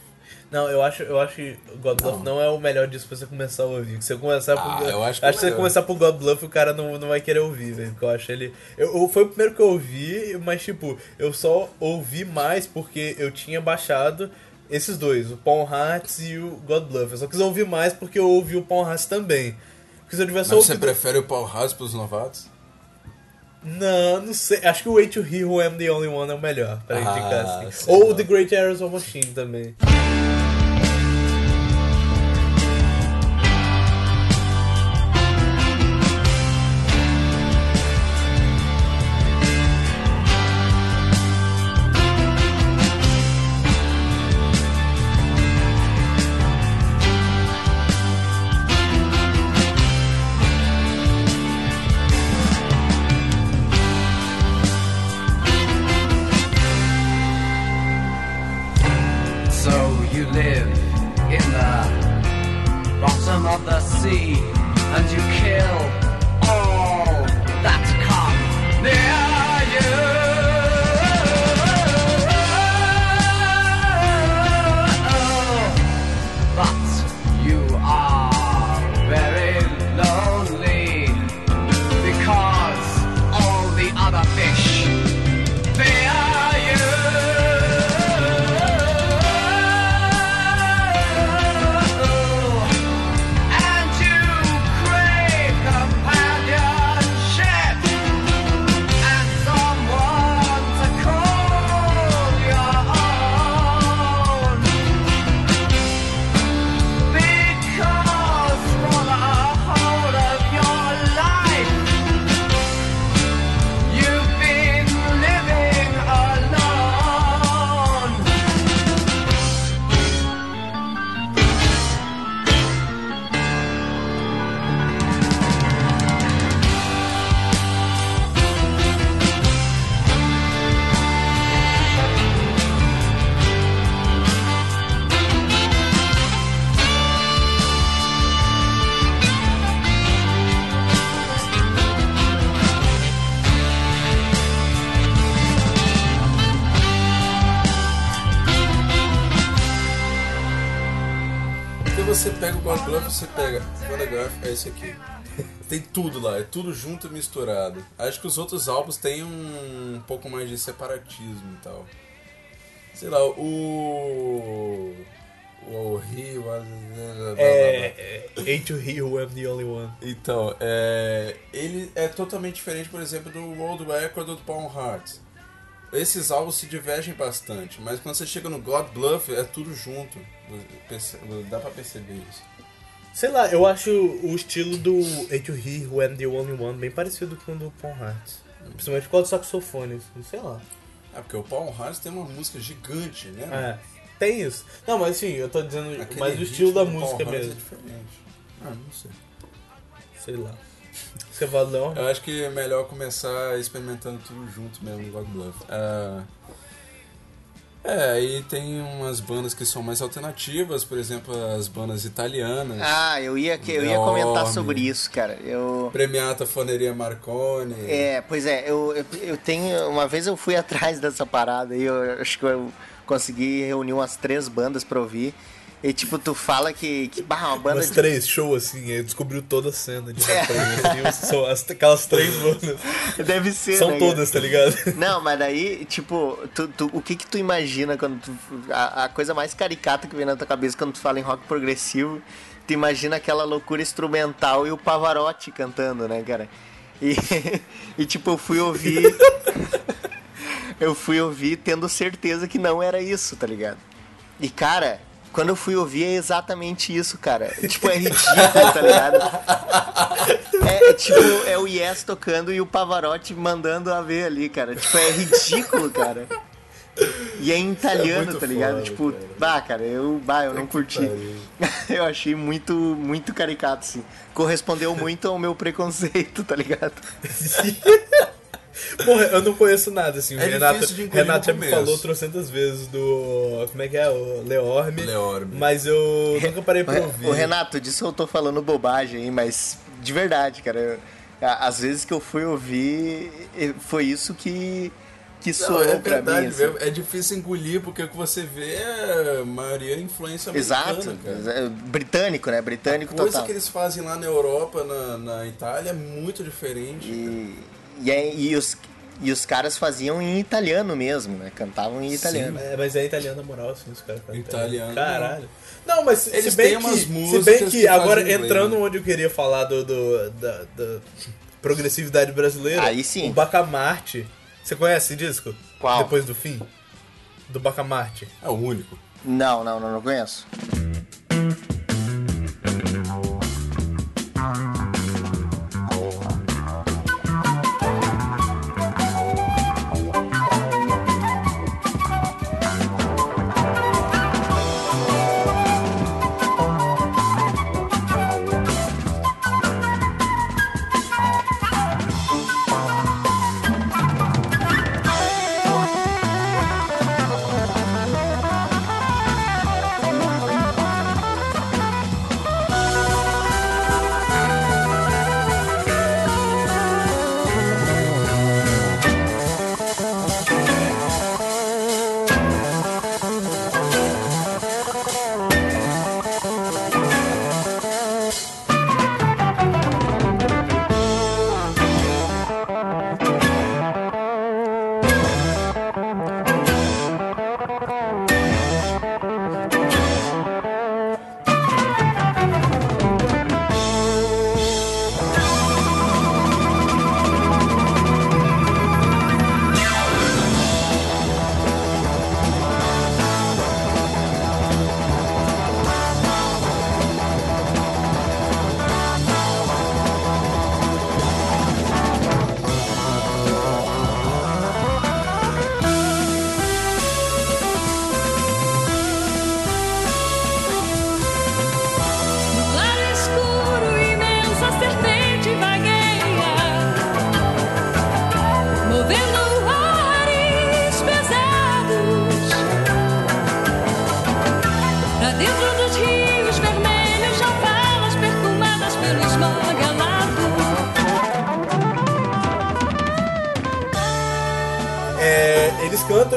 Não, eu acho, eu acho que God Bluff não. é o melhor disco pra você começar a ouvir. Se você começar Ah, por, eu acho que é se você começar por God Bluff, o cara não, não vai querer ouvir, velho. Porque eu acho ele. Eu, eu- foi o primeiro que eu ouvi, mas tipo, eu só ouvi mais porque eu tinha baixado esses dois, o Pawn Hearts e o God Bluff. Eu só quis ouvir mais porque eu ouvi o Pawn Hearts também. Porque se eu tivesse Mas você ouvido. prefere o Paul House pros novatos? Não, não sei. Acho que o Way to Hear Who I'm the Only One é o melhor pra Ah, indicar assim. Ou lá. The Great Aerosol Machine também. Você pega o God Glove, você pega Phonograph, é esse aqui. Tem tudo lá, é tudo junto e misturado. Acho que os outros álbuns têm um, um pouco mais de separatismo e tal. Sei lá, o. O Rio. É. é Hate to Hear I'm the Only One. Então, é, ele é totalmente diferente, por exemplo, do World Record do Paul Hart. Esses álbuns se divergem bastante, mas quando você chega no God Bluff, é tudo junto. Dá pra perceber isso. Sei lá, eu acho o estilo do Hate to Hear I'm the Only One bem parecido com o do Paul Hart. Principalmente causa do saxofone, sei lá. É porque o Paul Hart tem uma música gigante, né? É, tem isso. Não, mas assim, eu tô dizendo Aquele mais o estilo da música Hart mesmo. É diferente. Ah, não sei. Sei lá. Não? Eu acho que é melhor começar experimentando tudo junto mesmo no God Bluff. Ah, é, aí tem umas bandas que são mais alternativas, por exemplo, as bandas italianas. Ah, eu ia, que- eu ia comentar sobre isso, cara. Eu. Premiata Foneria Marconi. É, pois é, eu, eu, eu tenho. Uma vez eu fui atrás dessa parada e eu acho que eu consegui reunir umas três bandas pra ouvir. E tipo, tu fala que. que bah, uma banda Umas de. três shows assim, aí descobriu toda a cena de É. assim, são as, aquelas três bandas. Deve ser. São né, todas, tá ligado? Não, mas daí, tipo, tu, tu- o que que tu imagina quando tu. A, a coisa mais caricata que vem na tua cabeça quando tu fala em rock progressivo, tu imagina aquela loucura instrumental e o Pavarotti cantando, né, cara? E, e tipo, eu fui ouvir. eu fui ouvir tendo certeza que não era isso, tá ligado? E, cara. Quando eu fui ouvir é exatamente isso, cara. Tipo, é ridículo, tá ligado? É, é tipo, é o Yes tocando e o Pavarotti mandando a ver ali, cara. Tipo, é ridículo, cara. E é em italiano, muito tá ligado? foda, tipo, cara. bah, cara, eu, bah, eu não curti. eu achei muito, muito caricato, assim. Correspondeu muito ao meu preconceito, tá ligado? Porra, eu não conheço nada, assim. O É Renato, Renato já me falou trocentas vezes do. Como é que é? O Leorme. Leorme. Mas eu nunca parei pra ouvir. Ô, Renato, disso eu tô falando bobagem aí, mas de verdade, cara. eu- vezes que eu fui ouvir, foi isso que, que Não, soou é pra verdade, mim. assim. é difícil engolir porque o que você vê é a maioria é influência americana, Exato. cara. É Britânico, né? Britânico A coisa total. que eles fazem lá na Europa, na, na Itália, é muito diferente. E, e, é- e os, e os caras faziam em italiano mesmo, né? Cantavam em italiano. É, mas é italiano na moral, assim, os caras cantam. Italiano, Caralho. Não, mas se Eles bem têm que, umas se bem que que agora inglês, entrando né? onde eu queria falar do, do- da, da progressividade brasileira, Aí sim. o Bacamarte. Você conhece esse disco? Qual? Depois do fim? Do Bacamarte. É o único. Não, não, não, não conheço. é,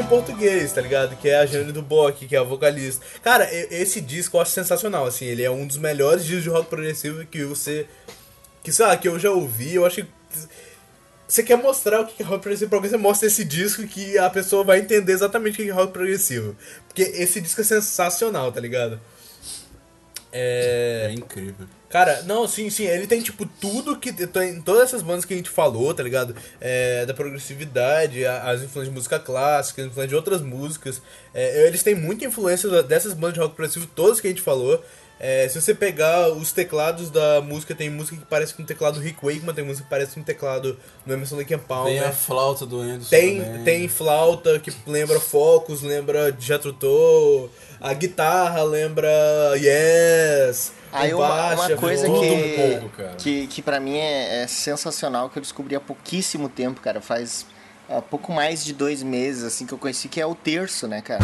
em português, tá ligado? Que é a Jane do Bock, que é a vocalista. Cara, esse disco eu acho sensacional, assim. Ele é um dos melhores discos de rock progressivo que você. Que, sei lá, que eu já ouvi. Eu acho que. Você quer mostrar o que é rock progressivo pra alguém, você mostra esse disco que a pessoa vai entender exatamente o que é rock progressivo. Porque esse disco é sensacional, tá ligado? É. É incrível. Cara, não, sim, sim, ele tem, tipo, tudo que tem, todas essas bandas que a gente falou, tá ligado? É, da progressividade, as influências de música clássica, as influências de outras músicas. É, eles têm muita influência dessas bandas de rock progressivo, todas que a gente falou. É, se você pegar os teclados da música, tem música que parece com o teclado do Rick Wakeman, tem música que parece com o teclado do Emerson Lake and Tem Palmer. a flauta do Anderson Tem, também. tem flauta que lembra Focus, lembra Jethro Tull, a guitarra lembra Yes, Aí uma, uma coisa que, um pouco, cara. que, que pra mim é, é sensacional, que eu descobri há pouquíssimo tempo, cara. Faz há pouco mais de dois meses, assim, que eu conheci, que é o terço, né, cara?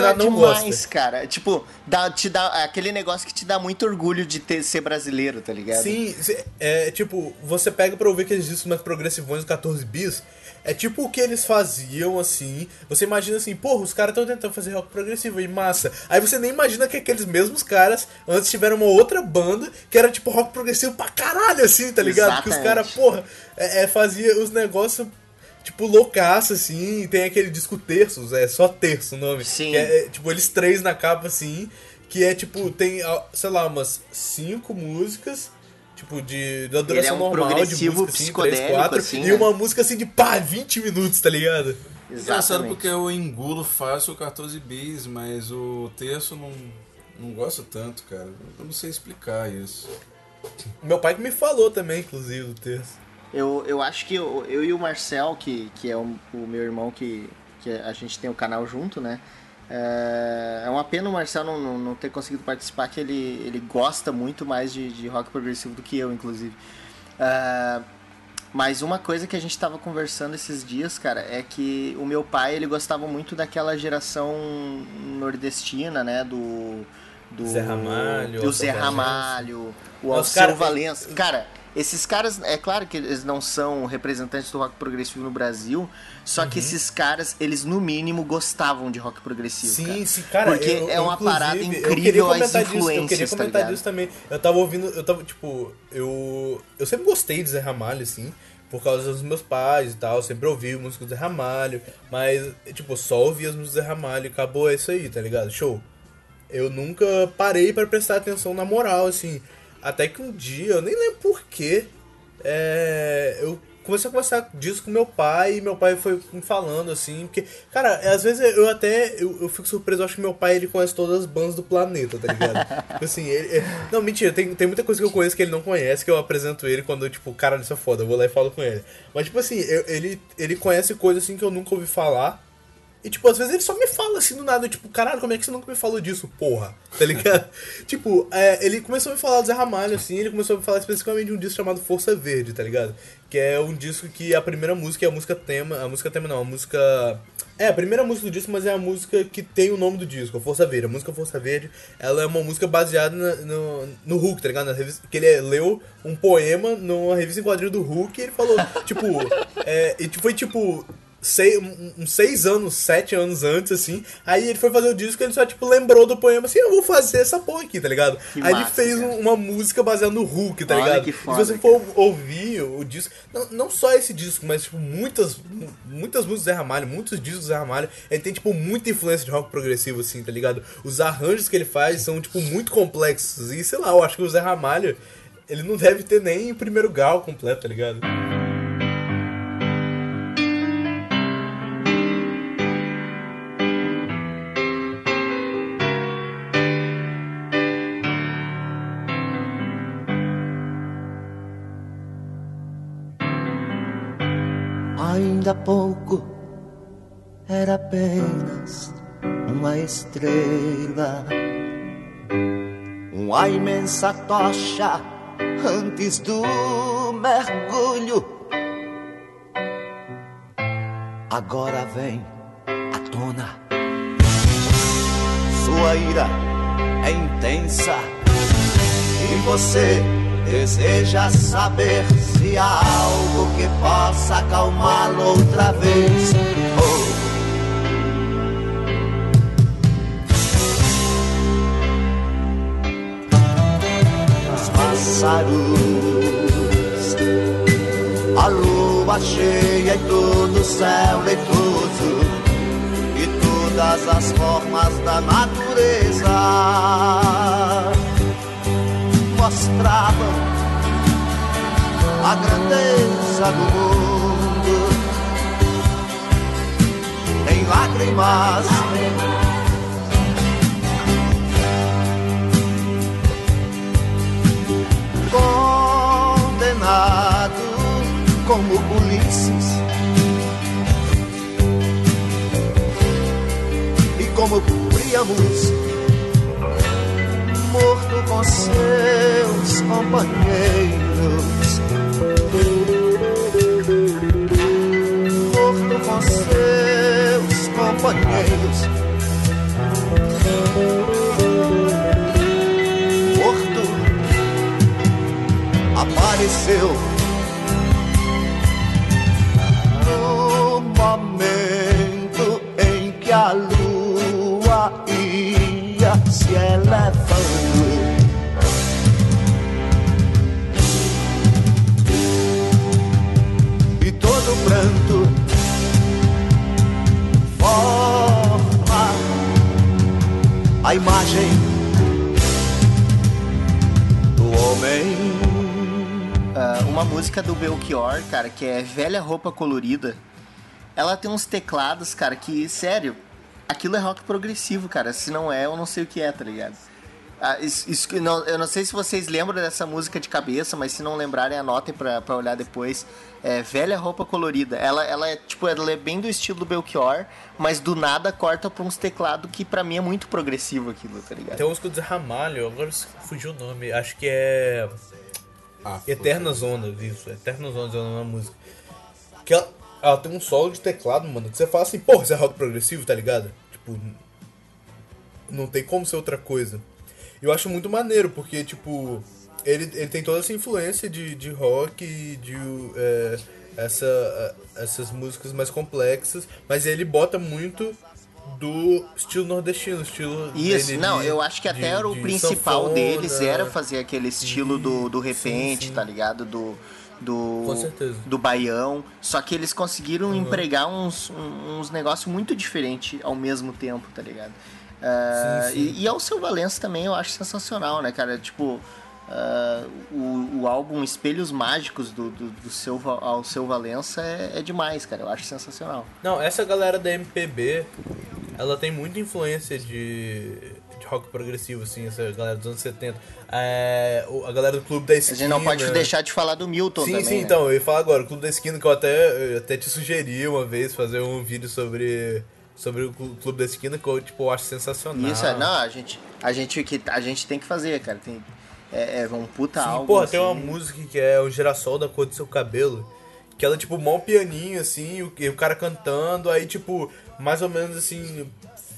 Renato é não demais, gosta. cara. Tipo, dá, te dá aquele negócio que te dá muito orgulho de ter, ser brasileiro, tá ligado? Sim, é tipo, você pega pra ouvir aqueles discos mais progressivões do 14 bis, é tipo o que eles faziam, assim. Você imagina assim, porra, os caras estão tentando fazer rock progressivo e massa. Aí você nem imagina que aqueles mesmos caras antes tiveram uma outra banda que era tipo rock progressivo pra caralho, assim, tá ligado? Que os Exatamente. caras, porra, é, é, fazia os negócios. Tipo, loucaço, assim, tem aquele disco terços, é só terço o nome. Sim. Que é, é, tipo, eles três na capa, assim, que é tipo, tem, sei lá, umas cinco músicas, tipo, de da duração um normal, de música, assim, psicodélico, três, quatro, assim, e né? uma música assim de pá, 20 minutos, tá ligado? Engraçado Exatamente. porque eu engulo fácil o 14 bis, mas o terço não, não gosto tanto, cara. Eu não sei explicar isso. Meu pai que me falou também, inclusive, do terço. Eu, eu acho que eu, eu e o Marcel, que, que é o, o meu irmão que, que a gente tem o canal junto, né? É, é uma pena o Marcel não, não, não ter conseguido participar, que ele, ele gosta muito mais de, de rock progressivo do que eu, inclusive. É, mas uma coisa que a gente tava conversando esses dias, cara, é que o meu pai, ele gostava muito daquela geração nordestina, né? Do... do Zé Ramalho, Do Zé Ramalho, o Alceu cara, Valença. Cara, esses caras, é claro que eles não são representantes do rock progressivo no Brasil, só Uhum. que esses caras, eles no mínimo gostavam de rock progressivo. Sim, cara. sim, cara. Porque eu- é uma parada incrível as comentar disso, Eu queria influências, tá comentar ligado? disso também. Eu tava ouvindo, eu tava, tipo, eu. Eu sempre gostei de Zé Ramalho, assim, por causa dos meus pais e tal. Sempre ouvi música do Zé Ramalho, mas, tipo, só ouvi as músicas do Zé Ramalho e acabou é isso aí, tá ligado? Show. Eu nunca parei pra prestar atenção na moral, assim. Até que um dia, eu nem lembro porquê, é, eu comecei a conversar disso com meu pai e meu pai foi me falando assim, porque, cara, às vezes eu até eu, eu fico surpreso, eu acho que meu pai ele conhece todas as bandas do planeta, tá ligado? tipo assim, ele, é- não, mentira, tem, tem muita coisa que eu conheço que ele não conhece, que eu apresento ele quando, tipo, cara, isso é foda, eu vou lá e falo com ele. Mas, tipo assim, eu- ele, ele conhece coisas assim que eu nunca ouvi falar. E, tipo, às vezes ele só me fala assim do nada, tipo, caralho, como é que você nunca me falou disso, porra? Tá ligado? tipo, é, ele começou a me falar do Zé Ramalho, assim, ele começou a me falar especificamente de um disco chamado Força Verde, tá ligado? Que é um disco que a primeira música é a música tema. A música tema não, a música. É, a primeira música do disco, mas é a música que tem o nome do disco, Força Verde. A música Força Verde, ela é uma música baseada na- no, no Hulk, tá ligado? Na revista, que ele leu um poema numa revista em quadrinho do Hulk e ele falou, tipo, é, e foi tipo. Sei, um- uns seis anos, sete anos antes, assim. Aí ele foi fazer o disco e ele só, tipo, lembrou do poema assim, eu vou fazer essa porra aqui, tá ligado? Que Aí ele massa, fez cara. um- uma música baseada no Hulk, tá Olha ligado? que foda, se você for ouvir o disco, não, não só esse disco, mas tipo, muitas, mu- muitas músicas do Zé Ramalho, muitos discos do Zé Ramalho, ele tem tipo muita influência de rock progressivo, assim, tá ligado? Os arranjos que ele faz são, tipo, muito complexos. E sei lá, eu acho que o Zé Ramalho, ele não deve ter nem o primeiro grau completo, tá ligado? Ainda há pouco era apenas uma estrela, uma imensa tocha antes do mergulho. Agora vem à tona. Sua ira é intensa e você deseja saber algo que possa acalmá-lo outra vez. Oh. Os pássaros, a lua cheia e todo o céu leitoso e todas as formas da natureza mostravam a grandeza do mundo em lágrimas. Condenado como Ulisses e como Príamos morto com seus companheiros. Companheiros. Morto apareceu no momento em que a lua ia se elevando. A imagem do homem. Ah, uma música do Belchior, cara, que é Velha Roupa Colorida. Ela tem uns teclados, cara, que, sério, aquilo é rock progressivo, cara. Se não é, eu não sei o que é, tá ligado? Ah, isso, isso não- eu não sei se vocês lembram dessa música de cabeça, mas se não lembrarem, anotem pra, pra olhar depois. É Velha Roupa Colorida. Ela, ela é, tipo, ela é bem do estilo do Belchior, mas do nada corta pra uns teclados que pra mim é muito progressivo aquilo, tá ligado? Tem uma música do Ramalho, agora fugiu o nome, acho que é. Ah, Eternas Ondas, isso, Eternas Ondas é o nome da música. Que ela, ela tem um solo de teclado, mano, que você fala assim, porra, isso é rock progressivo, tá ligado? Tipo, não tem como ser outra coisa. Eu acho muito maneiro, porque, tipo, ele, ele tem toda essa influência de, de rock e de é, essa, é, essas músicas mais complexas, mas ele bota muito do estilo nordestino, estilo Isso, dele não, de- eu acho que até de- era o de principal sanfona. deles era fazer aquele estilo do, do Sim, repente, sim. tá ligado? Do. Do, Com certeza. Uhum. do baião. Só que eles conseguiram empregar uns, uns negócios muito diferentes ao mesmo tempo, tá ligado? Ah, Sim, sim. E, e ao seu Valença também eu acho sensacional, né, cara? Tipo, ah, o, o álbum Espelhos Mágicos do, do, do seu, ao seu Valença é, é demais, cara. Eu acho sensacional. Não, essa galera da MPB, ela tem muita influência de, de rock progressivo, assim, essa galera dos anos 70. É, a galera do Clube da A Esquina. gente não pode deixar de falar do Milton Sim, também. sim, né? então, eu ia falar agora, o Clube da Esquina, que eu até, eu até te sugeri uma vez fazer um vídeo sobre sobre o Clu- Clube da Esquina, que eu, tipo, eu acho sensacional. Isso, é, não, a gente, a gente, que, a gente tem que fazer, cara. Tem, é, é um puta Sim, álbum. porra, tem uma assim. música que é o girassol da cor do seu cabelo. Que ela, tipo, mó pianinho, assim, e o, o cara cantando, aí, tipo, mais ou menos assim,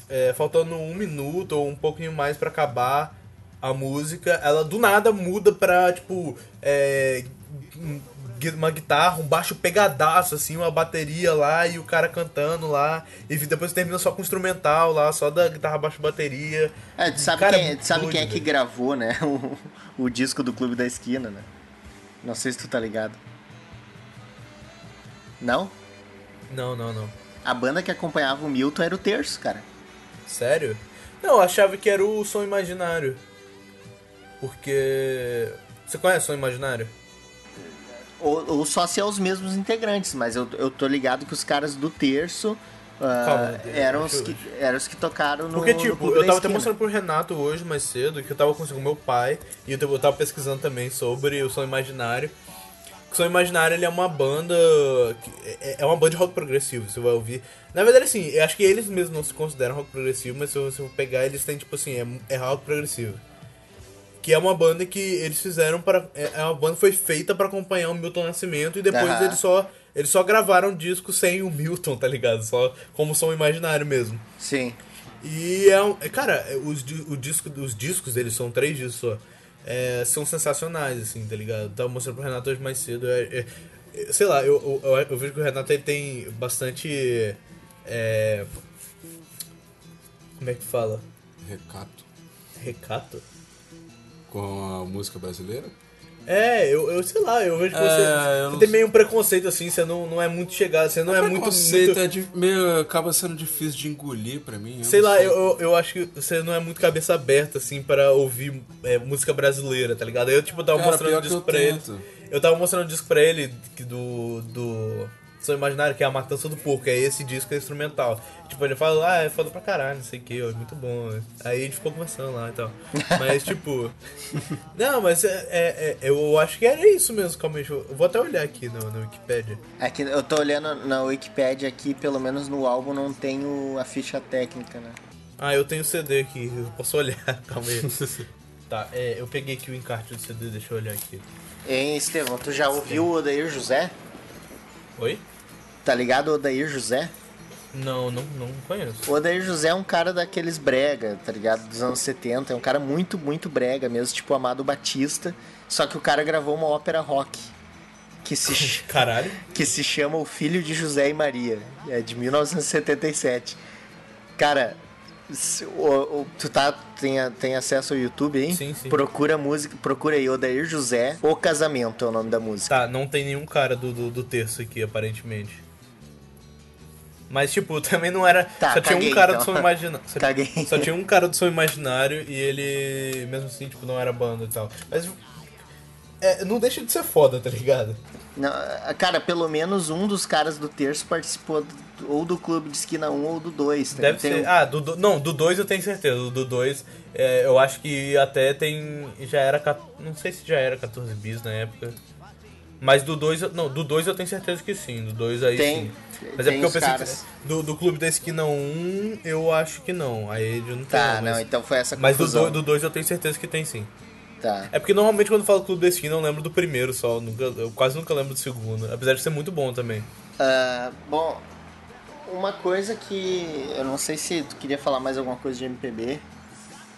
é, faltando um minuto ou um pouquinho mais pra acabar a música, ela do nada muda pra, tipo, é, uma guitarra, um baixo pegadaço, assim, uma bateria lá e o cara cantando lá. E depois termina só com instrumental lá, só da guitarra, baixo, bateria. É, tu sabe, Cara, quem, muito tu sabe quem é que velho. gravou, né? O, o disco do Clube da Esquina, né? Não sei se tu tá ligado. Não? Não, não, não. A banda que acompanhava o Milton era o Terço, cara. Sério? Não, eu achava que era o Som Imaginário. Porque. Você conhece o Som Imaginário? Ou, ou só se é os mesmos integrantes, mas eu, eu tô ligado que os caras do Terço Calma, eram, os que, eram os que tocaram no Porque, no tipo, Clube eu tava até mostrando pro Renato hoje, mais cedo, que eu tava com meu pai, e eu, eu tava pesquisando também sobre o Som Imaginário. O Som Imaginário, ele é uma banda... que- É é uma banda de rock progressivo, você vai ouvir. Na verdade, assim, eu acho que eles mesmos não se consideram rock progressivo, mas se você pegar, eles têm, tipo assim, é, é rock progressivo. Que é uma banda que eles fizeram para. É é uma banda que foi feita pra acompanhar o Milton Nascimento e depois eles só. Eles só gravaram disco sem o Milton, tá ligado? Só como som imaginário mesmo. Sim. E é um. é, Cara, é, os, o disco, os discos deles são três discos só. é, são sensacionais, assim, tá ligado? Tava mostrando pro Renato hoje mais cedo. é- é- sei lá, eu, eu, eu- eu vejo que o Renato ele tem bastante. É, como é que fala? Recato Recato? Com a música brasileira. É, eu, eu sei lá, eu vejo que É, você, eu você tem sei. meio um preconceito assim, você não, não é muito chegado, você não é muito. Preconceito é de- meio, acaba sendo difícil de engolir pra mim. eu sei lá, eu, eu, eu acho que você não é muito cabeça aberta, assim, para ouvir é, música brasileira, tá ligado? Eu, tipo, tava Cara, mostrando o disco pra ele. tento. Eu tava mostrando o disco pra ele que do. do. São Imaginário, que é a Matança do Porco, é esse disco é instrumental. Tipo, ele fala, ah, é foda pra caralho, não sei o que, é muito bom. Aí a gente ficou conversando lá e tal. Mas, tipo. Não, mas é, é- é- eu acho que era isso mesmo, calma aí. Eu vou até olhar aqui no, no Wikipedia. É que eu tô olhando na Wikipedia aqui, pelo menos no álbum não tem a ficha técnica, né? Ah, eu tenho o CD aqui, eu posso olhar, calma aí. tá, é, eu peguei aqui o encarte do CD, deixa eu olhar aqui. Hein, Estevão, tu já ouviu o Odair José? Oi? Tá ligado o Odair José? Não, não, não conheço. O Odair José é um cara daqueles brega, tá ligado? Dos anos 70. É um cara muito, muito brega mesmo, tipo Amado Batista. Só que o cara gravou uma ópera rock. Que se, Caralho. que se chama O Filho de José e Maria. É de 1977. Cara, se- tu tá, tem, tem acesso ao YouTube aí? Sim, sim. Procura a música, procura aí Odair José, O Casamento é o nome da música. Tá, não tem nenhum cara do, do, do terço aqui, aparentemente. Mas, tipo, também não era. Tá, só tinha caguei, um cara então. do som imaginário. Só, Caguei. só tinha um cara do som imaginário e ele, mesmo assim, tipo, não era banda e tal. Mas. é, não deixa de ser foda, tá ligado? Cara, pelo menos um dos caras do terço participou do- ou do clube de esquina 1 ou do 2. Tá? Deve Tem ser. um- Ah, do, do- não, do 2 eu tenho certeza. Do 2 eu acho que até tem. Já era. Não sei se já era 14 bis na época. Mas do 2 eu- Não, do 2 eu tenho certeza que sim. Do 2 aí Tem- sim. Mas é tem porque eu pensei caras. que. Do, do Clube da Esquina 1, eu acho que não. Aí eu não tenho. Tá, mas, não, então foi essa mas do confusão. 2 do dois eu tenho certeza que tem sim. Tá. É porque normalmente quando eu falo Clube da Esquina eu lembro do primeiro só. eu Nunca, eu quase nunca lembro do segundo. Apesar de ser muito bom também. Ah, bom, uma coisa que eu não sei se tu queria falar mais alguma coisa de MPB,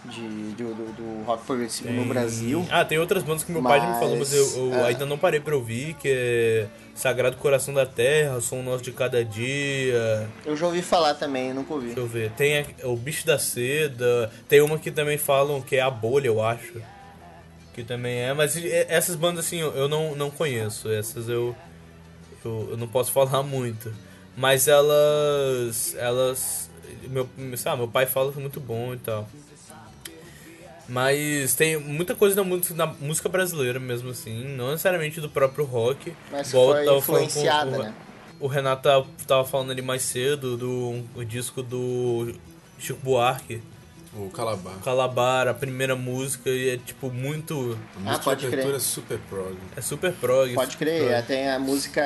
de, do, do, do rock progressivo no Brasil. Ah, tem outras bandas que meu pai já me falou, mas eu, eu Mas, ah. ainda não parei pra ouvir, que é Sagrado Coração da Terra, Som Nosso de Cada Dia. Eu já ouvi falar também, nunca ouvi. Deixa eu ver. Tem a- o Bicho da Seda. Tem uma que também falam que é a Bolha, eu acho. Que também é. Mas essas bandas, assim, eu não, não conheço. Essas eu, eu. eu não posso falar muito. Mas elas. Elas. Meu, sabe, meu pai fala que é muito bom e tal. Mas tem muita coisa da música, da música brasileira mesmo assim, não necessariamente do próprio rock. Mas Igual foi influenciada, o, né? o Renato tava, tava falando ali mais cedo do um- o disco do Chico Buarque, O Calabar. Calabar, a primeira música, e é tipo muito. A música Ah, pode de abertura crer. é super prog. É super prog. Pode super crer, prog. é, tem a música.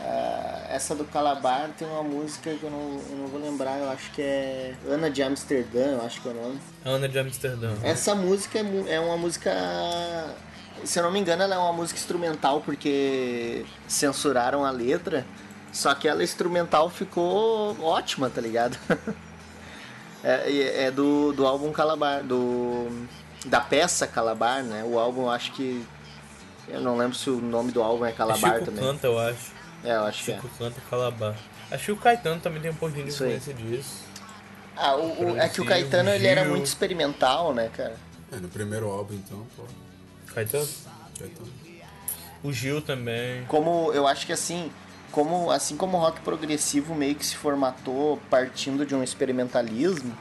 ah, essa do Calabar tem uma música que eu não, eu não vou lembrar, eu acho que é Ana de Amsterdã, eu acho que é o nome. Ana de Amsterdã. Essa música é, é uma música. Se eu não me engano, ela é uma música instrumental porque censuraram a letra. Só que ela instrumental ficou ótima, tá ligado? é, é do, do álbum Calabar, do. Da peça Calabar, né? O álbum eu acho que. Eu não lembro se o nome do álbum é É Calabar Chico também. canta, eu acho. É, eu acho que é. Chico canta Calabar. Acho que o Caetano também tem um pouquinho de Isso aí. influência disso. Ah, o, o- é que o Caetano ele era muito experimental, né, cara? É, no primeiro álbum, então, pô. Caetano? Então, O Gil também. como eu acho que assim como assim como o rock progressivo meio que se formatou partindo de um experimentalismo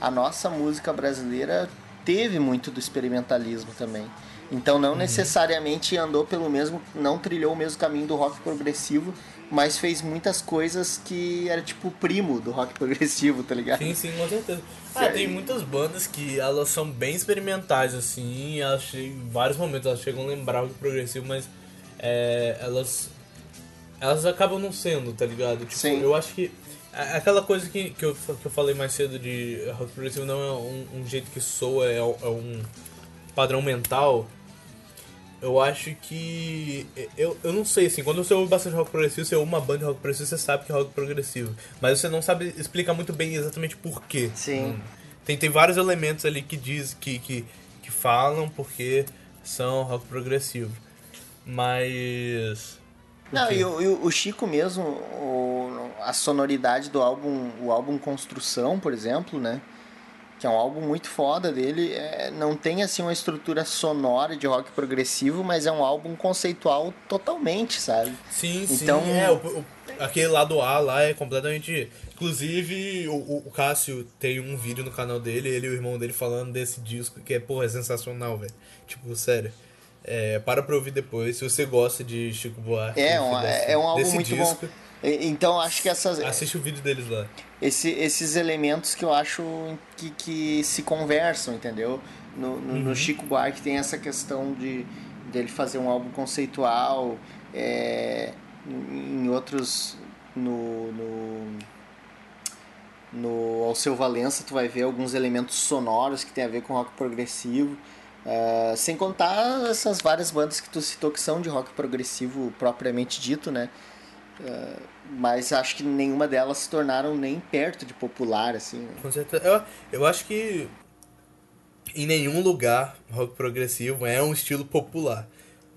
a nossa música brasileira teve muito do experimentalismo também. Então não necessariamente andou pelo mesmo não trilhou o mesmo caminho do rock progressivo mas fez muitas coisas que era tipo o primo do rock progressivo tá ligado? Sim, sim, com certeza. Ah, tem muitas bandas que elas são bem experimentais, assim, elas em vários momentos elas chegam a lembrar o progressivo, mas é, elas elas acabam não sendo, tá ligado? Tipo, Sim. eu acho que aquela coisa que, que, eu, que eu falei mais cedo de rock progressivo não é um, um jeito que soa, é, é um padrão mental. Eu acho que. Eu, eu não sei, assim, quando você ouve bastante rock progressivo, você ouve uma banda de rock progressivo, você sabe que é rock progressivo. Mas você não sabe explicar muito bem exatamente por quê. Sim. Hum. Tem, tem vários elementos ali que diz que, que, que falam porque são rock progressivo. Mas. Não, e o, o Chico mesmo, o- a sonoridade do álbum, o álbum Construção, por exemplo, né? Que é um álbum muito foda dele, é, não tem assim uma estrutura sonora de rock progressivo, mas é um álbum conceitual totalmente, sabe? Sim, sim. Então- É, o, o- aquele lado A lá é completamente. Inclusive, o, o- o Cássio tem um vídeo no canal dele, ele e o irmão dele falando desse disco, que é, porra, é sensacional, velho. Tipo, sério. É, para pra ouvir depois, se você gosta de Chico Buarque. É, um, gosta é um álbum desse muito disco, bom. Então acho que essas, Assiste o vídeo deles lá. esse- esses elementos que eu acho que, que se conversam, entendeu? No, no, no Chico Buarque tem essa questão de dele fazer um álbum conceitual, é, em em outros no, no no Alceu Valença tu vai ver alguns elementos sonoros que tem a ver com rock progressivo. Ah, sem contar essas várias bandas que tu citou que são de rock progressivo propriamente dito, né? Ah, mas acho que nenhuma delas se tornaram nem perto de popular, assim. né? Com certeza. Eu, eu acho que em nenhum lugar rock progressivo é um estilo popular.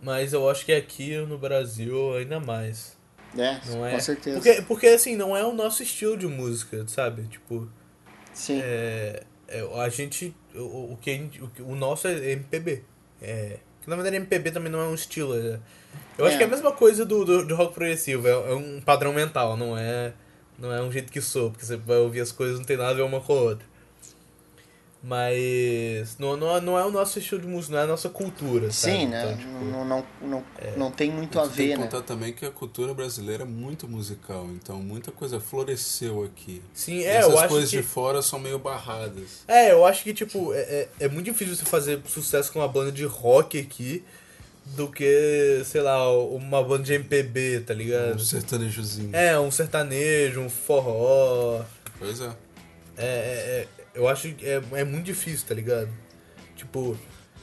Mas eu acho que aqui no Brasil ainda mais. É, Não é? com certeza. Porque, porque assim, não é o nosso estilo de música, sabe? Tipo, Sim. é, é, a gente. O, o, que gente- o, o nosso é MPB. É, que na verdade MPB também não é um estilo. é- eu acho É. que é a mesma coisa do, do, do rock progressivo. É, é um padrão mental, não é, não é um jeito que soa. Porque você vai ouvir as coisas não tem nada a ver uma com a outra. Mas não, não, é- não é o nosso estilo de música, não é a nossa cultura. sabe? Sim, né? Então, tipo, não, não, não, não tem muito a Tem que ver, né? contar também que a cultura brasileira é muito musical, então muita coisa floresceu aqui. Sim, E é, essas eu acho coisas que... de fora são meio barradas. É, eu acho que, tipo, é, é, é muito difícil você fazer sucesso com uma banda de rock aqui do que, sei lá, uma banda de MPB, tá Um ligado? sertanejozinho. É, um sertanejo, um forró. Pois é. É, é, é, eu acho que é, é muito difícil, tá ligado? Tipo,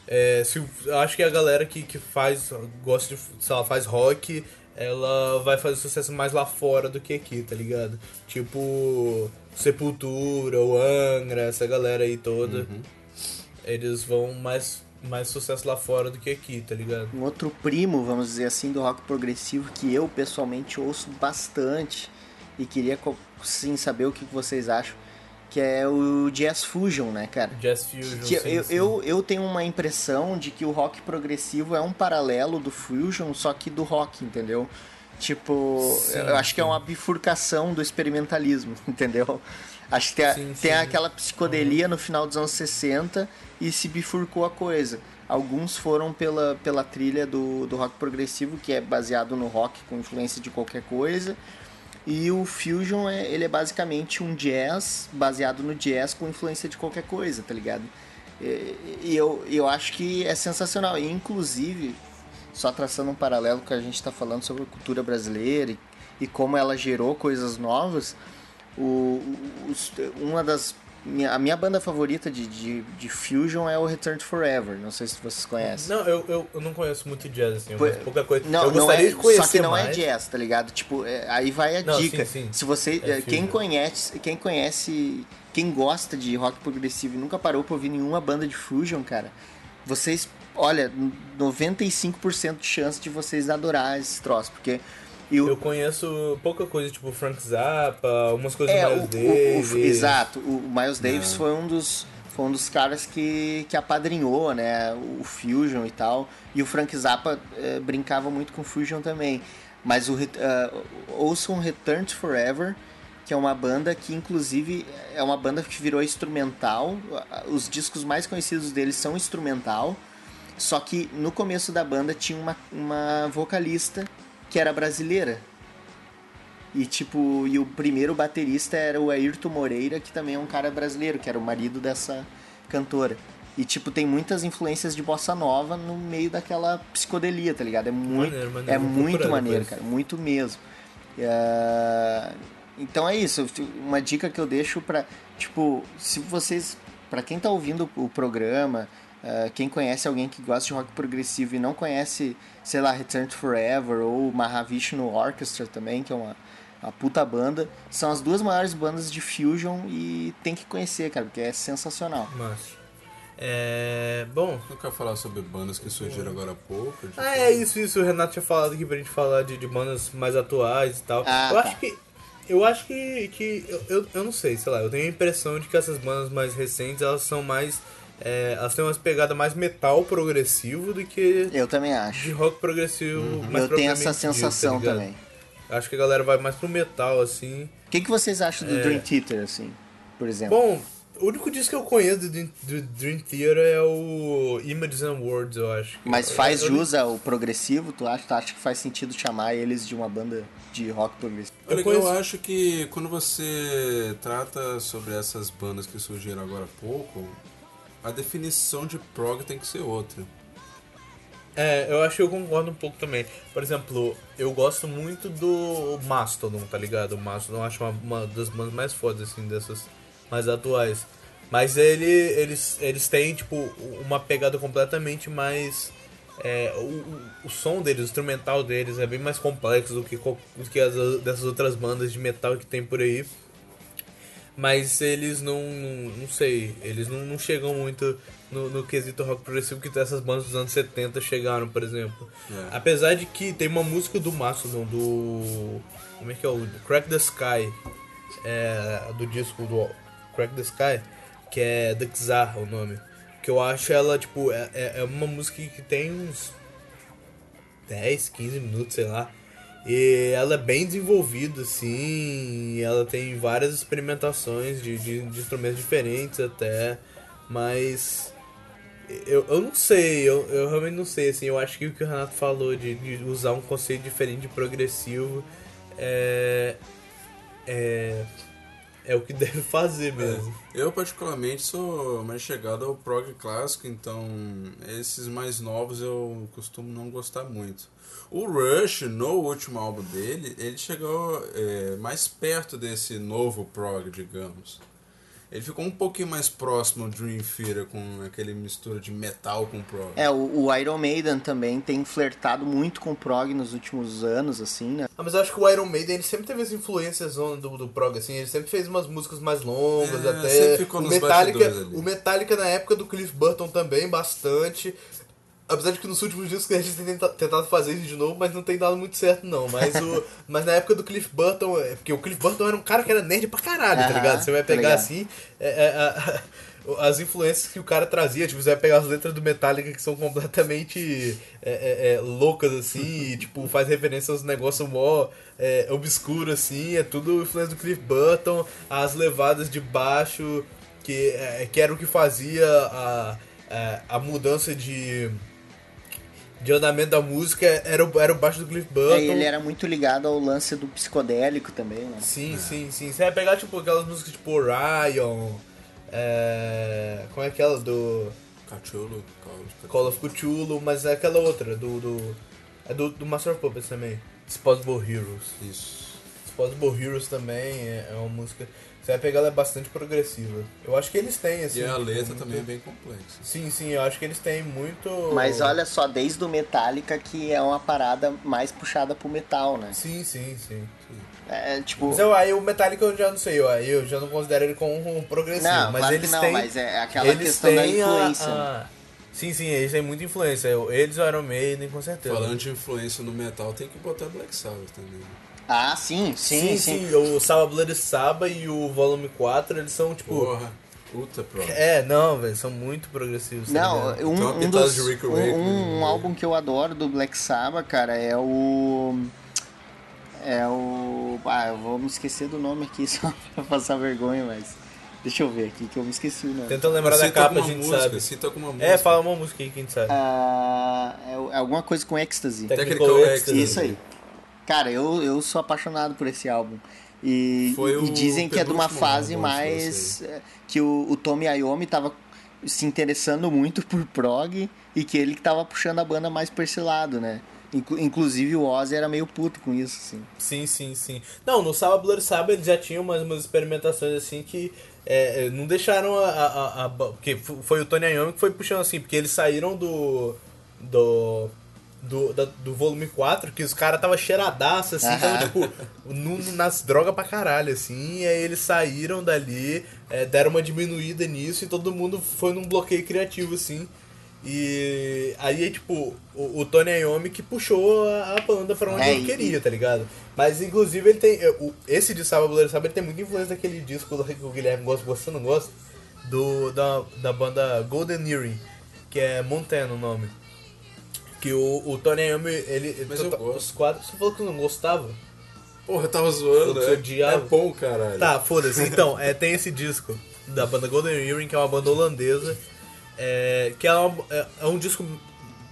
é, se, eu acho que a galera que, que faz, gosta de, sei lá, faz rock, ela vai fazer sucesso mais lá fora do que aqui, tá ligado? Tipo, Sepultura, o Angra, essa galera aí toda. Eles vão mais, mais sucesso lá fora do que aqui, tá ligado? Um outro primo, vamos dizer assim, do rock progressivo que eu pessoalmente ouço bastante e queria sim saber o que vocês acham, que é o Jazz Fusion, né, cara? Jazz Fusion. Que sim, eu, sim. eu, eu tenho uma impressão de que o rock progressivo é um paralelo do fusion, só que do rock, entendeu? Tipo, Sim, eu acho que é uma bifurcação do experimentalismo, entendeu? Acho que tem, tem aquela psicodelia no final dos anos 60 e se bifurcou a coisa. Alguns foram pela, pela trilha do, do rock progressivo, que é baseado no rock com influência de qualquer coisa. E o Fusion, é, ele é basicamente um jazz baseado no jazz com influência de qualquer coisa, tá ligado? E, eu, eu acho que é sensacional. E, inclusive, só traçando um paralelo que a gente está falando sobre a cultura brasileira e, e como ela gerou coisas novas, o, uma das. Minha- a minha banda favorita de, de, de Fusion é o Return to Forever. Não sei se vocês conhecem. Não, eu, eu, eu não conheço muito jazz, assim, mas pouca coisa. Não, eu não gostaria é, de conhecer só que não mais. é jazz, tá ligado? Tipo, é- aí vai a Não, dica. sim, sim. Se você, É eh, quem conhece, quem conhece, quem gosta de rock progressivo e nunca parou pra ouvir nenhuma banda de fusion, cara, vocês, olha, 95% de chance de vocês adorar esse troço, porque e o- Eu conheço pouca coisa, tipo Frank Zappa, umas coisas é, do o, Miles o- Davis. o- exato. O Miles Davis foi um dos foi um dos caras que, que apadrinhou, né, o Fusion e tal. E o Frank Zappa eh, brincava muito com Fusion também. Mas o ah, ouçam Return to Forever, que é uma banda que inclusive é uma banda que virou instrumental. Os discos mais conhecidos deles são instrumental. Só que no começo da banda tinha uma, uma vocalista que era brasileira. E tipo, e o primeiro baterista era o Ayrton Moreira, que também é um cara brasileiro, que era o marido dessa cantora. E tipo, tem muitas influências de bossa nova no meio daquela psicodelia, tá ligado? É muito, Maneiro, maneiro. é muito maneiro, cara, muito mesmo. É, Então é isso, uma dica que eu deixo pra, tipo, se vocês, pra quem tá ouvindo o programa, é, quem conhece alguém que gosta de rock progressivo e não conhece, sei lá, Return to Forever ou Mahavishnu Orchestra também, que é uma, uma puta banda, são as duas maiores bandas de fusion e tem que conhecer, cara, porque é sensacional. Mas. É. Bom. Não quero falar sobre bandas que surgiram agora há pouco. Ah, é isso, isso. O Renato tinha falado aqui pra gente falar de, de bandas mais atuais e tal. Ah, eu tá. acho que. Eu acho que. que eu, eu, eu não sei, sei lá, eu tenho a impressão de que essas bandas mais recentes elas são mais. É, elas têm uma pegada mais metal progressivo do que Eu também de acho. rock progressivo. mais Uhum. Eu tenho essa dito, tá sensação ligado? também. Acho que a galera vai mais pro metal, assim. O que, que vocês acham do É. Dream Theater, assim, por exemplo? Bom, o único disco que eu conheço do, Dream- do Dream Theater é o Images and Words, eu acho. Mas faz Eu- eu- jus ao progressivo? Tu acha, tu acha que faz sentido chamar eles de uma banda de rock progressivo? Eu eu, conheço- acho que quando você trata sobre essas bandas que surgiram agora há pouco, a definição de prog tem que ser outra. É, eu acho que eu concordo um pouco também. Por exemplo, eu gosto muito do Mastodon, tá ligado? O Mastodon acho uma, uma das bandas mais fodas, assim, dessas mais atuais. Mas ele, eles, eles têm, tipo, uma pegada completamente mais. é, o, o, som deles, o instrumental deles é bem mais complexo do que, do que as dessas outras bandas de metal que tem por aí. Mas eles não. Não sei. Eles não, não chegam muito no, no quesito rock progressivo que essas bandas dos anos 70 chegaram, por exemplo. É. Apesar de que tem uma música do Mastodon, do. Como é que é o. Crack the Sky. É, do disco do Crack the Sky, que é The Czar o nome. Que eu acho ela, tipo, é, é é uma música que tem uns 10, 15 minutos, sei lá. E ela é bem desenvolvida, assim, ela tem várias experimentações de, de, de instrumentos diferentes até, mas eu, eu não sei, eu, eu realmente não sei, assim, eu acho que o que o Renato falou de, de usar um conceito diferente de progressivo é, é, é o que deve fazer mesmo. Eu, particularmente, sou mais chegado ao prog clássico, então esses mais novos eu costumo não gostar muito. O Rush, no último álbum dele, ele chegou é, mais perto desse novo prog, digamos. Ele ficou um pouquinho mais próximo ao Dream Theater, com aquele mistura de metal com prog. É, o, o Iron Maiden também tem flertado muito com o prog nos últimos anos, assim, né? Ah, mas eu acho que o Iron Maiden ele sempre teve as influências do, do prog, assim, ele sempre fez umas músicas mais longas É, até. sempre ficou o nos Metallica, o Metallica na época do Cliff Burton também, bastante. Apesar de que nos últimos discos a gente tem tenta- tentado fazer isso de novo, mas não tem dado muito certo, não. Mas, o, mas na época do Cliff Burton, é, porque o Cliff Burton era um cara que era nerd pra caralho, tá Aham, ligado? Você vai tá pegar ligado. assim, é, é, a- as influências que o cara trazia, tipo, você vai pegar as letras do Metallica que são completamente é, é, é, loucas, assim, e, tipo, faz referência aos negócios mó obscuros, assim, é tudo influência do Cliff Burton, as levadas de baixo, que, é, que era o que fazia a, a, a mudança de, de andamento da música, era o, era o baixo do Cliff Burton. É, ele era muito ligado ao lance do psicodélico também, né? Sim, sim, sim. Você vai pegar, tipo, aquelas músicas tipo Orion, é... como é aquela do Cthulhu, Call of Call of Cthulhu, mas é aquela outra, do... do é do, do Master of Puppets também, Disposable Heroes. Isso. Disposable Heroes também é, é uma música. Você vai pegar, ela é bastante progressiva. Eu acho que eles têm, assim. E a tipo, letra muito- também é bem complexa. Sim, sim, eu acho que eles têm muito. Mas olha só, desde o Metallica que é uma parada mais puxada pro metal, né? Sim, sim, sim. É tipo. Mas eu, aí o Metallica eu já não sei, eu, eu já não considero ele como um progressivo. Não, mas claro eles que não, têm. mas é aquela eles questão da têm a- influência. a- Sim, sim, eles têm muita influência. Eles o Iron Maiden, com certeza. Falando de influência no metal, tem que botar Black Sabbath também. né? Ah, sim, sim, sim. sim, O Saba Bloody Saba e o Volume 4, eles são tipo. Porra, puta pro. É, não, velho, são muito progressivos. tá Não, ligado? um, Então, um, dos, Rick um, um né? álbum que eu adoro do Black Sabbath, cara, é o. É o. Ah, eu vou me esquecer do nome aqui só pra passar vergonha, mas. Deixa eu ver aqui que eu me esqueci o nome. Tentando lembrar da capa, a gente música, sabe. Cita alguma música. É, fala uma música aí que a gente sabe. Ah, é é alguma coisa com Ecstasy. Technical Technical Ecstasy. Isso aí. Cara, eu, eu sou apaixonado por esse álbum. E, e dizem que é de uma penúltimo fase mais. é, que o, o Tommy Iommi tava se interessando muito por prog e que ele que tava puxando a banda mais pra esse lado, né? Inclu- inclusive o Ozzy era meio puto com isso, assim. Sim, sim, sim. Não, no Saba Bloody Saba eles já tinham umas, umas experimentações assim que é, não deixaram a. a, a, a porque foi o Tony Iommi que foi puxando assim, porque eles saíram do. do. Do, da- do volume 4, que os caras tava cheiradaço, assim, tava, tipo, no- nas drogas pra caralho, assim, e aí eles saíram dali, é, deram uma diminuída nisso e todo mundo foi num bloqueio criativo, assim. E aí, tipo, o, o Tony Iommi que puxou a, a banda pra onde É, ele e- queria, tá ligado? Mas, inclusive, ele tem. é, o- Esse de Sábado Bloody Sábado ele tem muita influência daquele disco do que o Guilherme gosta, você não gosta? Do, da, da banda Golden Earring, que é Montana o nome. Que o, o Tony Iommi, ele. Mas eu to- gosto. Os quadros. Você falou que não gostava? Porra, eu tava zoando, né? É bom, caralho. Tá, foda-se. Então, é, tem esse disco da banda Golden Earring, que é uma banda holandesa. É, que é, uma- é- é um disco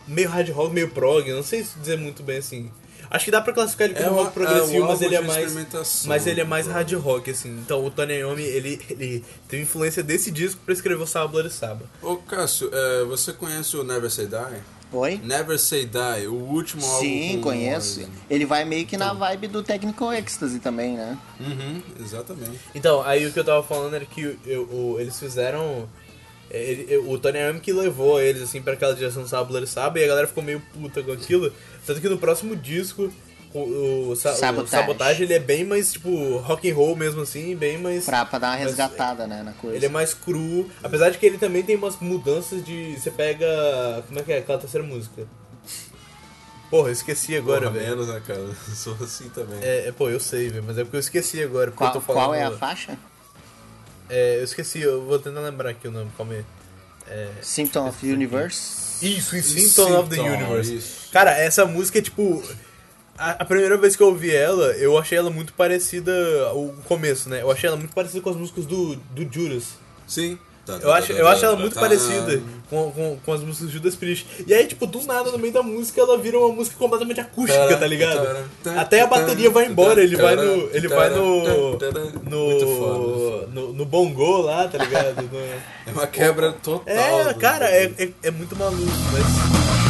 meio hard rock, meio prog, não sei se dizer muito bem assim. Acho que dá pra classificar ele como É uma- rock progressivo, é um mas ele é de mais. Mas ele é mais né? hard rock, assim. Então o Tony Iommi, ele, ele teve influência desse disco pra escrever o Sábado Bloody Saba. Ô, Cássio, é, você conhece o Never Say Die? Oi? Never Say Die, o último álbum Sim, conheço. Ele vai meio que na vibe do Technical Ecstasy também, né? Uhum, exatamente. Então, aí o que eu tava falando era que eu- o- eles fizeram. ele- o Tony Iommi que levou eles assim pra aquela direção do Sábado Saba e a galera ficou meio puta com aquilo. Tanto que no próximo disco, o, o, Sa- o Sabotage. Sabotage ele é bem mais tipo rock and roll mesmo assim, bem mais. Pra, pra dar uma Mas- resgatada, né, na coisa. Ele é mais cru, apesar de que ele também tem umas mudanças de. Você pega. Como é que é? Aquela terceira música. Porra, eu esqueci agora, Porra, velho. menos, né, cara? Eu Sou assim também. É, é, pô, eu sei, velho, mas é porque eu esqueci agora. Qual, eu tô falando, qual é a faixa? É, eu esqueci, eu vou tentar lembrar aqui o nome, calma aí. É, Symptom of Universe. isso, em Symptom of the Symptom, Universe. isso. Cara, essa música é tipo. A, a primeira vez que eu ouvi ela, eu achei ela muito parecida. O começo, né? Eu achei ela muito parecida com as músicas do, do Judas. Sim. Eu acho, eu acho ela muito Tá. parecida com, com, com as músicas do Judas Priest. E aí, tipo, do nada, no meio da música, ela vira uma música completamente acústica, tá ligado? Até a bateria vai embora, ele vai no. Ele vai no. No. No, no bongô lá, tá ligado? No- É uma quebra total. É, cara, é, é, é muito maluco, mas.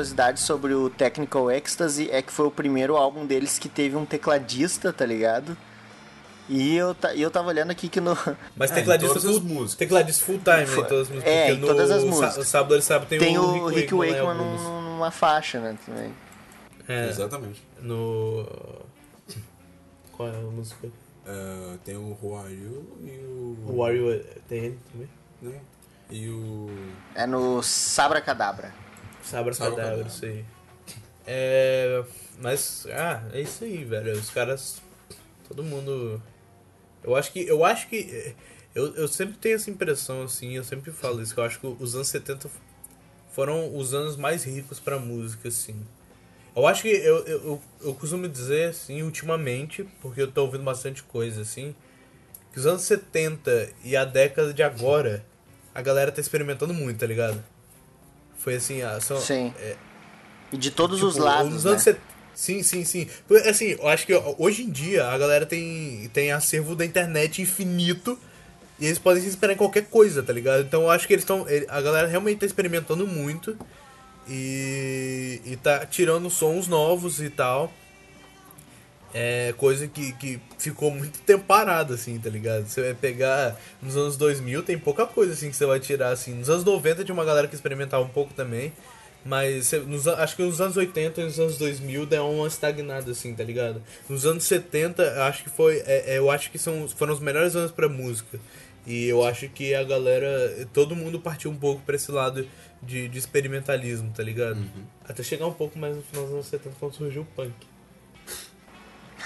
Curiosidade sobre o Technical Ecstasy é que foi o primeiro álbum deles que teve um tecladista, tá ligado? E eu, e eu tava olhando aqui que no. Mas É, tecladista em todas as full, músicas. tecladista full time né, em todas as músicas. É, em no todas as músicas. Sábado ele sabe tem, Tem o o Rick Wakeman num- numa faixa, né? Também. É, Exatamente. no... Qual é a música? É, tem o Who Are You e o. O Wario tem ele também? né? E o. É no Sabra Cadabra. Sabra Sabra Cadáver, Cadáver. isso aí. É... Mas, ah, é isso aí, velho. Os caras... Todo mundo... Eu acho que... Eu acho que... Eu, eu sempre tenho essa impressão, assim, eu sempre falo isso, que eu acho que os anos 70 foram os anos mais ricos pra música, assim. Eu acho que eu, eu, eu, eu costumo dizer, assim, ultimamente, porque eu tô ouvindo bastante coisa, assim, que os anos 70 e a década de agora, a galera tá experimentando muito, tá ligado? Foi assim, a, são, Sim. é, E de todos os Tipo, lados. nos Né? anos set- Sim, sim, sim. Assim, eu acho que hoje em dia a galera tem, tem acervo da internet infinito e eles podem se esperar em qualquer coisa, tá ligado? Então eu acho que eles estão. A galera realmente tá experimentando muito e, e tá tirando sons novos e tal. É coisa que, que ficou muito tempo parada, assim, tá ligado? Você vai pegar nos anos 2000, tem pouca coisa assim que você vai tirar, assim. Nos anos 90 tinha uma galera que experimentava um pouco também. Mas nos, acho que nos anos 80 e nos anos 2000 deu uma estagnada, assim, tá ligado? Nos anos 70, eu acho que foi. é- é, eu acho que são, foram os melhores anos pra música. E eu acho que a galera. Todo mundo partiu um pouco pra esse lado de, de experimentalismo, tá ligado? Até chegar um pouco mais no final dos anos 70 quando surgiu o punk.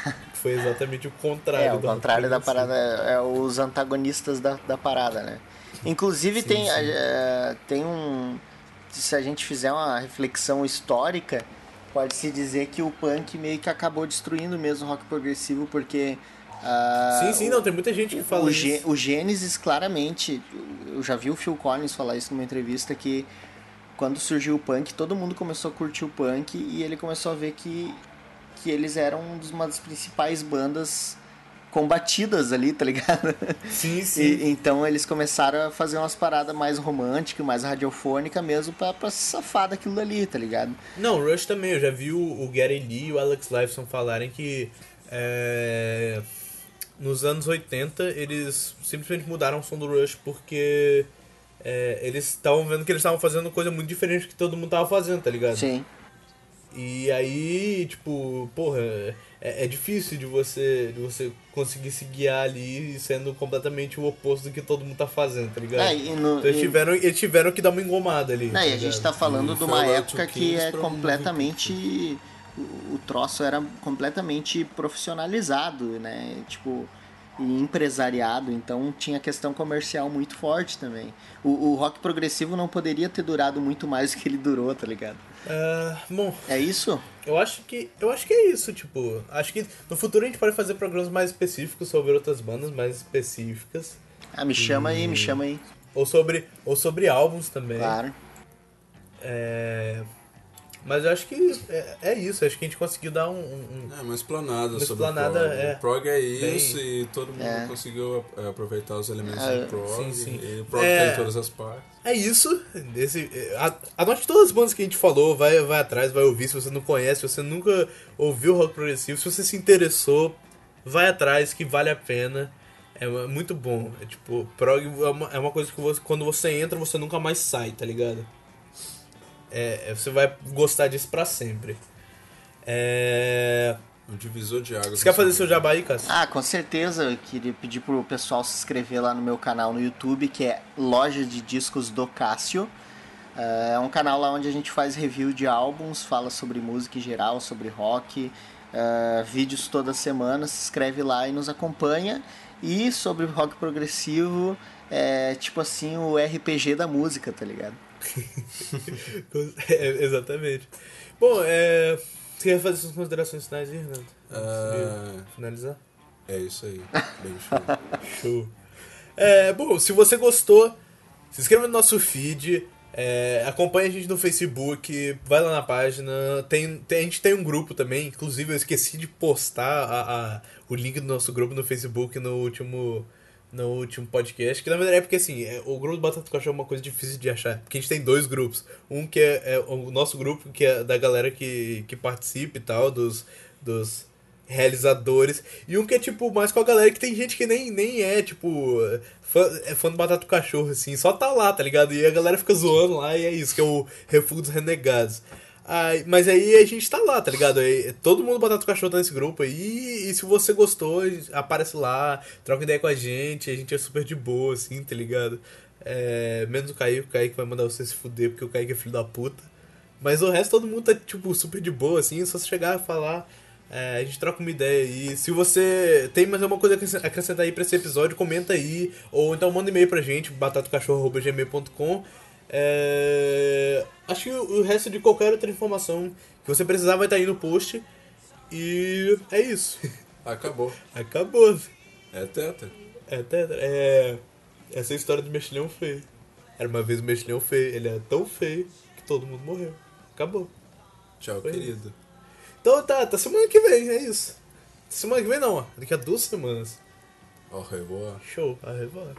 Foi exatamente o contrário. É, o contrário da parada é, é os antagonistas da, da parada, né? Inclusive tem, é, tem um. Se a gente fizer uma reflexão histórica, pode-se dizer que o punk meio que acabou destruindo mesmo o rock progressivo, porque. ah, Sim, sim, não, tem muita gente que fala o, isso. O Gênesis, claramente, eu já vi o Phil Collins falar isso numa entrevista, que quando surgiu o punk, todo mundo começou a curtir o punk e ele começou a ver que, que eles eram uma das principais bandas combatidas ali, tá ligado? Sim, sim. E- então eles começaram a fazer umas paradas mais românticas, mais radiofônicas mesmo, pra, pra se safar daquilo dali, tá ligado? Não, Rush também, eu já vi o, o Gary Lee e o Alex Lifeson falarem que é, nos anos 80 eles simplesmente mudaram o som do Rush porque é, eles estavam vendo que eles estavam fazendo coisa muito diferente do que todo mundo tava fazendo, tá ligado? Sim. E aí, tipo, porra, é, é difícil de você, de você conseguir se guiar ali sendo completamente o oposto do que todo mundo tá fazendo, tá ligado? É, e no- então eles e- tiveram, eles tiveram que dar uma engomada ali. Não, e a ligado? gente tá falando E de uma época que é um completamente. O, o troço era completamente profissionalizado, né? Tipo, e empresariado, então tinha questão comercial muito forte também. O, o rock progressivo não poderia ter durado muito mais do que ele durou, tá ligado? Ah, bom, É isso? Eu acho que eu acho que é isso, tipo, acho que no futuro a gente pode fazer programas mais específicos sobre outras bandas mais específicas Ah, me chama aí, me chama aí. ou sobre ou sobre álbuns também. Claro. É, mas eu acho que é, é isso, acho que a gente conseguiu dar um, um- É, uma explanada Uma sobre explanada, o prog. é. O prog é Bem- isso e todo mundo É. conseguiu é, aproveitar os elementos É, do prog. sim, sim. E o prog É. tem todas as partes. é isso. Desse, é, a- anote todas as bandas que a gente falou, vai, vai atrás, vai ouvir. Se você não conhece, se você nunca ouviu rock progressivo, se você se interessou, vai atrás, que vale a pena. É muito bom. É tipo, prog é uma, é uma coisa que você, quando você entra, você nunca mais sai, tá ligado? É, é- você vai gostar disso pra sempre. É... Um divisor de águas. Você quer fazer seu jabá aí, Cássio? Ah, com certeza. Eu queria pedir pro pessoal se inscrever lá no meu canal no YouTube, que é Loja de Discos do Cássio. É um canal lá onde a gente faz review de álbuns, fala sobre música em geral, sobre rock, é, vídeos toda semana. Se inscreve lá e nos acompanha. E sobre rock progressivo, é tipo assim o RPG da música, tá ligado? É, exatamente. Bom, é... você quer fazer suas considerações finais aí, Renato? Ah, Finalizar? é isso aí. Bem show. Show. É, bom, se você gostou, se inscreva no nosso feed, é, acompanhe a gente no Facebook, vai lá na página. Tem, tem- a gente tem um grupo também, inclusive eu esqueci de postar a- a- o link do nosso grupo no Facebook no último, no último podcast, que na verdade é porque assim, é, o grupo do Batata do Cachorro é uma coisa difícil de achar, porque a gente tem dois grupos. Um que é, é o nosso grupo, que é da galera que, que participa e tal, dos, dos realizadores, e um que é tipo mais com a galera que tem gente que nem, nem é, tipo, fã, é fã do Batata Cachorro, assim, só tá lá, tá ligado? E a galera fica zoando lá e é isso, que é o Refúgio dos Renegados. Aí, mas aí a gente tá lá, tá ligado? Aí, todo mundo Batata do Cachorro tá nesse grupo aí. E se você gostou, aparece lá, troca ideia com a gente. A gente é super de boa, assim, tá ligado? É, menos o Kaique, o Kaique vai mandar você se fuder porque o Kaique é filho da puta. Mas o resto todo mundo tá, tipo, super de boa, assim. Só você chegar e falar. é, a gente troca uma ideia aí. Se você tem mais alguma coisa a acrescentar aí pra esse episódio, comenta aí. Ou então manda um e-mail pra gente, batatocachorro.gmail.com. É... Acho que o resto de qualquer outra informação que você precisar vai estar aí no post. E é isso. Acabou. Acabou. É teta. É, tetra. É... Essa é a história do mexilhão feio. Era uma vez um mexilhão feio. Ele é tão feio que todo mundo morreu. Acabou. Tchau, Foi querido. Então tá, tá semana que vem, é isso. Semana que vem não, ó. Daqui a duas semanas. Au revoir. Show. A revoar.